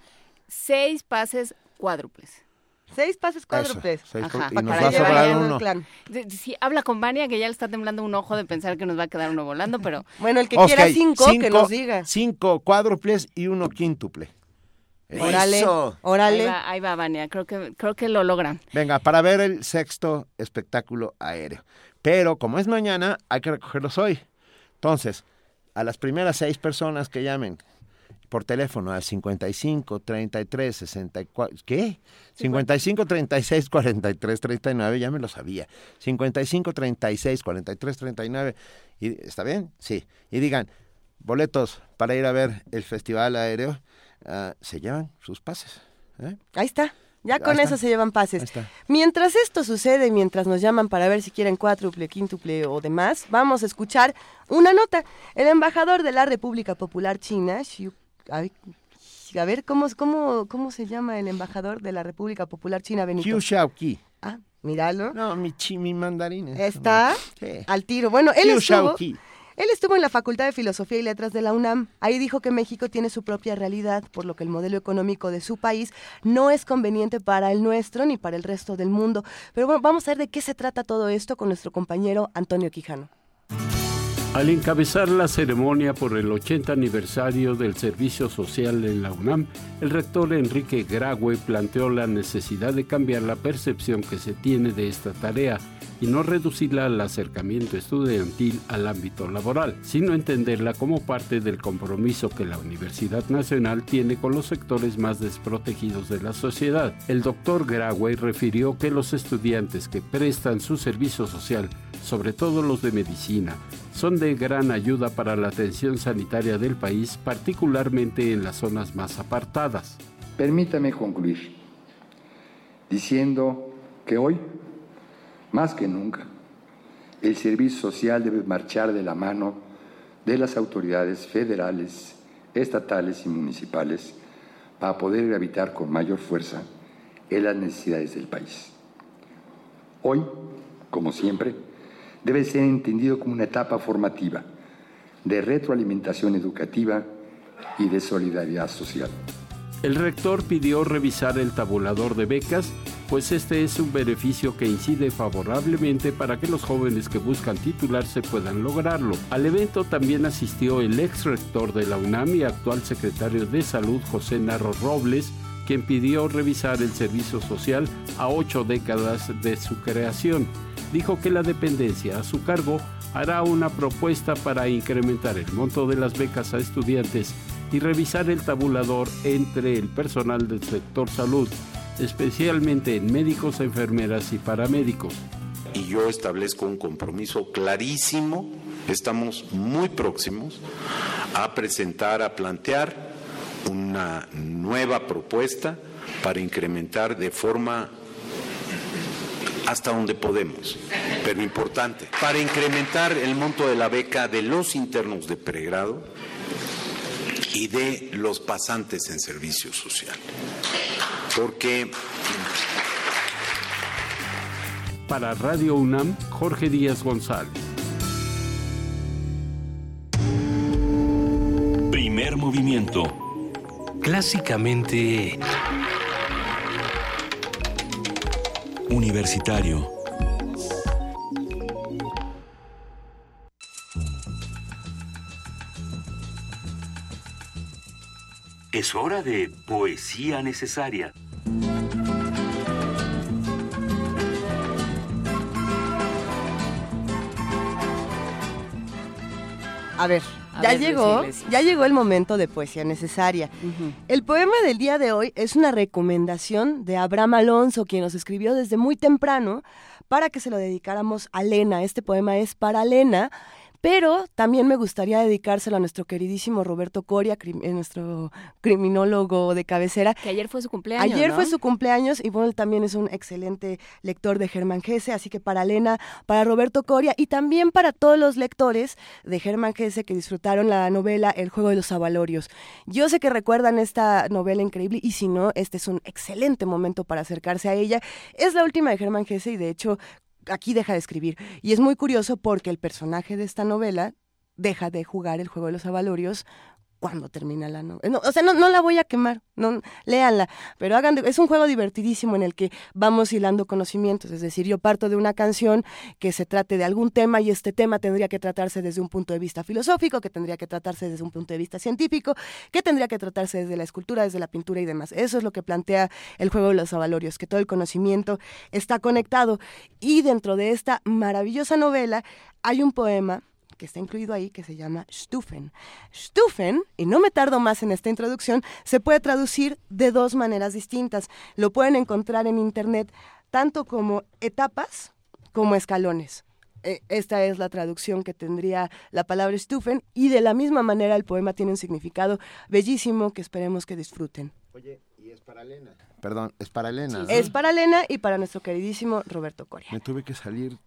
seis pases cuádruples. Seis pases cuádruples. Ajá. y nos va a sobrar uno. Sí, habla con Vania que ya le está temblando un ojo de pensar que nos va a quedar uno volando, pero... Bueno, el que quiera cinco, que nos diga. Cinco cuádruples y uno quíntuple. Órale, órale. Ahí va, Vania, creo que, creo que lo logran. Venga, para ver el sexto espectáculo aéreo. Pero como es mañana, hay que recogerlos hoy. Entonces, a las primeras seis personas que llamen por teléfono al 55 33 64 ¿qué? 55 36 43 39 ya me lo sabía 55 36 43 39 y está bien sí y digan boletos para ir a ver el festival aéreo Ah, se llevan sus pases. ¿eh? Ahí está. Ya con eso se llevan pases. Mientras esto sucede, mientras nos llaman para ver si quieren cuádruple, quíntuple o demás, vamos a escuchar una nota. El embajador de la República Popular China, a ver, ¿cómo, cómo, ¿cómo se llama el embajador de la República Popular China, Benito? Xiu Shaoqi. Ah, míralo. No, mi, chi, mi mandarín. Está al tiro. Bueno, él estuvo... Él estuvo en la Facultad de Filosofía y Letras de la UNAM. Ahí dijo que México tiene su propia realidad, por lo que el modelo económico de su país no es conveniente para el nuestro ni para el resto del mundo. Pero bueno, vamos a ver de qué se trata todo esto con nuestro compañero Antonio Quijano. Al encabezar la ceremonia por el 80 aniversario del Servicio Social en la UNAM, el rector Enrique Graue planteó la necesidad de cambiar la percepción que se tiene de esta tarea y no reducirla al acercamiento estudiantil al ámbito laboral, sino entenderla como parte del compromiso que la Universidad Nacional tiene con los sectores más desprotegidos de la sociedad. El doctor Graue refirió que los estudiantes que prestan su servicio social, sobre todo los de medicina, son de gran ayuda para la atención sanitaria del país, particularmente en las zonas más apartadas. Permítame concluir diciendo que hoy, más que nunca, el servicio social debe marchar de la mano de las autoridades federales, estatales y municipales para poder gravitar con mayor fuerza en las necesidades del país. Hoy, como siempre, debe ser entendido como una etapa formativa de retroalimentación educativa y de solidaridad social. El rector pidió revisar el tabulador de becas, pues este es un beneficio que incide favorablemente para que los jóvenes que buscan titularse puedan lograrlo. Al evento también asistió el ex rector de la UNAM y actual secretario de Salud, José Narro Robles, quien pidió revisar el servicio social a ocho décadas de su creación dijo que la dependencia a su cargo hará una propuesta para incrementar el monto de las becas a estudiantes y revisar el tabulador entre el personal del sector salud, especialmente en médicos, enfermeras y paramédicos. Y yo establezco un compromiso clarísimo, estamos muy próximos a presentar, a plantear una nueva propuesta para incrementar de forma hasta donde podemos, pero importante, para incrementar el monto de la beca de los internos de pregrado y de los pasantes en servicio social. Porque... Para Radio UNAM, Jorge Díaz González. Primer movimiento. Clásicamente Universitario. Es hora de poesía necesaria. A ver, ya llegó, ya llegó el momento de poesía necesaria. El poema del día de hoy es una recomendación de Abraham Alonso, quien nos escribió desde muy temprano para que se lo dedicáramos a Lena. Este poema es para Lena pero también me gustaría dedicárselo a nuestro queridísimo Roberto Coria, eh, nuestro criminólogo de cabecera. Que ayer fue su cumpleaños. Ayer fue su cumpleaños y bueno, él también es un excelente lector de Germán Gese, así que para Elena, para Roberto Coria y también para todos los lectores de Germán Gese que disfrutaron la novela El juego de los avalorios. Yo sé que recuerdan esta novela increíble y si no, este es un excelente momento para acercarse a ella. Es la última de Germán Gese y de hecho aquí deja de escribir. Y es muy curioso porque el personaje de esta novela deja de jugar el juego de los avalorios cuando termina la novela. o sea, no, no, la voy a quemar, no, léanla, pero hagan, es un juego divertidísimo en el que vamos hilando conocimientos, es decir, yo parto de una canción que se trate de algún tema y este tema tendría que tratarse desde un punto de vista filosófico, que tendría que tratarse desde un punto de vista científico, que tendría que tratarse desde la escultura, desde la pintura y demás. Eso es lo que plantea el juego de los avalorios, que todo el conocimiento está conectado. Y dentro de esta maravillosa novela hay un poema que está incluido ahí que se llama Stufen. Stufen, y no me tardo más en esta introducción, se puede traducir de dos maneras distintas. Lo pueden encontrar en internet tanto como etapas como escalones. E, esta es la traducción que tendría la palabra Stufen y de la misma manera el poema tiene un significado bellísimo que esperemos que disfruten. Oye, y es para Elena. Perdón, es para Elena. Es para Elena y para nuestro queridísimo Roberto Coria. Me tuve que salir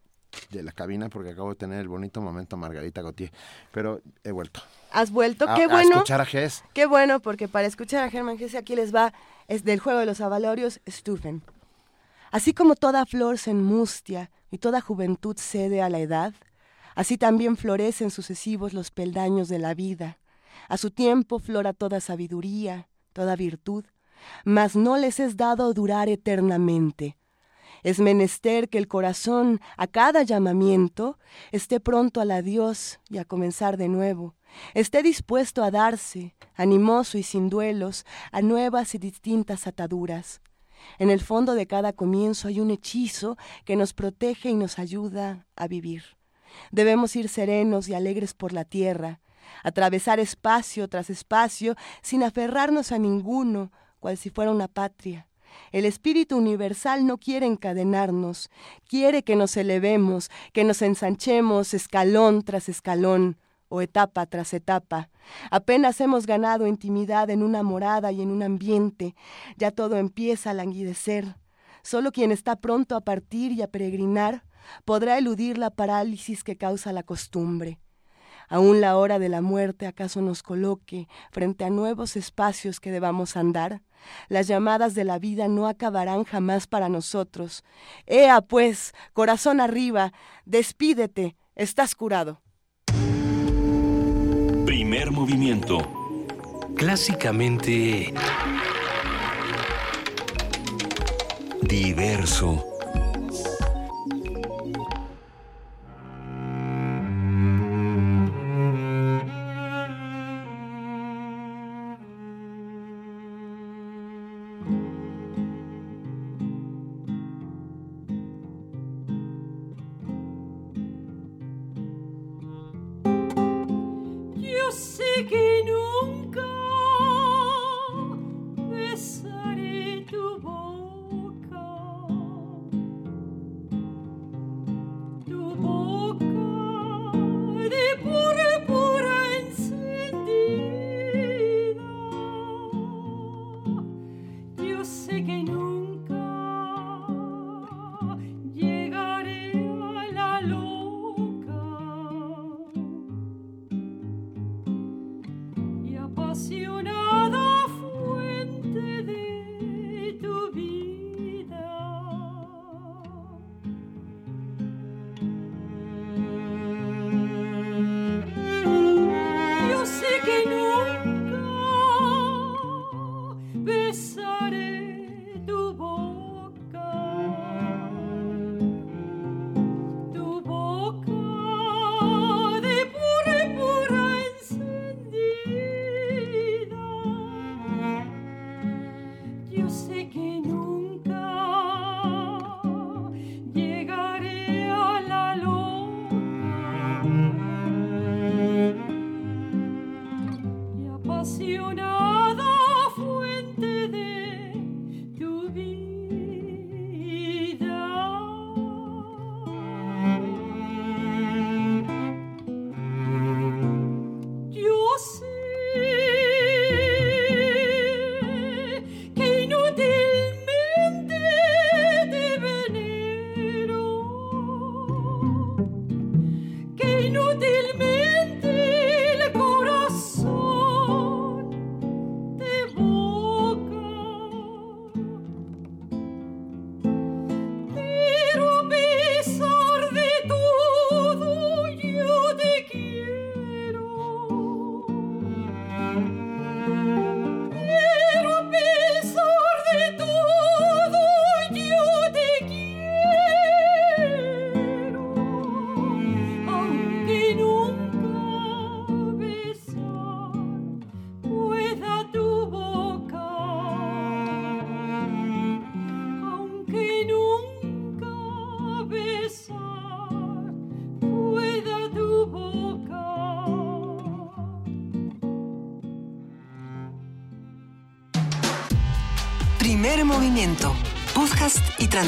de la cabina porque acabo de tener el bonito momento Margarita Gautier, pero he vuelto. ¿Has vuelto? Qué bueno. A escuchar a Gess. Qué bueno, porque para escuchar a Germán Gess aquí les va es del juego de los avalorios Stufen. Así como toda flor se enmustia y toda juventud cede a la edad, así también florecen sucesivos los peldaños de la vida. A su tiempo flora toda sabiduría, toda virtud, mas no les es dado durar eternamente es menester que el corazón a cada llamamiento esté pronto al adiós y a comenzar de nuevo, esté dispuesto a darse, animoso y sin duelos, a nuevas y distintas ataduras. En el fondo de cada comienzo hay un hechizo que nos protege y nos ayuda a vivir. Debemos ir serenos y alegres por la tierra, atravesar espacio tras espacio sin aferrarnos a ninguno, cual si fuera una patria. El Espíritu Universal no quiere encadenarnos, quiere que nos elevemos, que nos ensanchemos escalón tras escalón o etapa tras etapa. Apenas hemos ganado intimidad en una morada y en un ambiente, ya todo empieza a languidecer. Solo quien está pronto a partir y a peregrinar podrá eludir la parálisis que causa la costumbre. Aún la hora de la muerte acaso nos coloque frente a nuevos espacios que debamos andar. Las llamadas de la vida no acabarán jamás para nosotros. Ea, pues, corazón arriba, despídete, estás curado. Primer movimiento. Clásicamente... Diverso.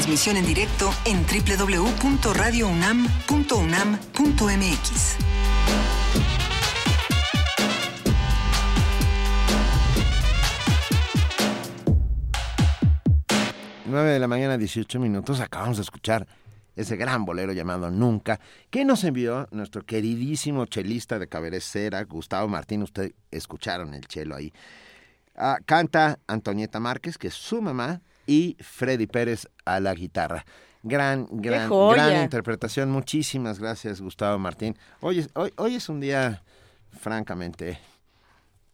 Transmisión en directo en www.radiounam.unam.mx. 9 de la mañana, 18 minutos. Acabamos de escuchar ese gran bolero llamado Nunca, que nos envió nuestro queridísimo chelista de cabecera, Gustavo Martín. Ustedes escucharon el chelo ahí. Ah, canta Antonieta Márquez, que es su mamá, y Freddy Pérez a la guitarra. Gran, gran, gran interpretación. Muchísimas gracias, Gustavo Martín. Hoy hoy, hoy es un día, francamente,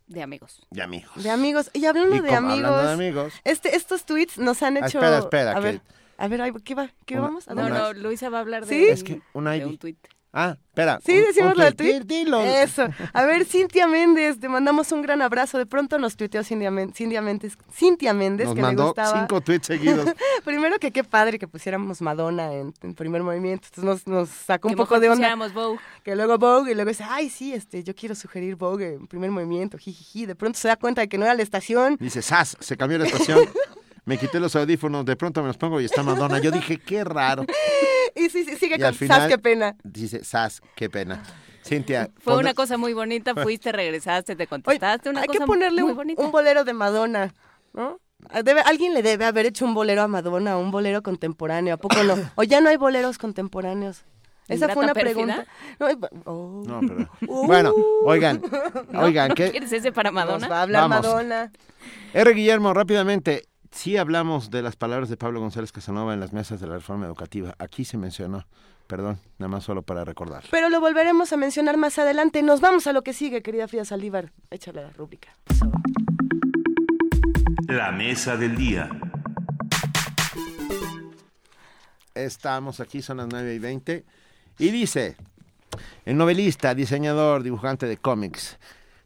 de amigos. De amigos. De amigos. Y hablando, de, amigos, Este, estos tweets nos han ah, hecho... espera, espera. A ver, a ver, ¿qué va? ¿Qué vamos? no, no, Luisa va a hablar de, es que de un tweet. Ah, espera. Sí, decimos lo del tweet. Dilo. Eso. A ver, Cintia Méndez, te mandamos un gran abrazo. De pronto nos tuiteó Cintia, Méndez, Cintia Méndez, nos que mandó le gustaba. cinco tweets seguidos. Primero que qué padre que pusiéramos Madonna en, primer movimiento. Entonces nos, nos sacó un poco de onda. Vogue. Que luego Vogue y luego dice, ay, sí, este, yo quiero sugerir Vogue en primer movimiento, jijiji. De pronto se da cuenta de que no era la estación. Dice, ¡Sas! Se cambió la estación. me quité los audífonos, de pronto me los pongo y está Madonna. Yo dije, qué raro. Y sí, sí sigue con Sas, qué pena. Dice, Sas, qué pena. Cintia. Fue una cosa muy bonita, fuiste, regresaste, te contestaste, una hay cosa que ponerle muy un, bonita. un bolero de Madonna, ¿no? Debe, alguien le debe haber hecho un bolero a Madonna, un bolero contemporáneo, ¿a poco no? ¿O ya no hay boleros contemporáneos? Esa fue una pregunta. No, oh. no pero... Bueno, oigan, oigan, ¿qué? ¿Quieres ese para Madonna? Nos va a hablar Madonna. R. Guillermo, rápidamente, sí hablamos de las palabras de Pablo González Casanova en las mesas de la reforma educativa. Aquí se mencionó. Perdón, nada más solo para recordar. Pero lo volveremos a mencionar más adelante. Nos vamos a lo que sigue, querida Frida Saldívar. Échale la rúbrica. La mesa del día. Estamos aquí, son las 9 y 20. Y dice, el novelista, diseñador, dibujante de cómics,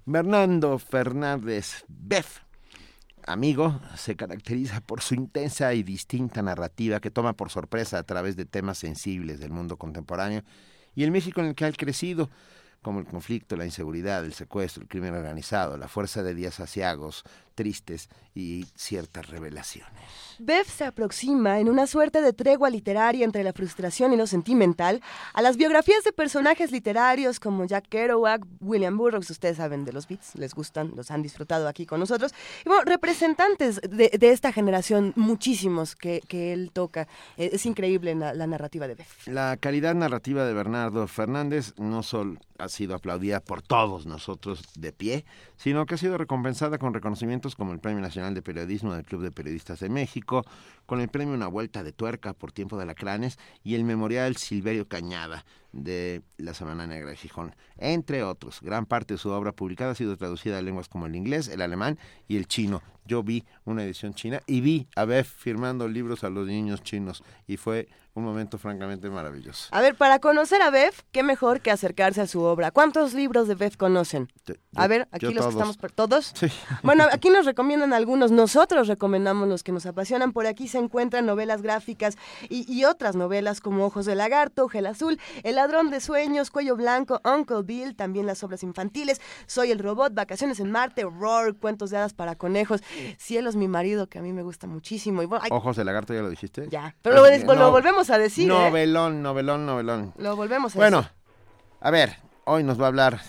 Bernardo Fernández Beff amigo se caracteriza por su intensa y distinta narrativa que toma por sorpresa a través de temas sensibles del mundo contemporáneo y el México en el que ha crecido, como el conflicto, la inseguridad, el secuestro, el crimen organizado, la fuerza de días asiagos, tristes y ciertas revelaciones. Bev se aproxima en una suerte de tregua literaria entre la frustración y lo sentimental a las biografías de personajes literarios como Jack Kerouac, William Burroughs, ustedes saben de los beats, les gustan, los han disfrutado aquí con nosotros, y bueno, representantes de, esta generación, muchísimos que, él toca. E, es increíble la, la narrativa de Bev. La calidad narrativa de Bernardo Fernández no solo ha sido aplaudida por todos nosotros de pie, sino que ha sido recompensada con reconocimientos como el Premio Nacional de Periodismo del Club de Periodistas de México, con el Premio Una Vuelta de Tuerca por Tiempo de Alacranes y el Memorial Silverio Cañada de la Semana Negra de Gijón, entre otros. Gran parte de su obra publicada ha sido traducida a lenguas como el inglés, el alemán y el chino. Yo vi una edición china y vi a Beth firmando libros a los niños chinos y fue un momento francamente maravilloso. A ver, para conocer a Bev, qué mejor que acercarse a su obra. ¿Cuántos libros de Bev conocen? a ver, aquí los que estamos todos. Sí. Bueno, aquí nos recomiendan algunos, nosotros recomendamos los que nos apasionan. Por aquí se encuentran novelas gráficas y, otras novelas como Ojos de Lagarto, Gel Azul, El Ladrón de Sueños, Cuello Blanco, Uncle Bill, también las obras infantiles, Soy el Robot, Vacaciones en Marte, Roar, Cuentos de Hadas para Conejos, Cielos, mi marido, que a mí me gusta muchísimo. Y Ojos de Lagarto, ya lo dijiste. Ya, pero lo, volvemos a decir. ¿eh? Novelón, novelón, novelón. Lo volvemos a bueno, decir. Bueno, a ver, hoy nos va a hablar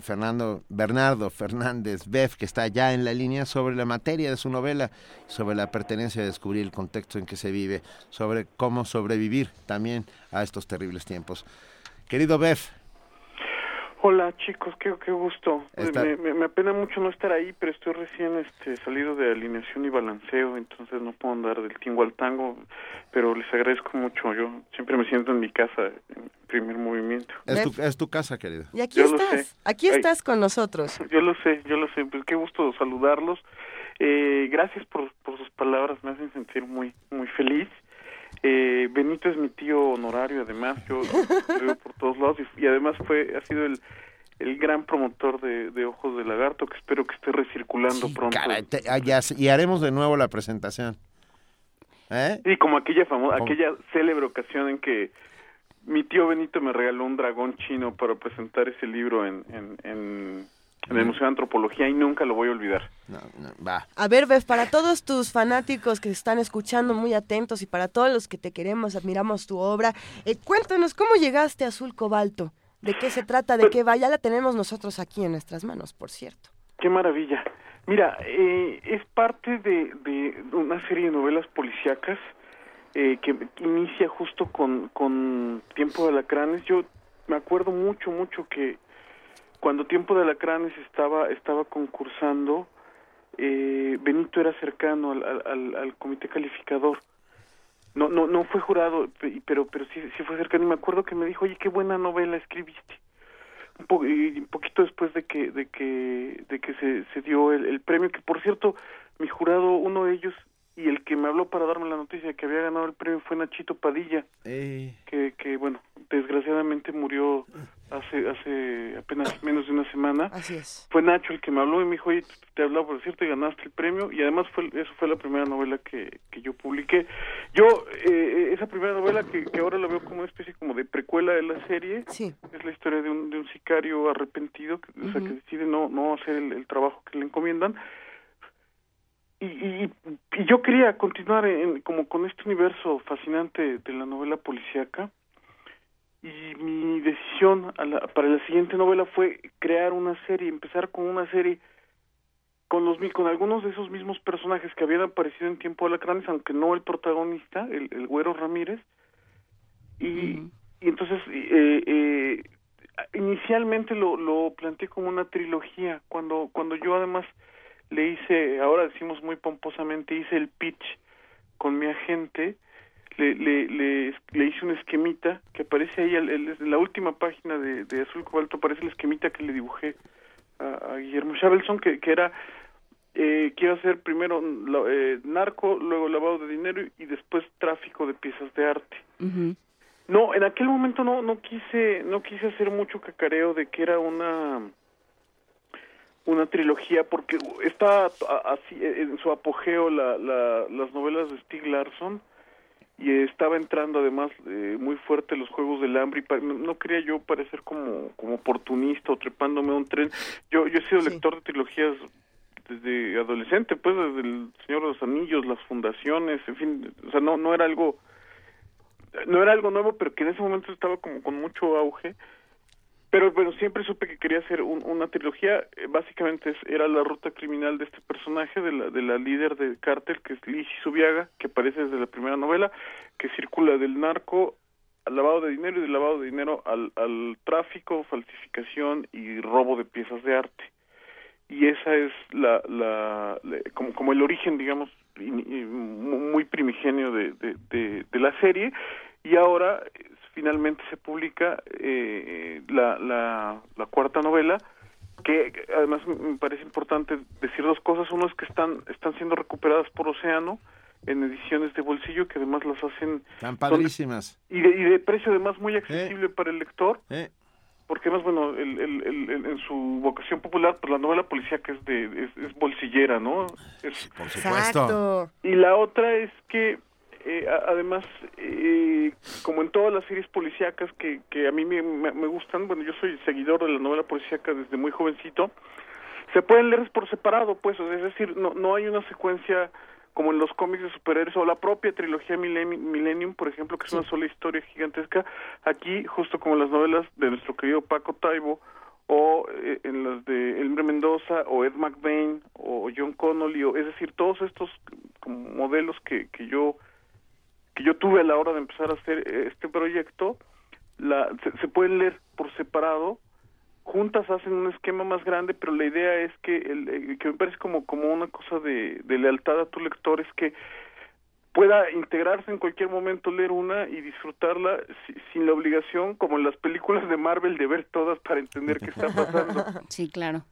Fernando Bernardo Fernández Beff, que está ya en la línea, sobre la materia de su novela, sobre la pertenencia a descubrir el contexto en que se vive, sobre cómo sobrevivir también a estos terribles tiempos. Querido Beff, Hola chicos, qué, qué gusto. Me, me, apena mucho no estar ahí, pero estoy recién este, salido de alineación y balanceo, entonces no puedo andar del tingo al tango, pero les agradezco mucho. Yo siempre me siento en mi casa, en primer movimiento. Es tu, es tu casa, querido. Y aquí estás, aquí estás con nosotros. Yo lo sé, yo lo sé, pues qué gusto saludarlos. Eh, gracias por, por sus palabras, me hacen sentir muy, muy feliz. Eh, Benito es mi tío honorario, además, yo lo veo por todos lados y, además fue ha sido el, el gran promotor de, Ojos de Lagarto, que espero que esté recirculando pronto. Ah, y haremos de nuevo la presentación. ¿Eh? Sí, como aquella famosa, aquella célebre ocasión en que mi tío Benito me regaló un dragón chino para presentar ese libro en, en, en el Museo de Antropología y nunca lo voy a olvidar. va. A ver, Bev, para todos tus fanáticos que están escuchando muy atentos y para todos los que te queremos, admiramos tu obra, eh, cuéntanos cómo llegaste a Azul Cobalto, de qué se trata, de pues qué va, ya la tenemos nosotros aquí en nuestras manos, por cierto. Qué maravilla. Mira, eh, es parte de, de, una serie de novelas policíacas eh, que inicia justo con, con Tiempo de Alacranes. Yo me acuerdo mucho, mucho que cuando Tiempo de Alacranes estaba, estaba concursando, eh, Benito era cercano al, al, al, comité calificador. No, no, no fue jurado, pero, pero sí, sí fue cercano. Y me acuerdo que me dijo, oye, qué buena novela escribiste. Un, po un poquito después de que, de que, de que se, se dio el premio, que por cierto, mi jurado, uno de ellos y el que me habló para darme la noticia de que había ganado el premio fue Nachito Padilla, eh. que, que bueno, desgraciadamente murió hace hace apenas menos de una semana. Así es. Fue Nacho el que me habló y me dijo, oye, te hablaba por cierto y ganaste el premio y además fue eso fue la primera novela que, que yo publiqué. Yo, eh, esa primera novela que, que ahora la veo como una especie como de precuela de la serie, sí. es la historia de un, de un sicario arrepentido, que, o sea, que decide no, no hacer el, el trabajo que le encomiendan y, y, y, yo quería continuar en, como con este universo fascinante de la novela policíaca. Y mi decisión a la, para la siguiente novela fue crear una serie, empezar con una serie con los con algunos de esos mismos personajes que habían aparecido en Tiempo de Alacranes, aunque no el protagonista, el, el Güero Ramírez, y, y entonces eh, eh, inicialmente lo, lo planteé como una trilogía, cuando, cuando yo además le hice, ahora decimos muy pomposamente, hice el pitch con mi agente, le, le, le, le hice una esquemita que aparece ahí, en la última página de, de, Azul Cobalto aparece la esquemita que le dibujé a, a Guillermo Chabelson, que, que era, eh, quiero hacer primero eh, narco, luego lavado de dinero y después tráfico de piezas de arte. No, en aquel momento no, no quise, no quise hacer mucho cacareo de que era una una trilogía porque está así en su apogeo la, la, las novelas de Stieg Larsson y estaba entrando además eh, muy fuerte los juegos del hambre y no quería yo parecer como como oportunista o trepándome a un tren. Yo yo he sido lector de trilogías desde adolescente pues desde el Señor de los Anillos las fundaciones en fin o sea no no era algo no era algo nuevo pero que en ese momento estaba como con mucho auge pero bueno, siempre supe que quería hacer una trilogía. Eh, básicamente era la ruta criminal de este personaje, de la, de la líder del cártel, que es Lizy Subiaga, que aparece desde la primera novela, que circula del narco al lavado de dinero y del lavado de dinero al, al tráfico, falsificación y robo de piezas de arte. Y esa es la, la, como, como el origen, digamos, muy primigenio de, de, la serie. Y ahora finalmente se publica eh, la, la, la, cuarta novela, que además me parece importante decir dos cosas. Uno es que están, están siendo recuperadas por Océano en ediciones de bolsillo, que además las hacen... Tan padrísimas. y, de, y de precio además muy accesible eh. para el lector. Eh. Porque además, bueno, el, el, el, en su vocación popular, pues la novela policía que es, de, es, bolsillera, ¿no? Es, por supuesto. Y la otra es que eh, además, eh, como en todas las series policíacas que, que a mí me, me, gustan, bueno, yo soy seguidor de la novela policíaca desde muy jovencito, se pueden leer por separado, pues, es decir, no, no hay una secuencia como en los cómics de superhéroes o la propia trilogía Millennium, por ejemplo, que es una sola historia gigantesca, aquí, justo como en las novelas de nuestro querido Paco Taibo, o eh, en las de Elmer Mendoza, o Ed McBain, o John Connolly, o, es decir, todos estos modelos que, que yo que yo tuve a la hora de empezar a hacer eh, este proyecto, la, se, pueden leer por separado, juntas hacen un esquema más grande, pero la idea es que, el, eh, que me parece como, como una cosa de, de lealtad a tu lector, es que pueda integrarse en cualquier momento, leer una y disfrutarla sin la obligación, como en las películas de Marvel, de ver todas para entender qué está pasando. Sí, claro.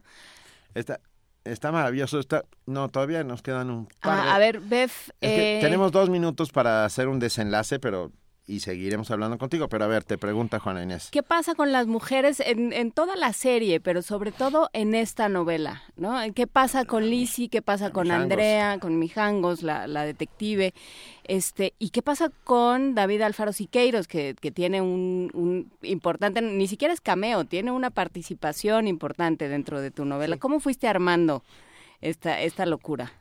Esta, Está maravilloso. Está... No, todavía nos quedan un par ah, A ver, Beth... Eh, tenemos dos minutos para hacer un desenlace, pero y seguiremos hablando contigo. Pero a ver, te pregunta Juana Inés. ¿Qué pasa con las mujeres en, en toda la serie, pero sobre todo en esta novela? ¿no? ¿Qué pasa con Lizzie? ¿Qué pasa con Andrea? Con Mijangos, la, la detective? Este, ¿Y qué pasa con David Alfaro Siqueiros, que, que tiene un, un, importante, ni siquiera es cameo, tiene una participación importante dentro de tu novela? ¿Cómo fuiste armando esta, esta locura?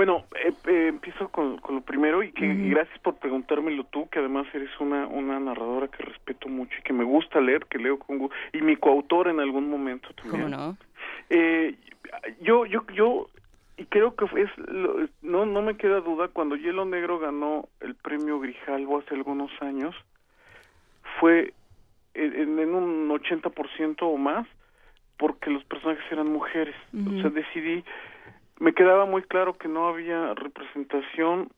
Bueno, eh, eh, empiezo con, lo primero y que gracias por preguntármelo tú, que además eres una, una narradora que respeto mucho y que me gusta leer, que leo con gusto, y mi coautor en algún momento también. ¿Cómo no? Eh, yo, yo, yo, y creo que es, no, no me queda duda, cuando Hielo Negro ganó el premio Grijalvo hace algunos años, fue en, en un 80% o más porque los personajes eran mujeres. O sea, decidí me quedaba muy claro que no había representación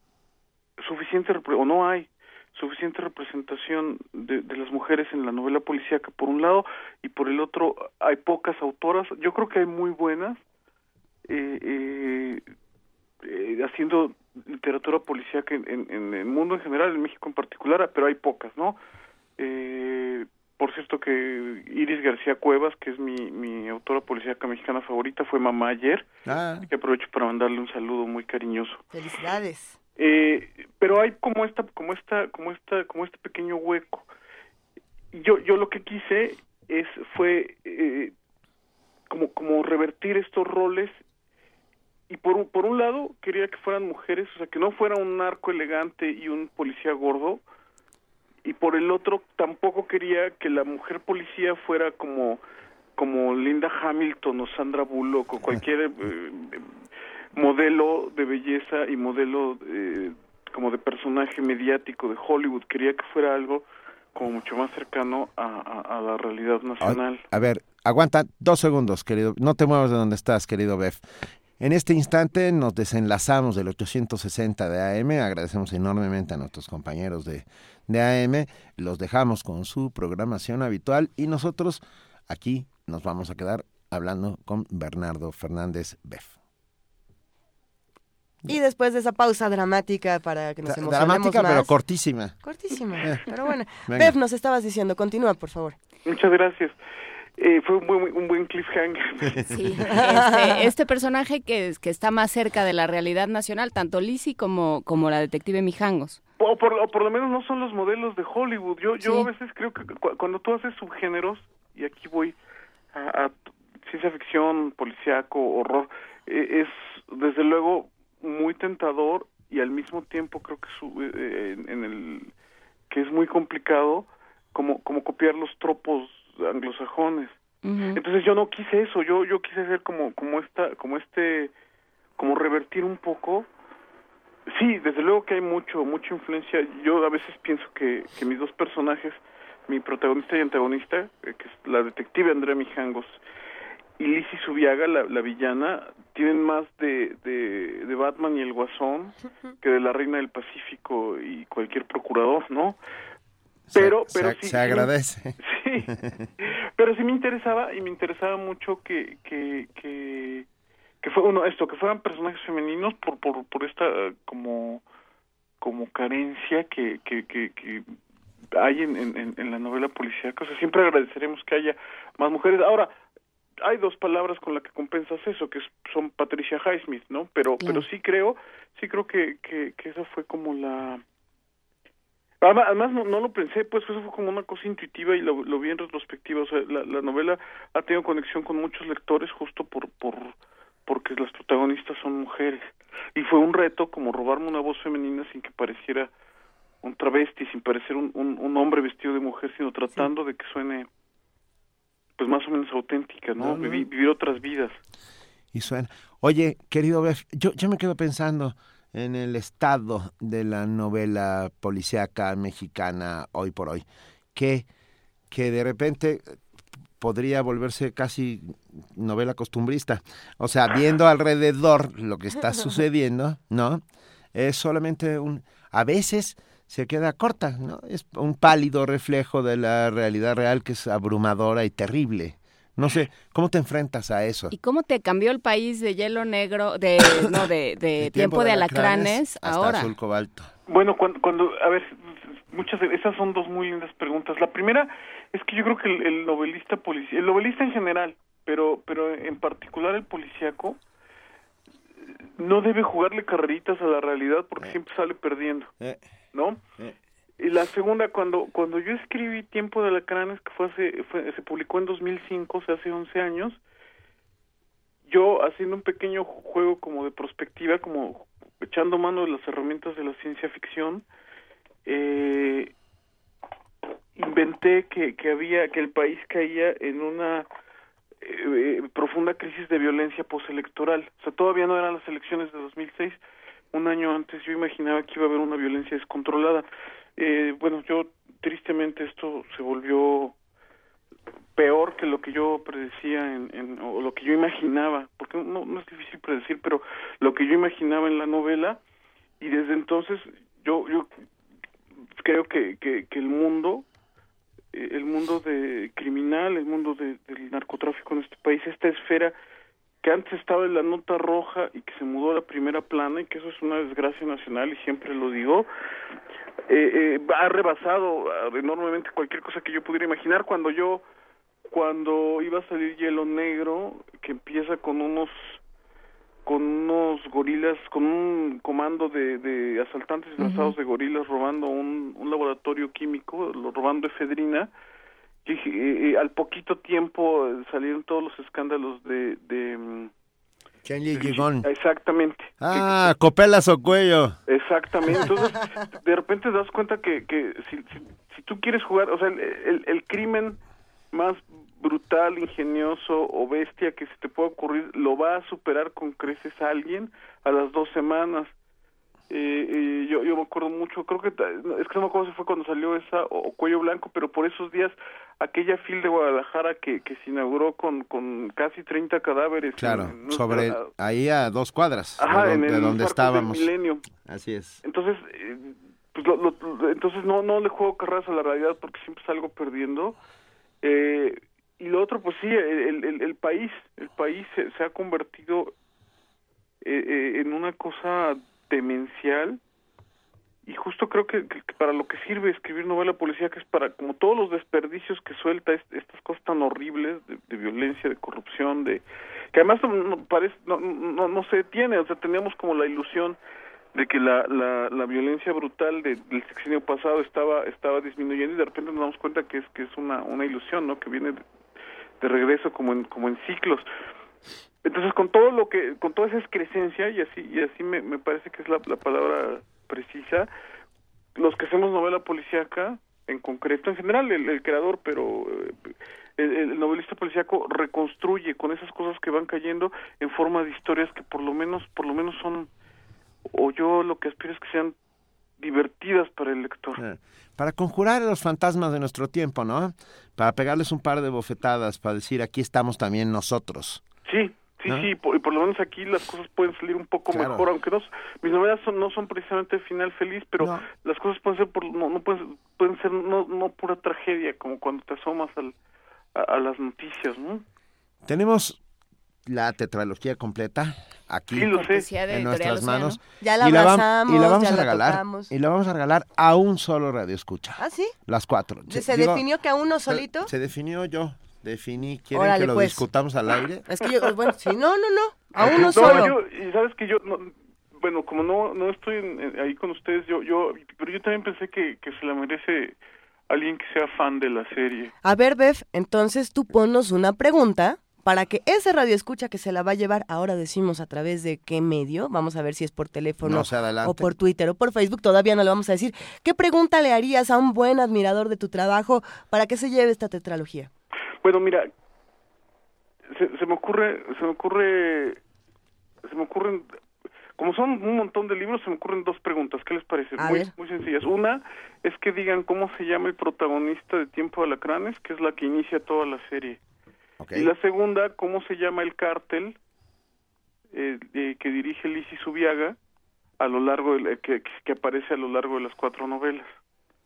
suficiente o no hay suficiente representación de, de, las mujeres en la novela policíaca por un lado y por el otro hay pocas autoras. Yo creo que hay muy buenas eh, eh, eh, haciendo literatura policíaca en, en, en, el mundo en general en México en particular pero hay pocas no eh, por cierto que Iris García Cuevas, que es mi, mi autora policíaca mexicana favorita, fue mamá ayer. Ah. Que aprovecho para mandarle un saludo muy cariñoso. Felicidades. Eh, pero hay como esta, como esta, como esta, como este pequeño hueco. Yo, yo lo que quise es, fue eh, como, como revertir estos roles y por un, por un lado quería que fueran mujeres, o sea, que no fuera un narco elegante y un policía gordo, y por el otro tampoco quería que la mujer policía fuera como como Linda Hamilton o Sandra Bullock o cualquier eh, modelo de belleza y modelo eh, como de personaje mediático de Hollywood quería que fuera algo como mucho más cercano a, la realidad nacional. A, a, ver, aguanta dos segundos, querido. No te muevas de donde estás, querido Bef. En este instante nos desenlazamos del 860 de AM. Agradecemos enormemente a nuestros compañeros de de AM. Los dejamos con su programación habitual y nosotros aquí nos vamos a quedar hablando con Bernardo Fernández Beff. Y después de esa pausa dramática para que nos emocionemos Dramática, más. pero cortísima. Cortísima, eh. pero bueno. Beff, nos estabas diciendo, continúa, por favor. Muchas gracias. Eh, fue un buen, un buen cliffhanger. Sí, este, este, personaje que, que está más cerca de la realidad nacional, tanto Lizzie como, como la detective Mijangos o por, por lo menos no son los modelos de Hollywood. Yo, yo a veces creo que cuando tú haces subgéneros, y aquí voy a, ciencia ficción, policíaco, horror, e, es desde luego muy tentador y al mismo tiempo creo que eh, en, el que es muy complicado como como copiar los tropos anglosajones. Entonces yo no quise eso, yo yo quise hacer como como esta como este como revertir un poco Sí, desde luego que hay mucho, mucha influencia. Yo a veces pienso que, que mis dos personajes, mi protagonista y antagonista, eh, que es la detective Andrea Mijangos y Lizzie Subiaga, la, la villana, tienen más de, de, de, Batman y el Guasón que de la Reina del Pacífico y cualquier procurador, ¿no? Pero, se, pero se, se agradece. Sí, pero sí me interesaba y me interesaba mucho que, que, que que fue uno esto que fueran personajes femeninos por por por esta como como carencia que que que, que hay en, en, en la novela policíaca. O sea siempre agradeceremos que haya más mujeres. Ahora hay dos palabras con las que compensas eso que son Patricia Highsmith no pero pero sí creo sí creo que que, que esa fue como la Además, no, no, lo pensé, pues eso fue como una cosa intuitiva y lo, lo vi en retrospectiva. O sea, la, la novela ha tenido conexión con muchos lectores justo por, por, porque las protagonistas son mujeres. Y fue un reto como robarme una voz femenina sin que pareciera un travesti, sin parecer un, un, hombre vestido de mujer, sino tratando de que suene pues más o menos auténtica, ¿no? vivir otras vidas. Y suena. Oye, querido Bef, yo, yo me quedo pensando en el estado de la novela policíaca mexicana hoy por hoy, que, que de repente podría volverse casi novela costumbrista. O sea, viendo alrededor lo que está sucediendo, ¿no? Es solamente un... A veces se queda corta, ¿no? Es un pálido reflejo de la realidad real que es abrumadora y terrible. No sé, ¿cómo te enfrentas a eso? ¿Y cómo te cambió el país de hielo negro, de, no, de, de, tiempo, de alacranes, hasta ahora? azul cobalto. Bueno, cuando, cuando, a ver, muchas esas son dos muy lindas preguntas. La primera es que yo creo que el, novelista policía, el novelista en general, pero pero en particular el policíaco no debe jugarle carreritas a la realidad porque siempre sale perdiendo, ¿no? Y la segunda, cuando cuando yo escribí Tiempo de Alacranes, que fue, hace, se publicó en 2005, o sea, hace 11 años, yo haciendo un pequeño juego como de perspectiva, como echando mano de las herramientas de la ciencia ficción, eh, inventé que, que había que el país caía en una eh, profunda crisis de violencia postelectoral. O sea, todavía no eran las elecciones de 2006. Un año antes yo imaginaba que iba a haber una violencia descontrolada. Eh, bueno, yo tristemente esto se volvió peor que lo que yo predecía en, en, o lo que yo imaginaba, porque no, no es difícil predecir, pero lo que yo imaginaba en la novela y desde entonces yo yo creo que, que, el mundo eh, el mundo de criminal, el mundo de, del narcotráfico en este país, esta esfera que antes estaba en la nota roja y que se mudó a la primera plana y que eso es una desgracia nacional y siempre lo digo, eh, eh, ha rebasado enormemente cualquier cosa que yo pudiera imaginar. Cuando yo cuando iba a salir Hielo Negro que empieza con unos con unos gorilas, con un comando de, de asaltantes disfrazados de gorilas robando un, un laboratorio químico, robando efedrina, y, eh, al poquito tiempo salieron todos los escándalos de... de mm, Exactamente. Ah, copelas o cuello. Exactamente. Entonces, de repente te das cuenta que, que si, si, tú quieres jugar, o sea, el, el crimen más brutal, ingenioso o bestia que se te pueda ocurrir, lo va a superar con creces a alguien a las dos semanas. Eh, eh, yo, yo me acuerdo mucho, creo que es que no me acuerdo si fue cuando salió esa o, Cuello Blanco, pero por esos días aquella fil de Guadalajara que, que se inauguró con, con casi 30 cadáveres. Claro, sobre ahí a dos cuadras de, donde estábamos. Así es. Entonces, eh, pues entonces no no le juego carreras a la realidad porque siempre salgo perdiendo. Eh, y lo otro, pues sí, el, el, el país, el país se, se ha convertido eh, eh, en una cosa demencial. Y justo creo que, para lo que sirve escribir novela policía que es para como todos los desperdicios que suelta estas cosas tan horribles de, violencia de corrupción de que además no, parece no, no, no se detiene. O sea teníamos como la ilusión de que la, la, la violencia brutal del sexenio pasado estaba estaba disminuyendo y de repente nos damos cuenta que es que es una una ilusión no que viene de regreso como en, como en ciclos. Entonces, con todo lo que, con toda esa excrescencia, y así, y así me, me parece que es la, la palabra precisa, los que hacemos novela policíaca, en concreto, en general el, creador, pero eh, el, novelista policíaco reconstruye con esas cosas que van cayendo en forma de historias que por lo menos, por lo menos son, o yo lo que aspiro es que sean divertidas para el lector. Eh, para conjurar a los fantasmas de nuestro tiempo, ¿no? Para pegarles un par de bofetadas, para decir aquí estamos también nosotros. Sí, sí, sí, y por, lo menos aquí las cosas pueden salir un poco mejor, aunque no, mis novelas son, no son precisamente final feliz, pero las cosas pueden ser, por, no, no pueden, pueden ser no, no pura tragedia, como cuando te asomas al, a las noticias, ¿no? Tenemos la tetralogía completa aquí en nuestras manos. Ya la y, la vamos a regalar y la vamos a regalar a un solo radio escucha ¿Ah, sí? las cuatro. Se, definió que a uno solito se, definió yo definí quieren que lo pues. discutamos al aire es que yo bueno sí no no no a uno solo y sabes que yo bueno como no no estoy ahí con ustedes yo yo pero yo también pensé que, que se la merece alguien que sea fan de la serie a ver Bef entonces tú ponnos una pregunta para que ese radio escucha que se la va a llevar, ahora decimos a través de qué medio, vamos a ver si es por teléfono o por Twitter o por Facebook, todavía no lo vamos a decir. ¿Qué pregunta le harías a un buen admirador de tu trabajo para que se lleve esta tetralogía? Bueno, mira, se, me ocurre, se me ocurre, se me ocurren, como son un montón de libros, se me ocurren dos preguntas. ¿Qué les parece? muy, muy sencillas. Una es que digan cómo se llama el protagonista de Tiempo de Alacranes, que es la que inicia toda la serie. Y la segunda, ¿cómo se llama el cártel eh, que dirige Lizzie Subiaga a lo largo de, que, que aparece a lo largo de las cuatro novelas?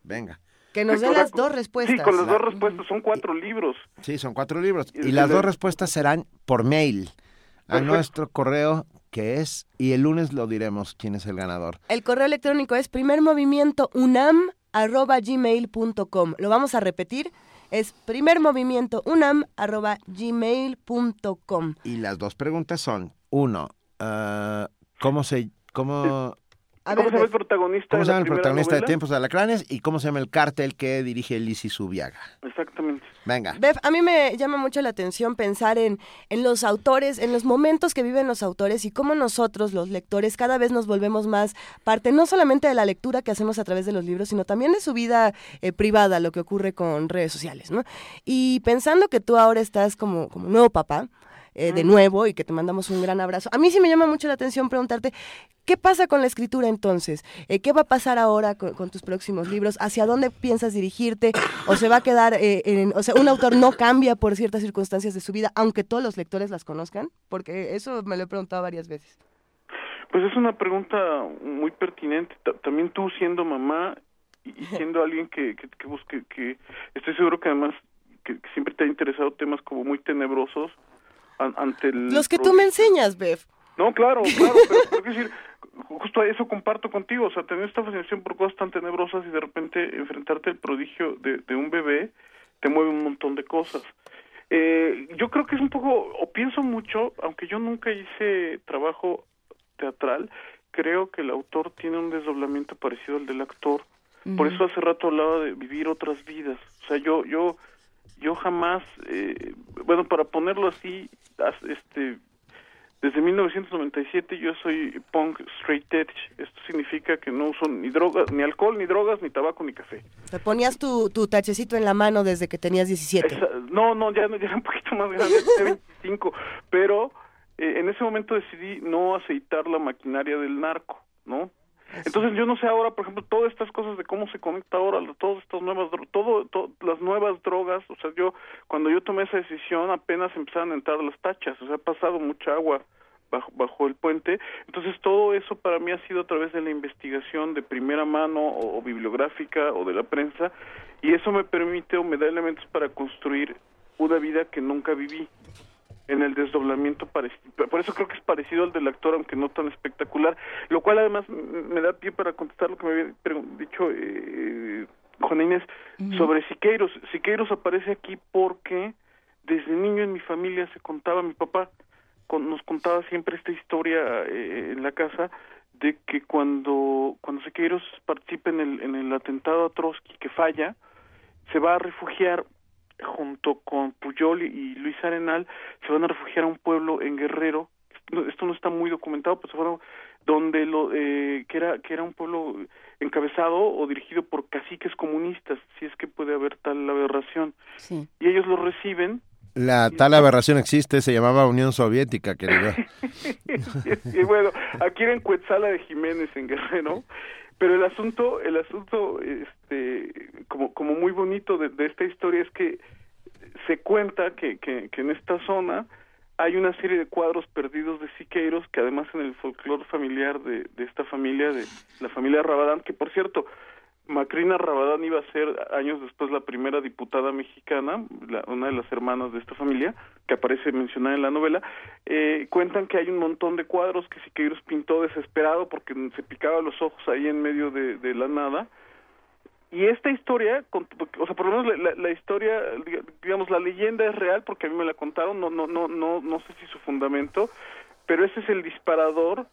Venga. Que nos den las dos respuestas. Sí, con las dos respuestas. Son cuatro libros. Sí, son cuatro libros. Y, las dos respuestas serán por mail a nuestro correo que es, y el lunes lo diremos quién es el ganador. El correo electrónico es primer movimiento unam gmail.com. Lo vamos a repetir. Es primer movimiento unam arroba gmail.com. Y las dos preguntas son, uno, ah, ¿cómo se... Cómo, ¿Cómo se llama el protagonista? ¿Cómo se llama el protagonista de Tiempos de Alacranes y cómo se llama el cártel que dirige Lizzie Subiaga? Exactamente. Venga. Bev, a mí me llama mucho la atención pensar en, en los autores, en los momentos que viven los autores y cómo nosotros, los lectores, cada vez nos volvemos más parte, no solamente de la lectura que hacemos a través de los libros, sino también de su vida eh, privada, lo que ocurre con redes sociales, ¿no? Y pensando que tú ahora estás como, como nuevo papá, eh, de nuevo y que te mandamos un gran abrazo. A mí sí me llama mucho la atención preguntarte, ¿qué pasa con la escritura entonces? Eh, ¿Qué va a pasar ahora con, tus próximos libros? ¿Hacia dónde piensas dirigirte? ¿O se va a quedar, eh, en, o sea, un autor no cambia por ciertas circunstancias de su vida, aunque todos los lectores las conozcan? Porque eso me lo he preguntado varias veces. Pues es una pregunta muy pertinente. También tú siendo mamá y siendo alguien que, que, busque, que estoy seguro que además que siempre te ha interesado temas como muy tenebrosos, ante el... Los que tú me enseñas, Bev. No, claro, claro, pero, decir, justo eso comparto contigo, o sea, tener esta fascinación por cosas tan tenebrosas y de repente enfrentarte al prodigio de, de un bebé te mueve un montón de cosas. Eh, yo creo que es un poco, o pienso mucho, aunque yo nunca hice trabajo teatral, creo que el autor tiene un desdoblamiento parecido al del actor. Por eso hace rato hablaba de vivir otras vidas. O sea, yo, yo, yo jamás, eh, bueno, para ponerlo así, este desde 1997 yo soy punk straight edge. Esto significa que no uso ni drogas, ni alcohol, ni drogas, ni tabaco, ni café. Te ponías tu, tu tachecito en la mano desde que tenías 17. no, no, ya, ya era un poquito más grande, 25. Pero eh, en ese momento decidí no aceitar la maquinaria del narco, ¿no? Entonces yo no sé ahora, por ejemplo, todas estas cosas de cómo se conecta ahora, todas estas nuevas, todo, las nuevas drogas, o sea, yo cuando yo tomé esa decisión apenas empezaron a entrar las tachas, o sea, ha pasado mucha agua bajo, bajo el puente, entonces todo eso para mí ha sido a través de la investigación de primera mano o bibliográfica o de la prensa y eso me permite o me da elementos para construir una vida que nunca viví en el desdoblamiento parecido. Por eso creo que es parecido al del actor, aunque no tan espectacular. Lo cual además me da pie para contestar lo que me había dicho eh, Juana Inés sobre Siqueiros. Siqueiros aparece aquí porque desde niño en mi familia se contaba, mi papá nos contaba siempre esta historia eh, en la casa de que cuando cuando Siqueiros participa en el, en el atentado a Trotsky que falla, se va a refugiar junto con Puyol y Luis Arenal se van a refugiar a un pueblo en Guerrero. Esto no está muy documentado pero se fueron donde lo eh, que era que era un pueblo encabezado o dirigido por caciques comunistas si es que puede haber tal aberración. Y ellos lo reciben. La tal aberración existe, se llamaba Unión Soviética, querido. y, bueno, aquí era en Cuetzala de Jiménez, en Guerrero, pero el asunto, el asunto, este, como, como muy bonito de, esta historia es que se cuenta que, que, en esta zona hay una serie de cuadros perdidos de Siqueiros que además en el folclore familiar de, de esta familia, de la familia Rabadán, que por cierto, Macrina Rabadán iba a ser años después la primera diputada mexicana, una de las hermanas de esta familia, que aparece mencionada en la novela, eh, cuentan que hay un montón de cuadros que Siqueiros pintó desesperado porque se picaba los ojos ahí en medio de, la nada. Y esta historia, o sea, por lo menos la, la, historia, digamos, la leyenda es real porque a mí me la contaron, no, no, no, no, no sé si su fundamento, pero ese es el disparador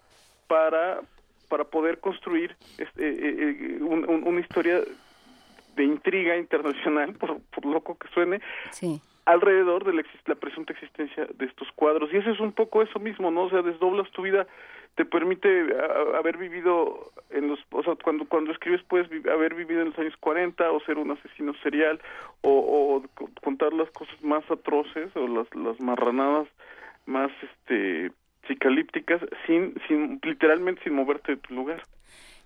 para para poder construir este, eh, eh, una historia de intriga internacional, por, loco que suene, alrededor de la, presunta existencia de estos cuadros. Y eso es un poco eso mismo, ¿no? O sea, desdoblas tu vida, te permite haber vivido en los, o sea, cuando, cuando escribes puedes haber vivido en los años 40 o ser un asesino serial o, o contar las cosas más atroces o las, las marranadas más, este, psicalípticas sin, sin literalmente sin moverte de tu lugar.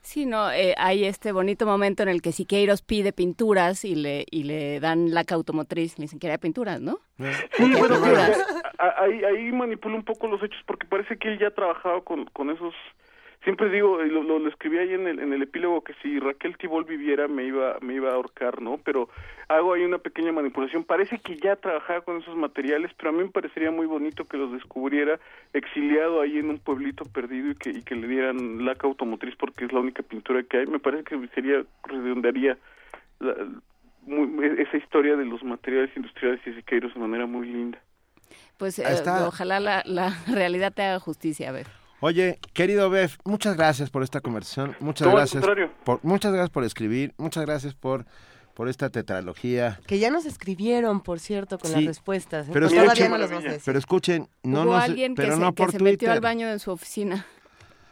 Sí, no, eh, hay este bonito momento en el que Siqueiros pide pinturas y le y le dan la cautomotriz, le dicen que era pinturas, ¿no? Sí, bueno, ahí, ahí manipula un poco los hechos porque parece que él ya trabajaba con, con esos siempre digo, lo, lo, escribí ahí en el, en el epílogo que si Raquel Tibol viviera me iba, me iba a ahorcar, ¿no? Pero hago ahí una pequeña manipulación. Parece que ya trabajaba con esos materiales, pero a mí me parecería muy bonito que los descubriera exiliado ahí en un pueblito perdido y que, y que le dieran laca automotriz porque es la única pintura que hay. Me parece que sería, redondearía esa historia de los materiales industriales y siqueiros de manera muy linda. Pues eh, ojalá la, la realidad te haga justicia, ver. Oye, querido Bef, muchas gracias por esta conversación. Muchas gracias. Por, muchas gracias por escribir. Muchas gracias por por esta tetralogía. Que ya nos escribieron, por cierto, con las respuestas. Pero escuchen, pero escuchen, no Hubo alguien pero que no se, por que se metió al baño de su oficina.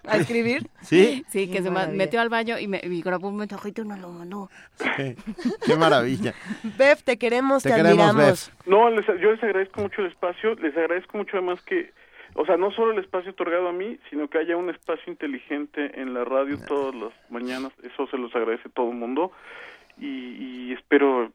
¿A escribir? ¿Sí? Sí, que se metió al baño y me y grabó un mensajito y no lo mandó. Qué maravilla. Bef, te queremos, te, admiramos. No, yo les agradezco mucho el espacio, les agradezco mucho además que o sea, no solo el espacio otorgado a mí, sino que haya un espacio inteligente en la radio todas las mañanas, eso se los agradece todo el mundo y, espero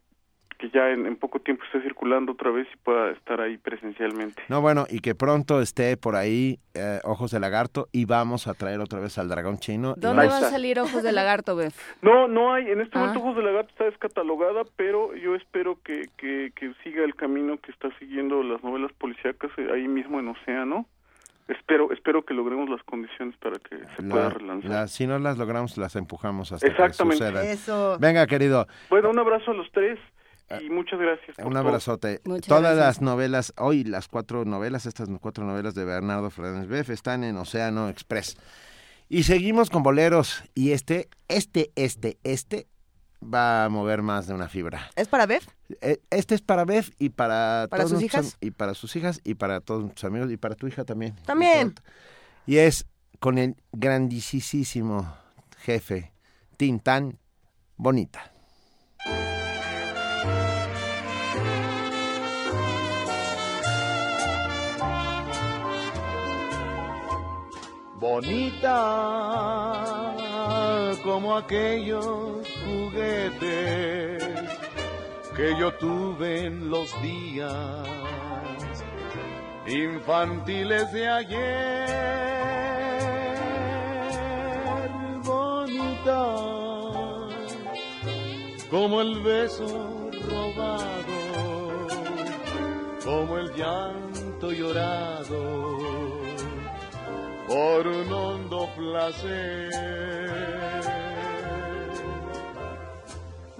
que ya en, poco tiempo esté circulando otra vez y pueda estar ahí presencialmente. No, bueno, y que pronto esté por ahí eh, Ojos de Lagarto y vamos a traer otra vez al dragón chino. ¿Dónde va a salir Ojos de Lagarto, Bef? No, no hay, en este momento ah. Ojos de Lagarto está descatalogada, pero yo espero que, que, que siga el camino que está siguiendo las novelas policíacas eh, ahí mismo en Océano espero espero que logremos las condiciones para que se pueda relanzar. si no las logramos, las empujamos hasta Exactamente. que Eso. Venga, querido. Bueno, un abrazo a los tres y muchas gracias. un abrazote. Todas las novelas, hoy las cuatro novelas, estas cuatro novelas de Bernardo Fernández Beff están en Océano Express. Y seguimos con boleros. Y este, este, este, este va a mover más de una fibra. ¿Es para Bev? Eh, este es para Bev y para, ¿Para sus hijas. Y para sus hijas y para todos sus amigos y para tu hija también. También. Y, es con el grandísimo jefe Tintán Bonita. Bonita como aquellos juguetes que yo tuve en los días infantiles de ayer, bonita, como el beso robado, como el llanto llorado por un hondo placer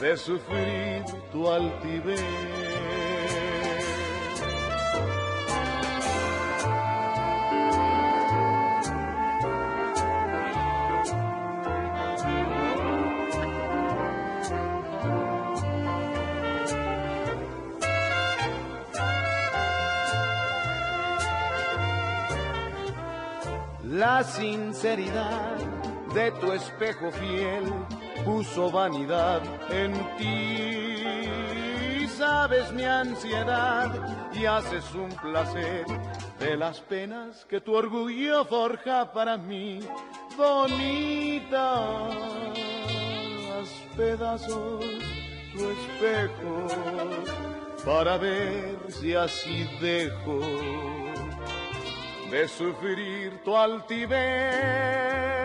de sufrir tu altivez. La sinceridad de tu espejo fiel puso vanidad en ti. Sabes mi ansiedad y haces un placer de las penas que tu orgullo forja para mí. Bonita, haz pedazos tu espejo para ver si así dejo de sufrir tu altivez.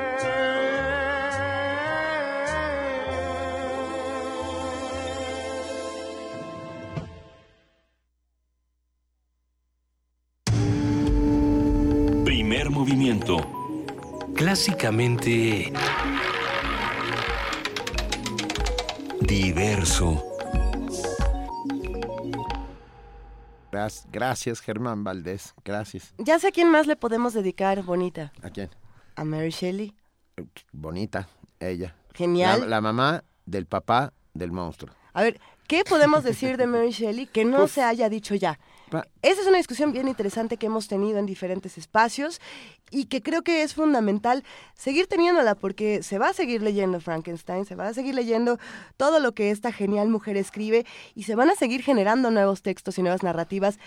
Clásicamente... Diverso. Gracias, Germán Valdés. Gracias. Ya sé a quién más le podemos dedicar, Bonita. ¿A quién? A Mary Shelley. Bonita, ella. Genial. La, mamá del papá del monstruo. A ver, ¿qué podemos decir de Mary Shelley que no se haya dicho ya? Esa es una discusión bien interesante que hemos tenido en diferentes espacios y que creo que es fundamental seguir teniéndola porque se va a seguir leyendo Frankenstein, se va a seguir leyendo todo lo que esta genial mujer escribe y se van a seguir generando nuevos textos y nuevas narrativas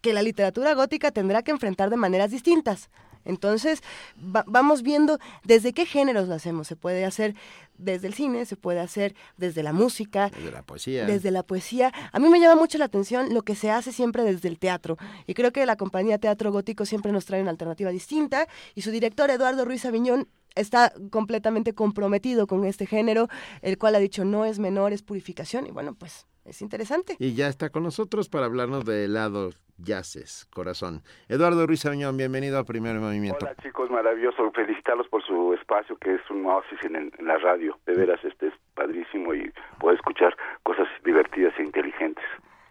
que la literatura gótica tendrá que enfrentar de maneras distintas. Entonces, vamos viendo desde qué géneros lo hacemos. Se puede hacer desde el cine, se puede hacer desde la música. Desde la poesía. Desde la poesía. A mí me llama mucho la atención lo que se hace siempre desde el teatro. Y creo que la compañía Teatro Gótico siempre nos trae una alternativa distinta. Y su director, Eduardo Ruiz Aviñón, está completamente comprometido con este género, el cual ha dicho no es menor, es purificación. Y bueno, pues es interesante. Y ya está con nosotros para hablarnos de helado yaces, corazón. Eduardo Ruiz Aviñón, bienvenido a Primer Movimiento. Hola chicos, maravilloso. Felicitarlos por su espacio, que es un oasis en, la radio. De veras, este es padrísimo y puedo escuchar cosas divertidas e inteligentes.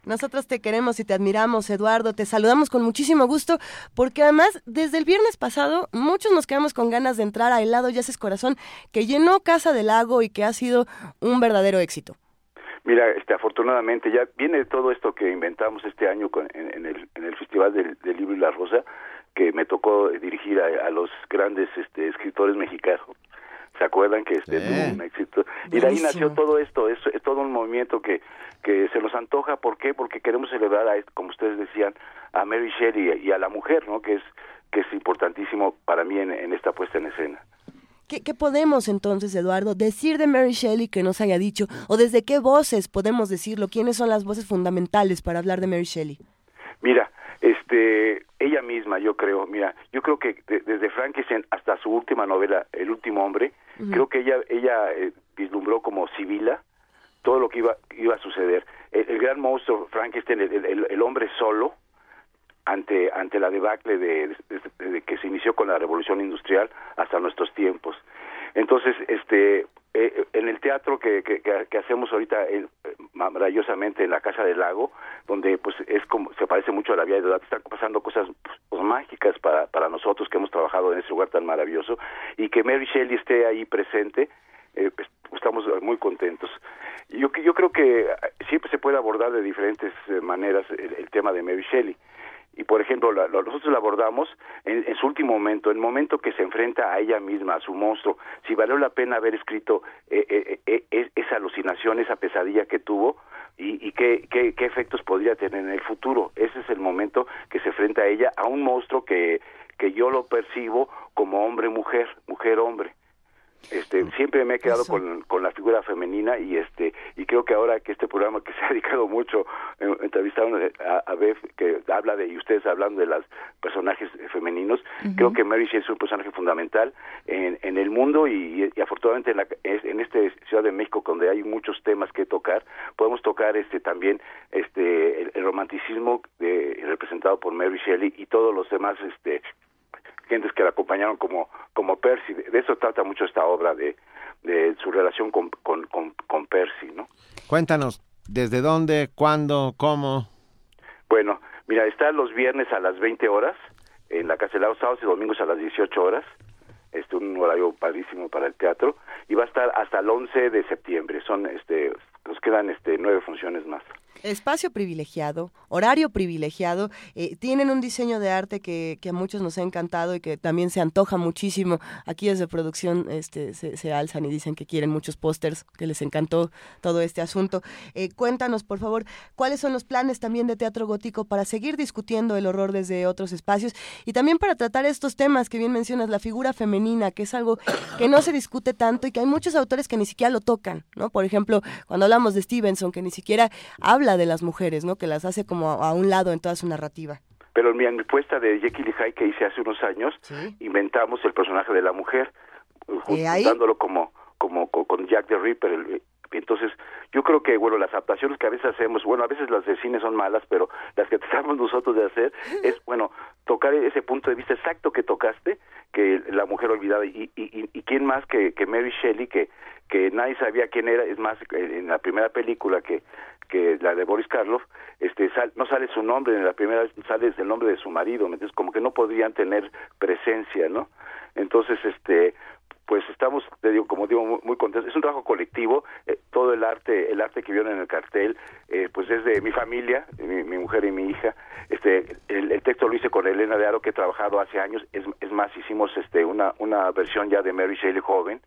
Nosotros te queremos y te admiramos, Eduardo. Te saludamos con muchísimo gusto, porque además, desde el viernes pasado, muchos nos quedamos con ganas de entrar a Helado Yaces Corazón, que llenó Casa del Lago y que ha sido un verdadero éxito. Mira, este, afortunadamente ya viene todo esto que inventamos este año en, el, en el Festival del, Libro y la Rosa, que me tocó dirigir a, los grandes este, escritores mexicanos. ¿Se acuerdan que este tuvo un éxito? Y de ahí nació todo esto, es, todo un movimiento que, que se nos antoja. ¿Por qué? Porque queremos celebrar, a, como ustedes decían, a Mary Shelley y a la mujer, ¿no? Que es, que es importantísimo para mí en esta puesta en escena. ¿Qué, podemos entonces, Eduardo, decir de Mary Shelley que nos haya dicho? ¿O desde qué voces podemos decirlo? ¿Quiénes son las voces fundamentales para hablar de Mary Shelley? Mira, este, ella misma, yo creo, mira, yo creo que desde Frankenstein hasta su última novela, El último hombre, creo que ella, ella eh, vislumbró como Sibila todo lo que iba, iba a suceder. El, gran monstruo Frankenstein, el, hombre solo, ante ante la debacle de, que se inició con la revolución industrial hasta nuestros tiempos. Entonces este eh, en el teatro que, que, hacemos ahorita eh, maravillosamente en la casa del lago donde pues es como se parece mucho a la vía de edad están pasando cosas pues, pues, mágicas para para nosotros que hemos trabajado en ese lugar tan maravilloso y que Mary Shelley esté ahí presente eh, pues, estamos muy contentos. Yo yo creo que siempre se puede abordar de diferentes maneras el, el tema de Mary Shelley y por ejemplo nosotros la abordamos en, su último momento, en el momento que se enfrenta a ella misma, a su monstruo, si valió la pena haber escrito eh, eh, eh, esa alucinación, esa pesadilla que tuvo y, y qué, qué, qué, efectos podría tener en el futuro. Ese es el momento que se enfrenta a ella, a un monstruo que, que yo lo percibo como hombre-mujer, mujer-hombre. Este, siempre me he quedado con, con, la figura femenina y este y creo que ahora que este programa que se ha dedicado mucho eh, entrevistaron a, a Beth que habla de y ustedes hablando de los personajes femeninos creo que Mary Shelley es un personaje fundamental en, en el mundo y, afortunadamente en, la, en este Ciudad de México donde hay muchos temas que tocar podemos tocar este también este el, romanticismo de, representado por Mary Shelley y todos los demás este gentes que la acompañaron como, como Percy. De eso trata mucho esta obra, de, de su relación con, con, con, Percy, ¿no? Cuéntanos, ¿desde dónde, cuándo, cómo? Bueno, mira, está los viernes a las 20 horas en la Casa de los sábados y domingos a las 18 horas. Este, un horario padrísimo para el teatro y va a estar hasta el 11 de septiembre. Son, este, nos quedan este, nueve funciones más espacio privilegiado, horario privilegiado, eh, tienen un diseño de arte que, que, a muchos nos ha encantado y que también se antoja muchísimo. Aquí desde producción este, se, alzan y dicen que quieren muchos pósters, que les encantó todo este asunto. Eh, cuéntanos, por favor, cuáles son los planes también de Teatro Gótico para seguir discutiendo el horror desde otros espacios y también para tratar estos temas que bien mencionas, la figura femenina, que es algo que no se discute tanto y que hay muchos autores que ni siquiera lo tocan, ¿no? Por ejemplo, cuando hablamos de Stevenson, que ni siquiera habla de las mujeres, ¿no? Que las hace como a, un lado en toda su narrativa. Pero en mi puesta de Jekyll y Hyde que hice hace unos años, inventamos el personaje de la mujer, juntándolo como, como, con Jack the Ripper, entonces, yo creo que, bueno, las adaptaciones que a veces hacemos, bueno, a veces las de cine son malas, pero las que tratamos nosotros de hacer es, bueno, tocar ese punto de vista exacto que tocaste, que la mujer olvidada, y, y, quién más que, que Mary Shelley, que, que nadie sabía quién era, es más, en la primera película que, que la de Boris Karloff, este, no sale su nombre, en la primera sale el nombre de su marido, entonces como que no podrían tener presencia, ¿no? Entonces, este, pues estamos, te digo, como digo, muy, contentos. Es un trabajo colectivo, eh, todo el arte, el arte que vieron en el cartel, eh, pues es de mi familia, mi, mujer y mi hija. Este, el, texto lo hice con Elena de Aro, que he trabajado hace años. Es, es más, hicimos este una, una versión ya de Mary Shelley joven,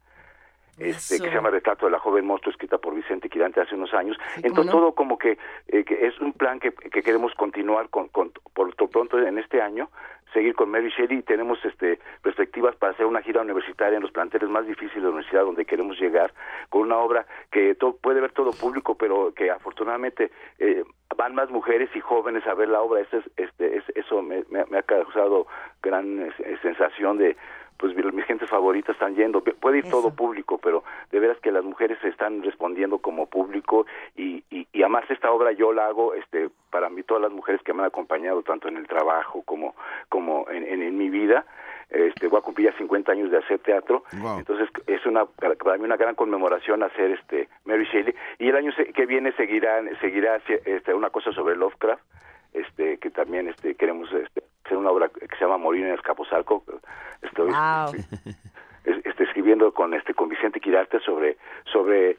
este, que se llama Retrato de la joven monstruo, escrita por Vicente Quirante hace unos años. Entonces todo como que, eh, que, es un plan que, que queremos continuar con, con, por pronto en este año, seguir con Mary Shelley tenemos este, perspectivas para hacer una gira universitaria en los planteles más difíciles de la universidad donde queremos llegar, con una obra que puede ver todo público, pero que afortunadamente eh, van más mujeres y jóvenes a ver la obra. Eso, es, este, eso me, me, ha causado gran sensación de pues mis gentes favoritas están yendo. Puede ir todo público, pero de veras que las mujeres se están respondiendo como público y, y, y, además esta obra yo la hago este para mí todas las mujeres que me han acompañado tanto en el trabajo como como en, en, mi vida. Este, voy a cumplir ya 50 años de hacer teatro, entonces es una para mí una gran conmemoración hacer este Mary Shelley y el año que viene seguirá seguirá este, una cosa sobre Lovecraft este que también este queremos este, hacer una obra que se llama Morir en Escaposalco estoy este, escribiendo con este con Vicente Quirarte sobre sobre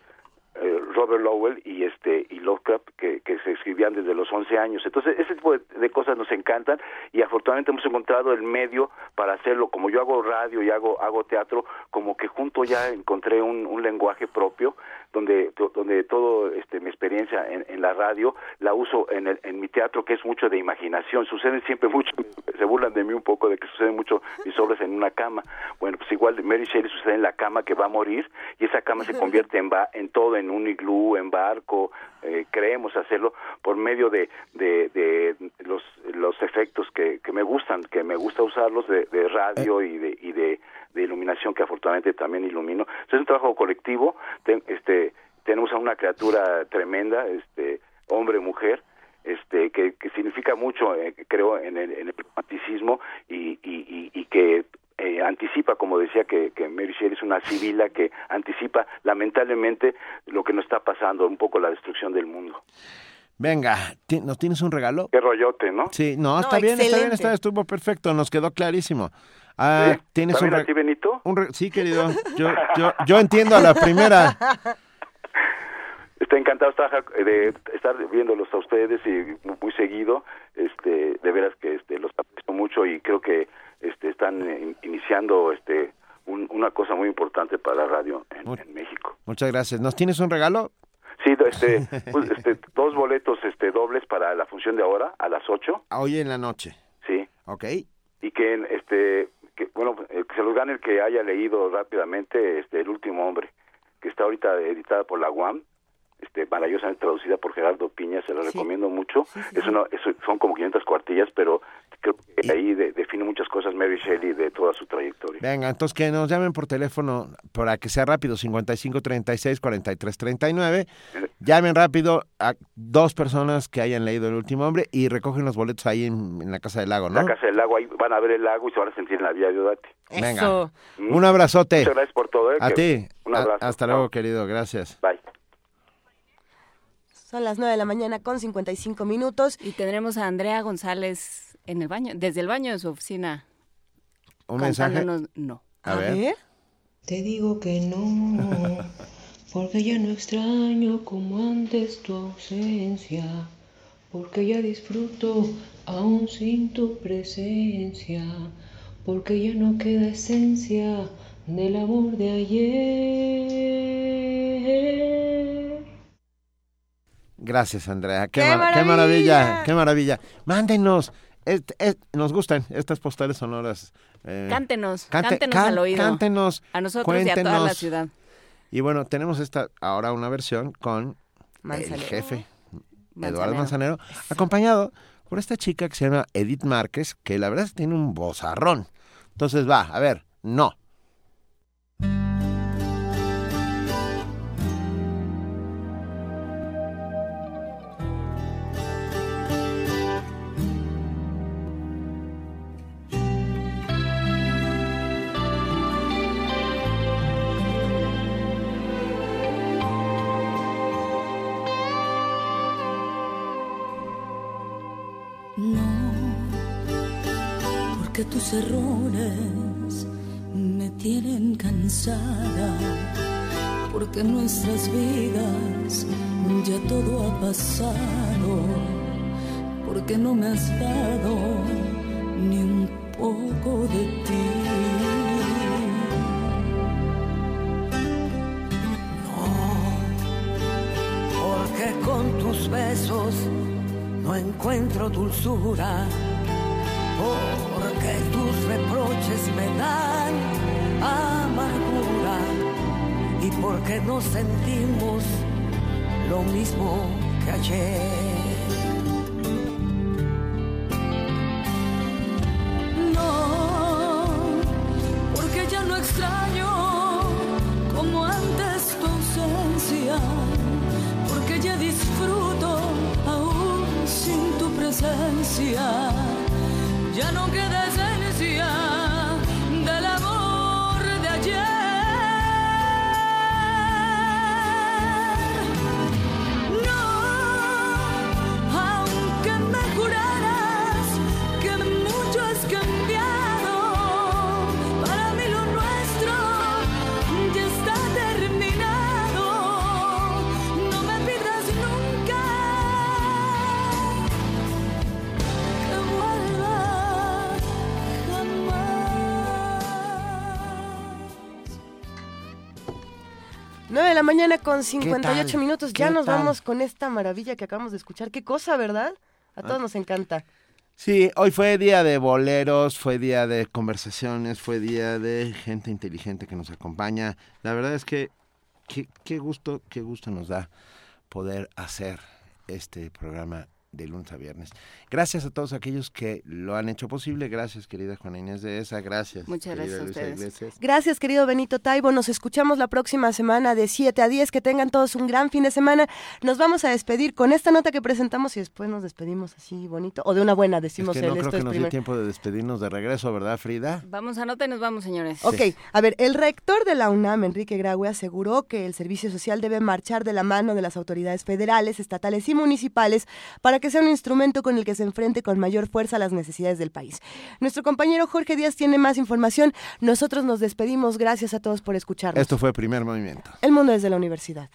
eh, Robert Lowell y este y Lovecraft que, que se escribían desde los 11 años. Entonces, ese tipo de, cosas nos encantan y afortunadamente hemos encontrado el medio para hacerlo. Como yo hago radio y hago hago teatro, como que junto ya encontré un, un lenguaje propio donde donde todo este mi experiencia en, en la radio la uso en, el, en mi teatro que es mucho de imaginación. Suceden siempre mucho, se burlan de mí un poco de que suceden mucho mis obras en una cama. Bueno, pues igual Mary Shelley sucede en la cama que va a morir y esa cama se convierte en va en todo en un iglú, en barco, eh, creemos hacerlo por medio de, de, los, los efectos que, que me gustan, que me gusta usarlos de, radio y de, y de, iluminación que afortunadamente también ilumino. es un trabajo colectivo, este, tenemos a una criatura tremenda, este, hombre, mujer, este, que, que significa mucho, eh, creo, en el, en el romanticismo y, y, y, que eh, anticipa, como decía, que, que Mary Shelley es una civila que anticipa lamentablemente lo que nos está pasando, un poco la destrucción del mundo. Venga, ¿nos tienes un regalo? Qué rollote, ¿no? Sí, no, está bien, está bien, está, estuvo perfecto, nos quedó clarísimo. Ah, ¿Tienes un, regalo? Benito? sí, querido, yo, yo, yo entiendo a la primera. Estoy encantado de estar viéndolos a ustedes y muy seguido. Este, de veras que este, los aprecio mucho y creo que este, están iniciando este, una cosa muy importante para la radio en, México. Muchas gracias. ¿Nos tienes un regalo? Sí, este, pues, este, dos boletos este, dobles para la función de ahora a las 8. Hoy en la noche. Sí. Ok. Y que, este, que, bueno, eh, que se los gane el que haya leído rápidamente este, El último hombre, que está ahorita editada por la UAM este, maravillosamente traducida por Gerardo Piña, se la recomiendo mucho. es una, son como 500 cuartillas, pero creo que ahí define muchas cosas Mary Shelley de toda su trayectoria. Venga, entonces que nos llamen por teléfono para que sea rápido, 55 36 43 39. Llamen rápido a dos personas que hayan leído El último hombre y recogen los boletos ahí en, la Casa del Lago, ¿no? La Casa del Lago, ahí van a ver el lago y se van a sentir en la vía de Venga, un abrazote. Muchas gracias por todo. ¿eh? A ti. Un abrazo. hasta luego, querido. Gracias. Bye. Son las 9 de la mañana con 55 minutos. Y tendremos a Andrea González en el baño, desde el baño de su oficina. ¿Un mensaje? No. A, ver. Te digo que no, porque ya no extraño como antes tu ausencia, porque ya disfruto aún sin tu presencia, porque ya no queda esencia del amor de ayer. Gracias, Andrea. Qué, maravilla! qué maravilla, Mándenos. nos gustan estas postales sonoras. Eh, cántenos, cántenos al oído. Cántenos. A nosotros y a toda la ciudad. Y bueno, tenemos esta ahora una versión con el jefe, Eduardo Manzanero, acompañado por esta chica que se llama Edith Márquez, que la verdad tiene un bozarrón. Entonces va, a ver, no. Tus errores me tienen cansada, porque en nuestras vidas ya todo ha pasado, porque no me has dado ni un poco de ti. No, porque con tus besos no encuentro dulzura, porque tus reproches me dan amargura y porque no sentimos lo mismo que ayer. La mañana con 58 minutos. Ya nos vamos con esta maravilla que acabamos de escuchar. Qué cosa, ¿verdad? A todos ah. nos encanta. Sí, hoy fue día de boleros, fue día de conversaciones, fue día de gente inteligente que nos acompaña. La verdad es que qué gusto, qué gusto nos da poder hacer este programa de lunes a viernes. Gracias a todos aquellos que lo han hecho posible. Gracias, querida Juana Inés de esa. Gracias. Muchas gracias a ustedes. Gracias, querido Benito Taibo. Nos escuchamos la próxima semana de 7 a 10. Que tengan todos un gran fin de semana. Nos vamos a despedir con esta nota que presentamos y después nos despedimos así bonito. O de una buena, decimos es que no creo que nos dé tiempo de despedirnos de regreso, ¿verdad, Frida? Vamos a nota y nos vamos, señores. Ok, a ver, el rector de la UNAM, Enrique Graue, aseguró que el servicio social debe marchar de la mano de las autoridades federales, estatales y municipales para que sea un instrumento con el que se enfrente con mayor fuerza a las necesidades del país. Nuestro compañero Jorge Díaz tiene más información. Nosotros nos despedimos. Gracias a todos por escucharnos. Esto fue Primer Movimiento. El mundo desde la universidad.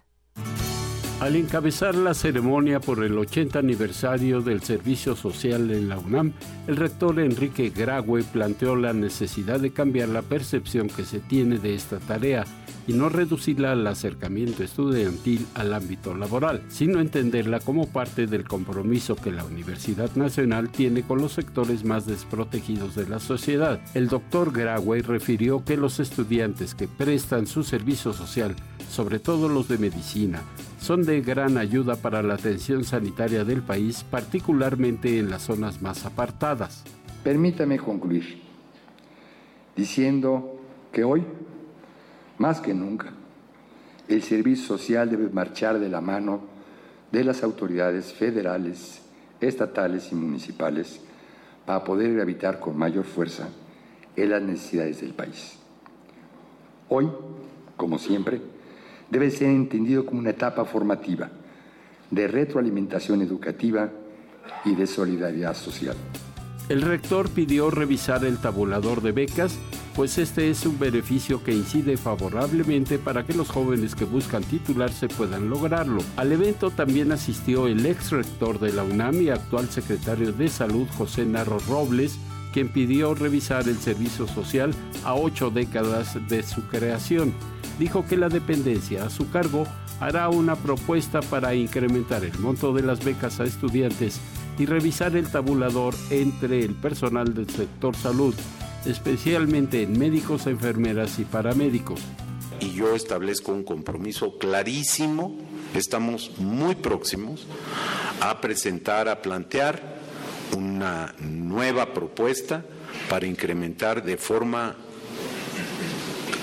Al encabezar la ceremonia por el 80 aniversario del servicio social en la UNAM, el rector Enrique Graue planteó la necesidad de cambiar la percepción que se tiene de esta tarea y no reducirla al acercamiento estudiantil al ámbito laboral, sino entenderla como parte del compromiso que la Universidad Nacional tiene con los sectores más desprotegidos de la sociedad. El doctor Graue refirió que los estudiantes que prestan su servicio social, sobre todo los de medicina, son de gran ayuda para la atención sanitaria del país, particularmente en las zonas más apartadas. Permítame concluir diciendo que hoy, más que nunca, el servicio social debe marchar de la mano de las autoridades federales, estatales y municipales para poder gravitar con mayor fuerza en las necesidades del país. Hoy, como siempre, debe ser entendido como una etapa formativa de retroalimentación educativa y de solidaridad social. El rector pidió revisar el tabulador de becas, pues este es un beneficio que incide favorablemente para que los jóvenes que buscan titularse puedan lograrlo. Al evento también asistió el ex rector de la UNAM y actual secretario de Salud José Narro Robles, quien pidió revisar el servicio social a ocho décadas de su creación dijo que la dependencia a su cargo hará una propuesta para incrementar el monto de las becas a estudiantes y revisar el tabulador entre el personal del sector salud, especialmente en médicos, enfermeras y paramédicos. Y yo establezco un compromiso clarísimo, estamos muy próximos a presentar, a plantear una nueva propuesta para incrementar de forma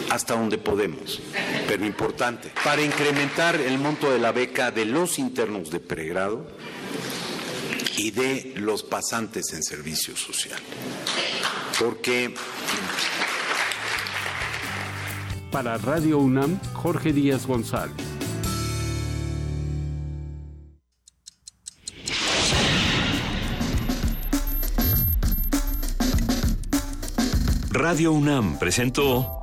hasta donde podemos, pero importante, para incrementar el monto de la beca de los internos de pregrado y de los pasantes en servicio social. Porque... Para Radio UNAM, Jorge Díaz González. Radio UNAM presentó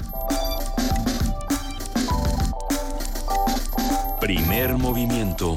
Primer Movimiento.